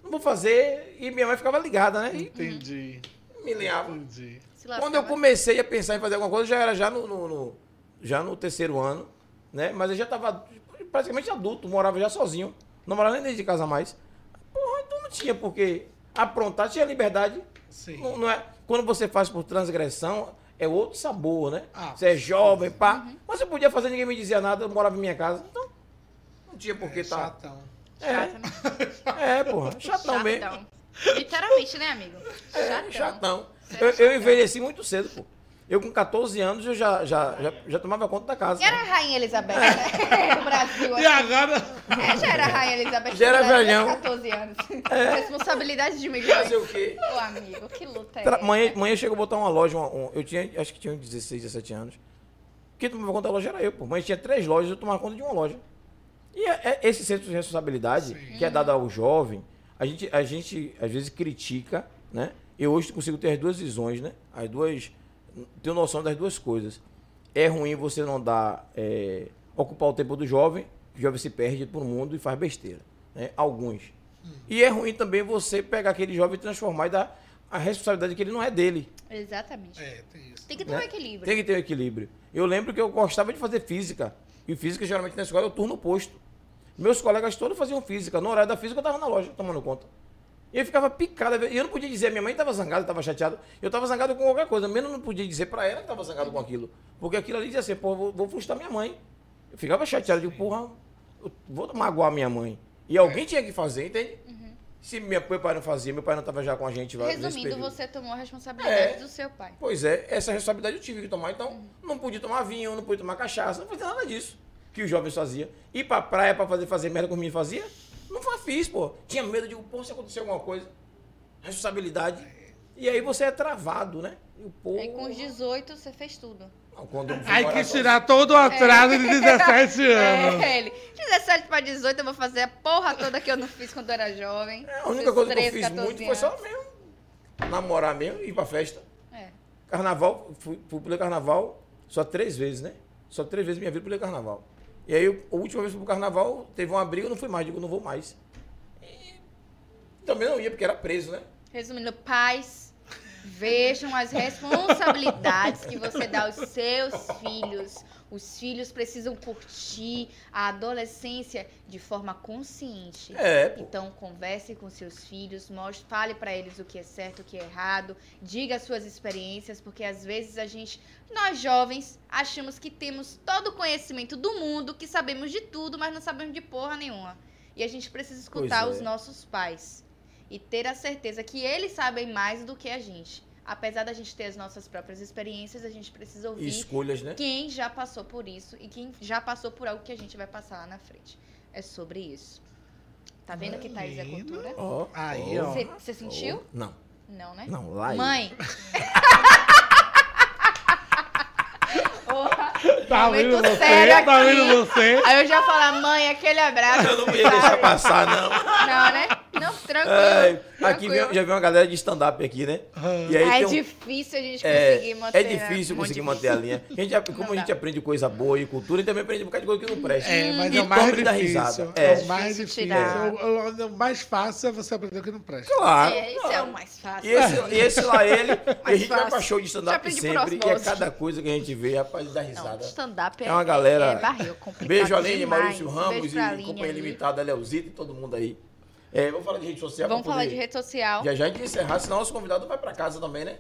vou fazer. E minha mãe ficava ligada, né? E Entendi, me linhava. entendi. Quando eu comecei a pensar em fazer alguma coisa, já era já no, no- no- já no terceiro ano, né? Mas eu já estava praticamente adulto, morava já sozinho. Não morava nem dentro de casa mais. Porra, então não tinha porque aprontar, tinha liberdade. Sim. Não, não é, quando você faz por transgressão, é outro sabor, né? Ah, você é jovem, pá. Uhum. Mas eu podia fazer, ninguém me dizia nada, eu morava em minha casa. Então, não tinha por que tá. Chatão. Chata, né? [LAUGHS] É, porra, chatão mesmo. Chatão. Literalmente, né, amigo? É, chatão. Eu, eu envelheci muito cedo, pô. Eu com 14 anos eu já, já, já, já tomava conta da casa. E era a Rainha Elizabeth, né? [LAUGHS] Do Brasil. E assim. agora? É, já era a Rainha Elizabeth. Já era Brasil, velhão. 14 anos. Responsabilidade de milhões. Fazer o quê? Ô, amigo, que luta é Tra- essa? Mãe, mãe chegou a botar uma loja, uma- um- eu tinha, acho que tinha uns 16, 17 anos. Quem tomava conta da loja era eu, pô. Mãe tinha três lojas, eu tomava conta de uma loja. E é, é esse senso de responsabilidade Sim. que é dado ao jovem, a gente, a gente às vezes critica, né? Eu hoje consigo ter as duas visões, né? As duas. Tenho noção das duas coisas. É ruim você não dar. é, ocupar o tempo do jovem, o jovem se perde por mundo e faz besteira. Né? Alguns. E é ruim também você pegar aquele jovem e transformar e dar a responsabilidade que ele não é dele. Exatamente. É, tem isso. Tem que ter né? um equilíbrio. Tem que ter um equilíbrio. Eu lembro que eu gostava de fazer física. E física, geralmente, na escola, é o turno oposto. Meus colegas todos faziam física. No horário da física, eu estava na loja, tomando conta. E eu ficava picado. E eu não podia dizer, minha mãe estava zangada, estava chateada. Eu estava zangado com qualquer coisa, menos não podia dizer para ela que estava zangado com aquilo. Porque aquilo ali dizia assim, pô, vou, vou frustrar minha mãe. Eu ficava chateado, digo, porra, eu vou magoar minha mãe. E alguém tinha que fazer, entende? Se minha, meu pai não fazia, meu pai não estava já com a gente. Resumindo, você tomou a responsabilidade É. do seu pai. Pois é, essa responsabilidade eu tive que tomar. Então, não podia tomar vinho, não podia tomar cachaça, não podia nada disso que os jovens faziam. Ir pra praia pra fazer, fazer merda com os meninos fazia? Não fiz, pô. Tinha medo de, pô, se acontecer alguma coisa. Responsabilidade. E aí você é travado, né? E o povo. Aí com os 18 você fez tudo. Aí sozinho- tirar todo o atraso de 17 [LAUGHS] anos. É, ele. 17 pra 18 eu vou fazer a porra toda que eu não fiz quando eu era jovem. É, A única coisa que eu 13, fiz 14 muito foi só anos. mesmo namorar mesmo e ir pra festa. É. Carnaval, fui, fui pro carnaval só três vezes, né? Só três vezes minha vida pulei carnaval. E aí, eu- a última vez que fui pro carnaval, teve uma briga, eu não fui mais, digo, não vou mais. E também não ia, porque era preso, né? Resumindo, pais, vejam as responsabilidades que você dá aos seus filhos. Os filhos precisam curtir a adolescência de forma consciente. É. Então converse com seus filhos, mostre, fale pra eles o que é certo, o que é errado, diga as suas experiências, porque às vezes a gente, nós jovens, achamos que temos todo o conhecimento do mundo, que sabemos de tudo, mas não sabemos de porra nenhuma. E a gente precisa escutar é. os nossos pais e ter a certeza que eles sabem mais do que a gente. Apesar da gente ter as nossas próprias experiências, a gente precisa ouvir escolhas, né? quem já passou por isso e quem já passou por algo que a gente vai passar lá na frente. É sobre isso. Tá vendo que Thaís é cultura? Ó, Aí, ó. Você sentiu? ó. Não, Não, né? não, lá. Mãe! [LAUGHS] Porra, Tá vendo você? sério Tá vendo você? Aí eu já falo, mãe, aquele abraço. Eu não ia deixar passar, não. Não, né? Não, [LAUGHS] tranquilo. Ai, aqui tranquilo. vem- já vi uma galera de stand-up aqui, né? E aí Ah, é um- difícil a gente conseguir É, manter. é difícil conseguir difícil. manter a linha. [LAUGHS] A gente, como Não a gente dá. aprende coisa boa e cultura, a gente também aprende um bocado de coisa que não presta. É, mas E é o mais tome da difícil. risada. É, É. o mais Difícil difícil. O, o- o mais fácil é você aprender o que não presta. Claro. É, isso é o mais fácil. E esse, e esse lá, ele, [LAUGHS] a gente vai fácil. pra show de stand-up sempre, e é cada coisa que a gente vê, rapaz, dá risada. stand-up é, É uma galera. É, barril, Beijo Aline. Maurício Ramos e Companhia. Limitada, Leozito e todo mundo aí. É, vamos falar de rede social. Vamos falar poder- de rede social. Já já a gente encerrar, senão nosso convidado vai pra casa também, né?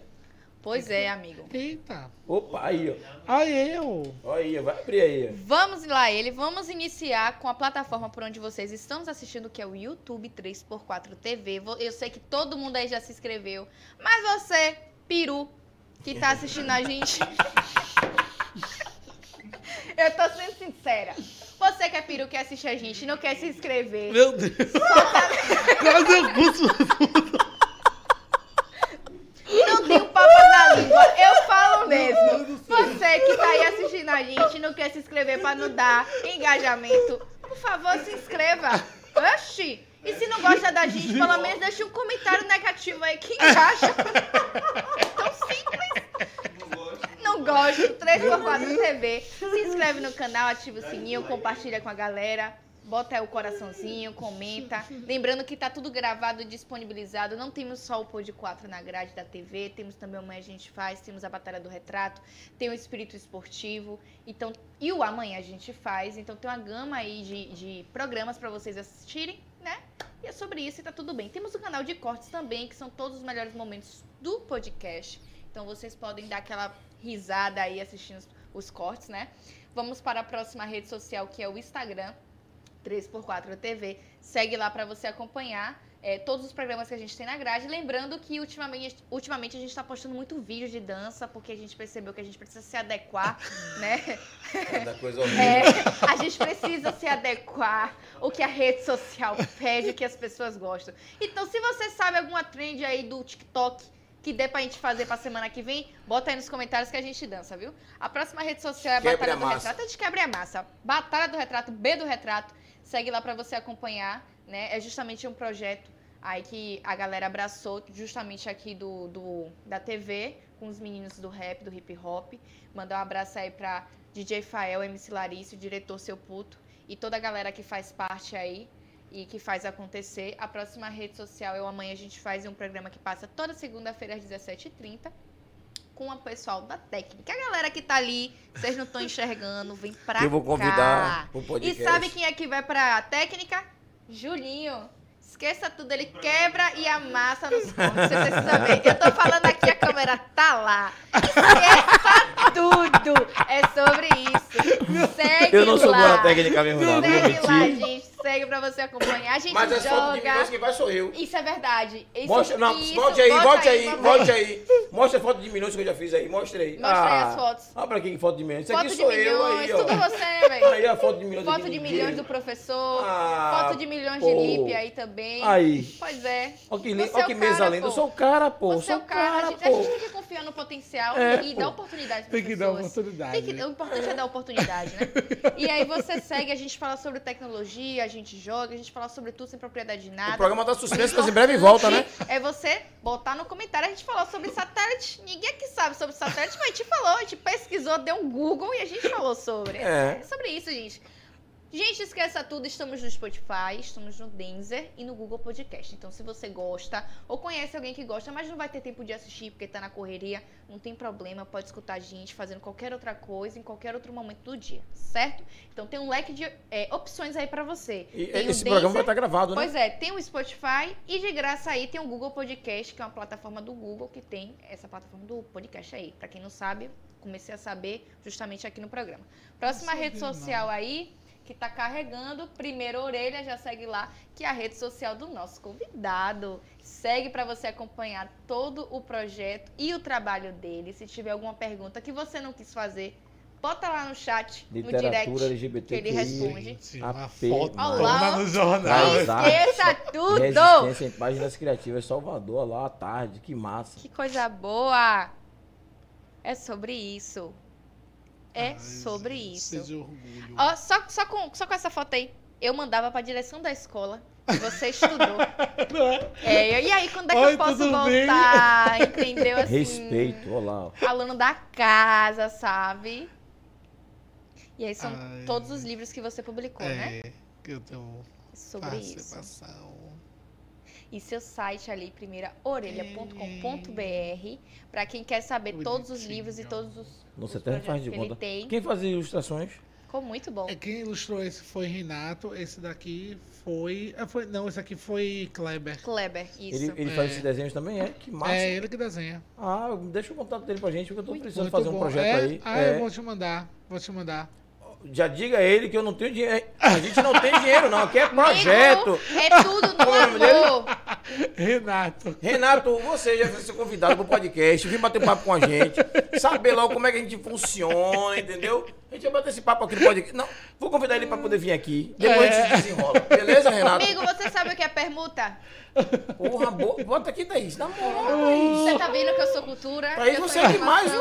Pois é, amigo. Eita. Opa, aí, ó. Olha eu. Aí, ó, vai abrir aí. Vamos lá, ele. Vamos iniciar com a plataforma por onde vocês estão nos assistindo, que é o YouTube 3x4 TV. Eu sei que todo mundo aí já se inscreveu, mas você, peru, que tá assistindo a gente. [LAUGHS] Eu tô sendo sincera. Você que é peru, que assiste a gente, não quer se inscrever. Meu Deus. Quase eu curso. Não tenho papo na língua, eu falo mesmo. Você que tá aí assistindo a gente, não quer se inscrever pra não dar engajamento, por favor, se inscreva. Oxi! E se não gosta da gente, pelo menos deixa um comentário negativo aí que engaja. Tão simples. Gosto, 3x4 TV. Se inscreve no canal, ativa o sininho, compartilha com a galera. Bota aí o coraçãozinho, comenta. Lembrando que tá tudo gravado e disponibilizado. Não temos só o Pod 4 na grade da TV, temos também o Amanhã a gente faz, temos a Batalha do Retrato, tem o Espírito Esportivo, então e o Amanhã a gente faz. Então tem uma gama aí de, de programas para vocês assistirem, né? E é sobre isso e tá tudo bem. Temos o canal de cortes também, que são todos os melhores momentos do podcast. Então vocês podem dar aquela risada aí assistindo os, os cortes, né? Vamos para a próxima rede social, que é o Instagram. 3x4 TV. Segue lá para você acompanhar é, todos os programas que a gente tem na grade. Lembrando que ultimamente, ultimamente a gente está postando muito vídeo de dança, porque a gente percebeu que a gente precisa se adequar, [LAUGHS] né? Cada coisa [LAUGHS] horrível. É, a gente precisa se adequar o que a rede social pede, o que as pessoas gostam. Então, se você sabe alguma trend aí do TikTok que dê pra gente fazer pra semana que vem, bota aí nos comentários que a gente dança, viu? A próxima rede social é a Batalha a do. Retrato. É de quebra a massa. Batalha do Retrato, B do Retrato. Segue lá pra você acompanhar, né? É justamente um projeto aí que a galera abraçou, justamente aqui do, do da TV, com os meninos do rap, do hip hop. Mandar um abraço aí pra DJ Fael, MC Larício, diretor Seu Puto e toda a galera que faz parte aí e que faz acontecer. A próxima rede social é o Amanhã a gente faz um programa que passa toda segunda-feira às 17h30 com o pessoal da técnica. A galera que tá ali, vocês não estão enxergando, vem pra Eu vou cá. convidar o E podcast. sabe quem é que vai pra técnica? Julinho. Esqueça tudo, ele quebra e amassa nos pontos. Você precisa ver. Eu tô falando aqui, a câmera tá lá. Esqueça tudo. É sobre isso. Segue Eu não sou lá. boa na técnica mesmo, não. Segue lá, gente. Segue pra você acompanhar. A gente Mas as fotos de joga. Minoso quem vai sou eu. Isso é verdade. Isso, Mostra, não, isso, volte aí, volte aí, volte aí. Mostra a foto de milhões que eu já fiz aí, mostra aí. Mostra aí as fotos. Ah, pra que foto de milhões? Isso Foto aqui de sou eu milhões, aí, ó. tudo você, velho. Aí a foto de milhões Foto de milhões do professor. Ah, foto de milhões pô. de Lipe aí também. Aí. Pois é. Olha que, li- é olha o que mesa cara, linda. Eu sou o cara, pô. Você é sou o cara, a gente, a gente tem que confiar no potencial É, e dar oportunidade Tem que dar oportunidade, que, né? O importante é dar oportunidade, né? E aí você segue, a gente fala sobre tecnologia, a gente joga, a gente fala sobre tudo sem propriedade de nada. O programa tá [LAUGHS] suspenso, mas em breve volta, né? [LAUGHS] É você botar no comentário, a gente falou sobre satélite. Ninguém aqui sabe sobre satélite, mas a gente falou, a gente pesquisou, deu um Google e a gente falou sobre. É. É sobre isso, gente. Gente, esqueça tudo, estamos no Spotify, estamos no Denzer e no Google Podcast. Então, se você gosta ou conhece alguém que gosta, mas não vai ter tempo de assistir porque tá na correria, não tem problema, pode escutar a gente fazendo qualquer outra coisa em qualquer outro momento do dia, certo? Então, tem um leque de é, opções aí pra você. E Tem esse programa vai estar gravado, né? Pois é, tem o Spotify e de graça aí tem o Google Podcast, que é uma plataforma do Google que tem essa plataforma do podcast aí. Pra quem não sabe, comecei a saber justamente aqui no programa. Próxima rede social aí que tá carregando, primeira orelha, já segue lá, que é a rede social do nosso convidado. Segue pra você acompanhar todo o projeto e o trabalho dele. Se tiver alguma pergunta que você não quis fazer, bota lá no chat, no Literatura direct, que LGBTQI. ele responde. Uma foto toda no jornal. Esqueça tudo! Resistência em Páginas Criativas Salvador, lá à tarde, que massa. Que coisa boa! É sobre isso. É Ai, sobre gente, isso. Seja orgulho. Ó, só, só, com, só com essa foto aí, eu mandava pra direção da escola você estudou. [LAUGHS] Não é? É, e aí, quando é que Oi, eu posso tudo bem? voltar? [LAUGHS] Entendeu? Assim, Respeito, olha lá. ó. Aluno da casa, sabe? E aí são Ai, todos os livros que você publicou, né? É, que eu tenho Sobre isso. E seu site ali, primeiraorelha.com.br, pra quem quer saber todos os livros e todos os, Não os até faz de que ele conta. tem. Quem fazia ilustrações? Ficou muito bom. É, quem ilustrou esse foi Renato, esse daqui foi. ah, foi não, esse aqui foi Kleber. Kleber, isso. Ele, ele É. faz esses desenhos também, é? Que massa. É ele que desenha. Ah, deixa o contato dele pra gente, porque eu tô precisando Muito fazer um bom. projeto É? aí. Ah, É. eu vou te mandar. Vou te mandar. Já diga a ele que eu não tenho dinheiro. A gente não tem dinheiro, não. Aqui é projeto. Amigo, é tudo no o amor. Renato. Renato, você já vai ser convidado pro podcast, vem bater papo com a gente, saber logo como é que a gente funciona, entendeu? Gente vai bater esse papo aqui no podcast. Não, vou convidar ele pra poder vir aqui. Depois É. a gente desenrola. Beleza, Renato? Amigo, você sabe o que é permuta? Porra, boa. Bota aqui, Thaís. Na moral, Thaís. Você tá vendo que eu sou cultura? Thaís, eu você é demais.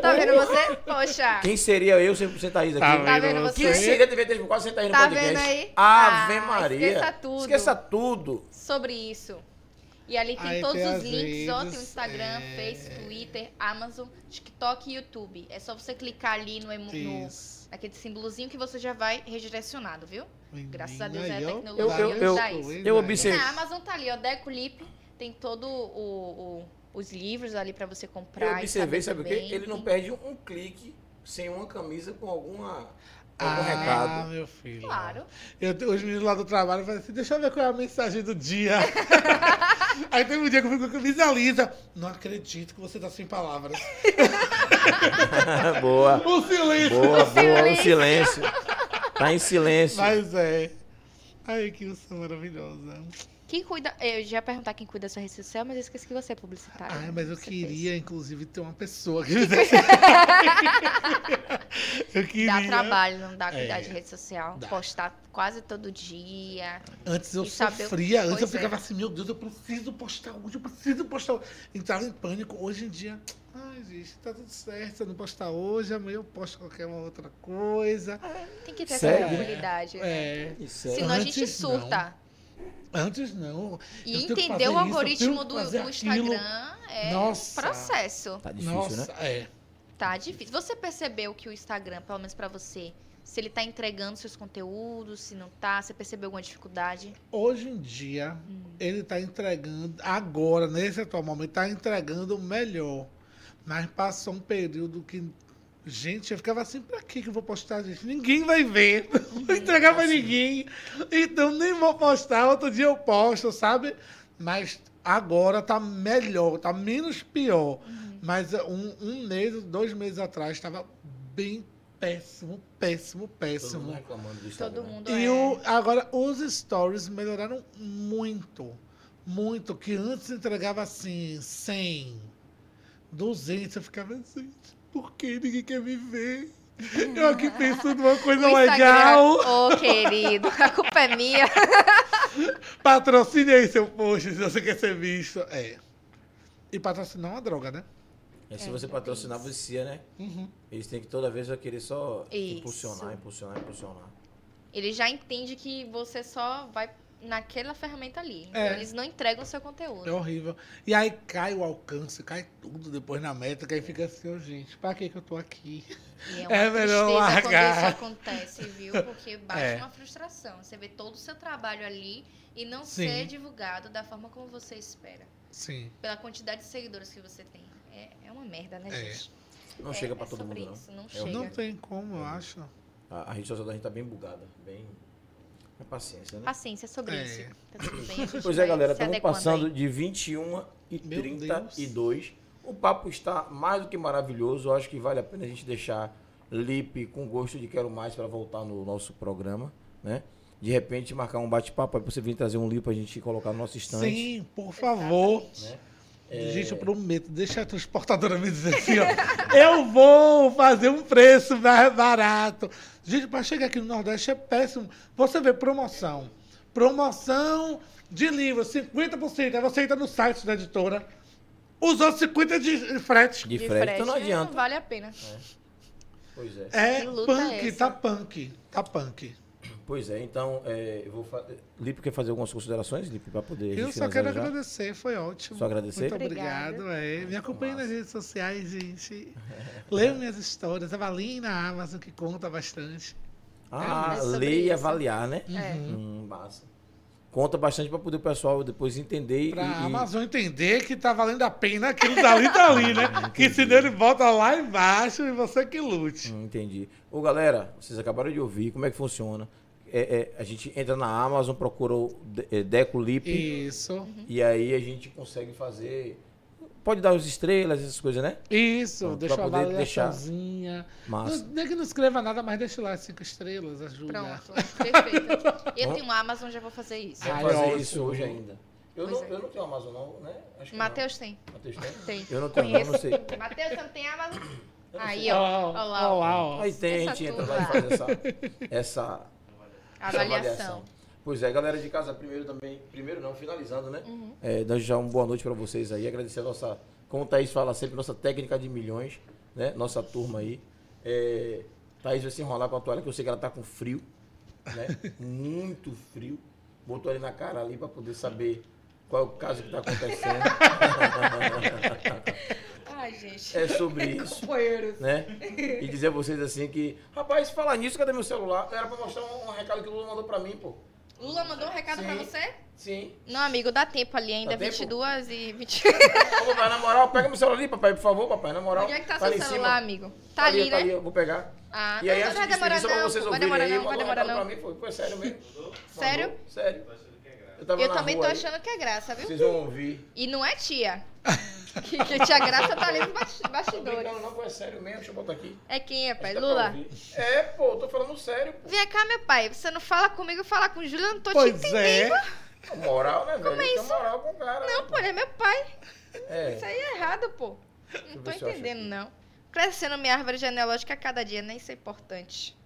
Tá vendo você? Poxa. Quem seria eu sem sem Thaís aqui? Tá Tá vendo você? Quem seria TV3 quase sem Thaís no Tá podcast? vendo aí? Ave Ah, Maria. esqueça tudo. Esqueça tudo. Sobre isso. E ali tem Aí todos tem os links, ó. Tem o Instagram, é. Face, Twitter, Amazon, TikTok e YouTube. É só você clicar ali no, no naquele símbolozinho que você já vai redirecionado, viu? Graças a Deus é a Menina, tecnologia Eu- eu- dá eu- isso. eu observei- na Amazon tá ali, ó, Decolip, tem todo o, o- os livros ali pra você comprar. Eu e observei, sabe o quê? Ele não perde um clique sem uma camisa com alguma, algum Ah, recado. meu filho. Claro. Eu, os meninos lá do trabalho falam assim, deixa eu ver qual é a mensagem do dia. [LAUGHS] Aí tem um dia que eu fico com a camisa lisa. Não acredito que você tá sem palavras. [LAUGHS] boa. O silêncio. Boa, boa. O silêncio. Tá em silêncio. Mas é. Ai, que usa maravilhosa. Quem cuida. Eu já ia perguntar quem cuida da sua rede social, mas eu esqueci que você é publicitário. Ai, mas eu queria, inclusive, ter uma pessoa que [LAUGHS] fizesse. eu fez. queria. Dá trabalho, não dá cuidar É, de rede social. dá. Postar quase todo dia. Antes eu saber- sofria, antes eu é. ficava assim, meu Deus, eu preciso postar hoje, eu preciso postar hoje. Entrava em pânico. Hoje em dia, ai, gente, tá tudo certo. Se eu não postar hoje, amanhã eu posto qualquer uma outra coisa. Tem que ter Sério? essa tranquilidade. né? É. Isso é- Senão a gente Antes, surta. Antes não. E entender o algoritmo do, do. Instagram é Nossa. processo. Tá difícil, Nossa, né? é. Tá difícil. Você percebeu que o Instagram, pelo menos pra você, se ele tá entregando seus conteúdos, se não tá, você percebeu alguma dificuldade? Hoje em dia, Hum. ele tá entregando, agora, nesse atual momento, tá entregando melhor. Mas passou um período que Gente, eu ficava assim, pra que que eu vou postar, gente? Ninguém vai ver. [LAUGHS] Não vou entregar pra ninguém. Então nem vou postar. Outro dia eu posto, sabe? Mas agora tá melhor, tá menos pior. Mas um, um mês, dois meses atrás, estava bem péssimo, péssimo, Todo péssimo. mundo reclamando do Todo mundo E é. o, agora, os stories melhoraram muito. Muito. Que antes entregava assim, 100, 200. Eu ficava assim, por que ninguém quer me ver? [LAUGHS] Eu aqui pensando uma coisa O legal. Ô, querido, a culpa é minha. [LAUGHS] Patrocine aí seu post se você quer ser visto. É. E patrocinar é uma droga, né? E se É, você já patrocinar, vicia, né? Uhum. Eles têm que toda vez vai querer só Isso. impulsionar, impulsionar, impulsionar. Ele já entende que você só vai naquela ferramenta ali. Então, É. Eles não entregam o seu conteúdo. É horrível. E aí cai o alcance, cai tudo depois na métrica. Aí fica assim, ô gente, pra que que eu tô aqui? E é [LAUGHS] uma É melhor largar. quando isso acontece, viu? Porque [LAUGHS] bate É. uma frustração. Você vê todo o seu trabalho ali e não Sim. ser divulgado da forma como você espera. Sim. Pela quantidade de seguidores que você tem. É, é uma merda, né, É. gente? Não É- chega é pra todo sobre mundo, não. isso, não É chega. Não tem como, eu acho. A, a rede social da gente tá bem bugada, bem... É paciência, né? Paciência sobre É. isso. Tá tudo bem. a gente Pois é, galera, estamos passando aí. de 21 e Meu 32. O papo está mais do que maravilhoso. Eu acho que vale a pena a gente deixar Lipe com gosto de quero mais para voltar no nosso programa, né? De repente marcar um bate-papo aí pra você vir trazer um livro pra gente colocar no nosso estante. Sim, por favor. Né? Gente, eu prometo, deixa a transportadora me dizer assim, ó. [LAUGHS] eu vou fazer um preço mais barato. Gente, para chegar aqui no Nordeste é péssimo. Você vê promoção. Promoção de livro, 50%. Aí você entra no site da editora, usou 50% de frete. De, De frete, então não frete, adianta. Não vale a pena. Pois é. É é punk, essa? tá punk. Tá punk. Pois é, então eu vou fazer. Lipe quer fazer algumas considerações, Lipe, para poder. a Eu só quero já? agradecer, foi ótimo. Só agradecer? Muito obrigado. É. Me acompanhe nas redes sociais, gente. Leiam minhas histórias. Avalie na Amazon, que conta bastante. Ah, É ler e avaliar, né? É. Hum, massa. Conta bastante para poder o pessoal depois entender Pra e, a e- Amazon entender que tá valendo a pena aquilo dali tá ali, né? [LAUGHS] que senão ele volta lá embaixo e você que lute. Hum, entendi. Ô, galera, vocês acabaram de ouvir como é que funciona. É, é, a gente entra na Amazon, procura o é, Deco Lip Isso, e aí a gente consegue fazer. Pode dar as estrelas, essas coisas, né? isso. Pra deixa poder deixar- avaliaçãozinha. Massa. Não, nem que não escreva nada, mas deixa lá cinco estrelas, ajuda. Pronto, [LAUGHS] perfeito. Eu tenho Amazon, já vou fazer isso. Vamos fazer isso hoje ainda. Eu não, é. eu não tenho Amazon, não, né? Matheus tem. Matheus tem? Tem. Eu não tenho, não, não sei. Matheus, você não tem Amazon? Aí, ó. Ó lá, lá. Aí tem, a gente entra lá e faz essa, essa, essa Avaliação. Pois é, galera de casa, primeiro também, primeiro não, finalizando, né? Uhum. É, dar já uma boa noite para vocês aí, agradecer a nossa, como o Thaís fala sempre, nossa técnica de milhões, né? Nossa turma aí. É, Thaís vai se enrolar com a toalha, que eu sei que ela tá com frio, né? [LAUGHS] Muito frio. Botou ali na cara ali para poder saber qual é o caso que tá acontecendo. [LAUGHS] Ai, gente. é sobre [LAUGHS] isso. Companheiros. né? E dizer a vocês assim que, rapaz, falar nisso, cadê meu celular? Era pra mostrar um, um recado que o Lula mandou pra mim, pô. Lula mandou um recado pra Sim. você? Sim. Não, amigo, dá tempo ali ainda. Dá tempo? 22 e 20. Ô, papai, na moral, pega meu celular ali, papai, por favor, papai, na moral. Onde é que tá, ali seu celular, cima. amigo? Tá, ali, tá né? ali, eu vou pegar. Ah, e aí, não, não vai demorar pra não. vocês Vai demorar aí, não, vai demorar não. pra mim, foi, foi sério mesmo. [LAUGHS] Sério? Mandou, sério. Eu tava Eu também tô aí, achando que é graça, viu? Vocês vão ouvir. E não é tia. [LAUGHS] que, que tia Graça tá ali nos basti- Tô bastidores. brincando, não, foi sério mesmo, deixa eu botar aqui. É quem é, pai? Pra Lula? É, pô, tô falando sério, pô. Vem cá, meu pai. Você não fala comigo, fala com o Júlio, eu não tô te Pois entendendo. é. Moral, né, velho? Como é isso? moral com o cara. Não, né, pô, ele é meu pai. É. Isso aí é errado, pô. Não tô entendendo, não. Crescendo minha árvore genealógica a cada dia, nem isso é importante.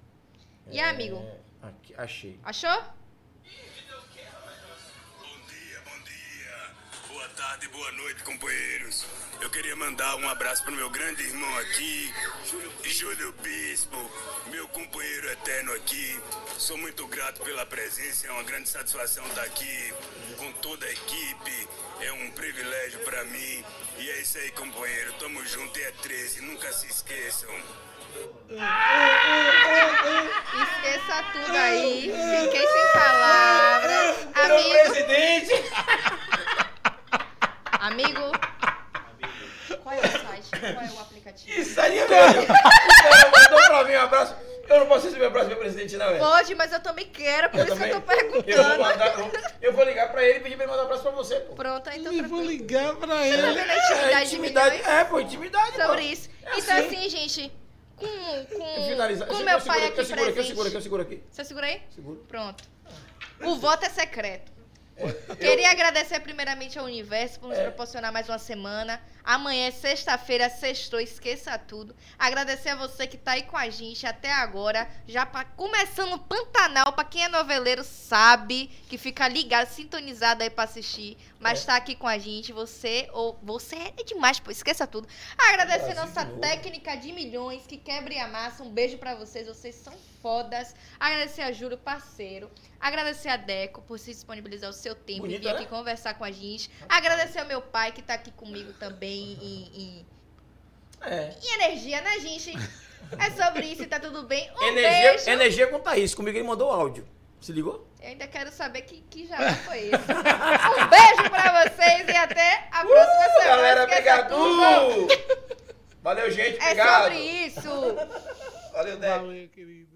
E É, amigo? Aqui, achei. Achou? Tarde, boa noite, companheiros. Eu queria mandar um abraço pro meu grande irmão aqui, Júlio Bispo, meu companheiro eterno aqui. Sou muito grato pela presença, é uma grande satisfação estar aqui com toda a equipe. É um privilégio pra mim. E é isso aí, companheiro. Tamo junto e é 13. Nunca se esqueçam. Esqueça tudo aí. Fiquei sem palavras. Amigo, presidente! [LAUGHS] amigo. Qual é essa faz? Qual é o aplicativo? Isso aí é velho. Mandou pra mim um abraço. Eu não posso receber um abraço meu presidente, não, velho. Pode, mas eu também quero, por Eu isso também- que eu tô Eu vou, perguntando. mandar, eu, eu vou ligar pra ele e pedir pra ele mandar um abraço pra você, pô. Pronto, então E vou ligar pra Tá ele. a intimidade de milhões? É, pô, intimidade, pô. Sobre isso. É então, assim. assim, gente, com, com, Finalizar. com Eu meu pai aqui, aqui eu seguro aqui, eu presente. seguro aqui, eu seguro aqui. Você segura aí? Seguro. Pronto. O voto é secreto. Queria agradecer primeiramente ao universo por nos É. proporcionar mais uma semana. Amanhã é sexta-feira, sextou, esqueça tudo. Agradecer a você que tá aí com a gente até agora. Já pra, começando o Pantanal, pra quem é noveleiro sabe que fica ligado, sintonizado aí pra assistir. Mas É. tá aqui com a gente. Você, ou você é demais, pô, esqueça tudo. Agradecer Brasil nossa de técnica de milhões que quebra e amassa. Um beijo pra vocês, vocês são fodas. Agradecer a Júlio, parceiro. Agradecer a Deco por se disponibilizar o seu tempo e Bonita, vir aqui né? conversar com a gente. Agradecer ao meu pai que tá aqui comigo também em, em- É. em energia, né, gente? [LAUGHS] É sobre isso e tá tudo bem. Um Energia, beijo. energia com Thaís. Comigo ele mandou áudio. Se ligou? Eu ainda quero saber que, que já foi isso. Um beijo pra vocês e até a próxima Uh, semana. galera, obrigado. Valeu, gente. É Obrigado. sobre isso. Valeu, Deco. Valeu, querido.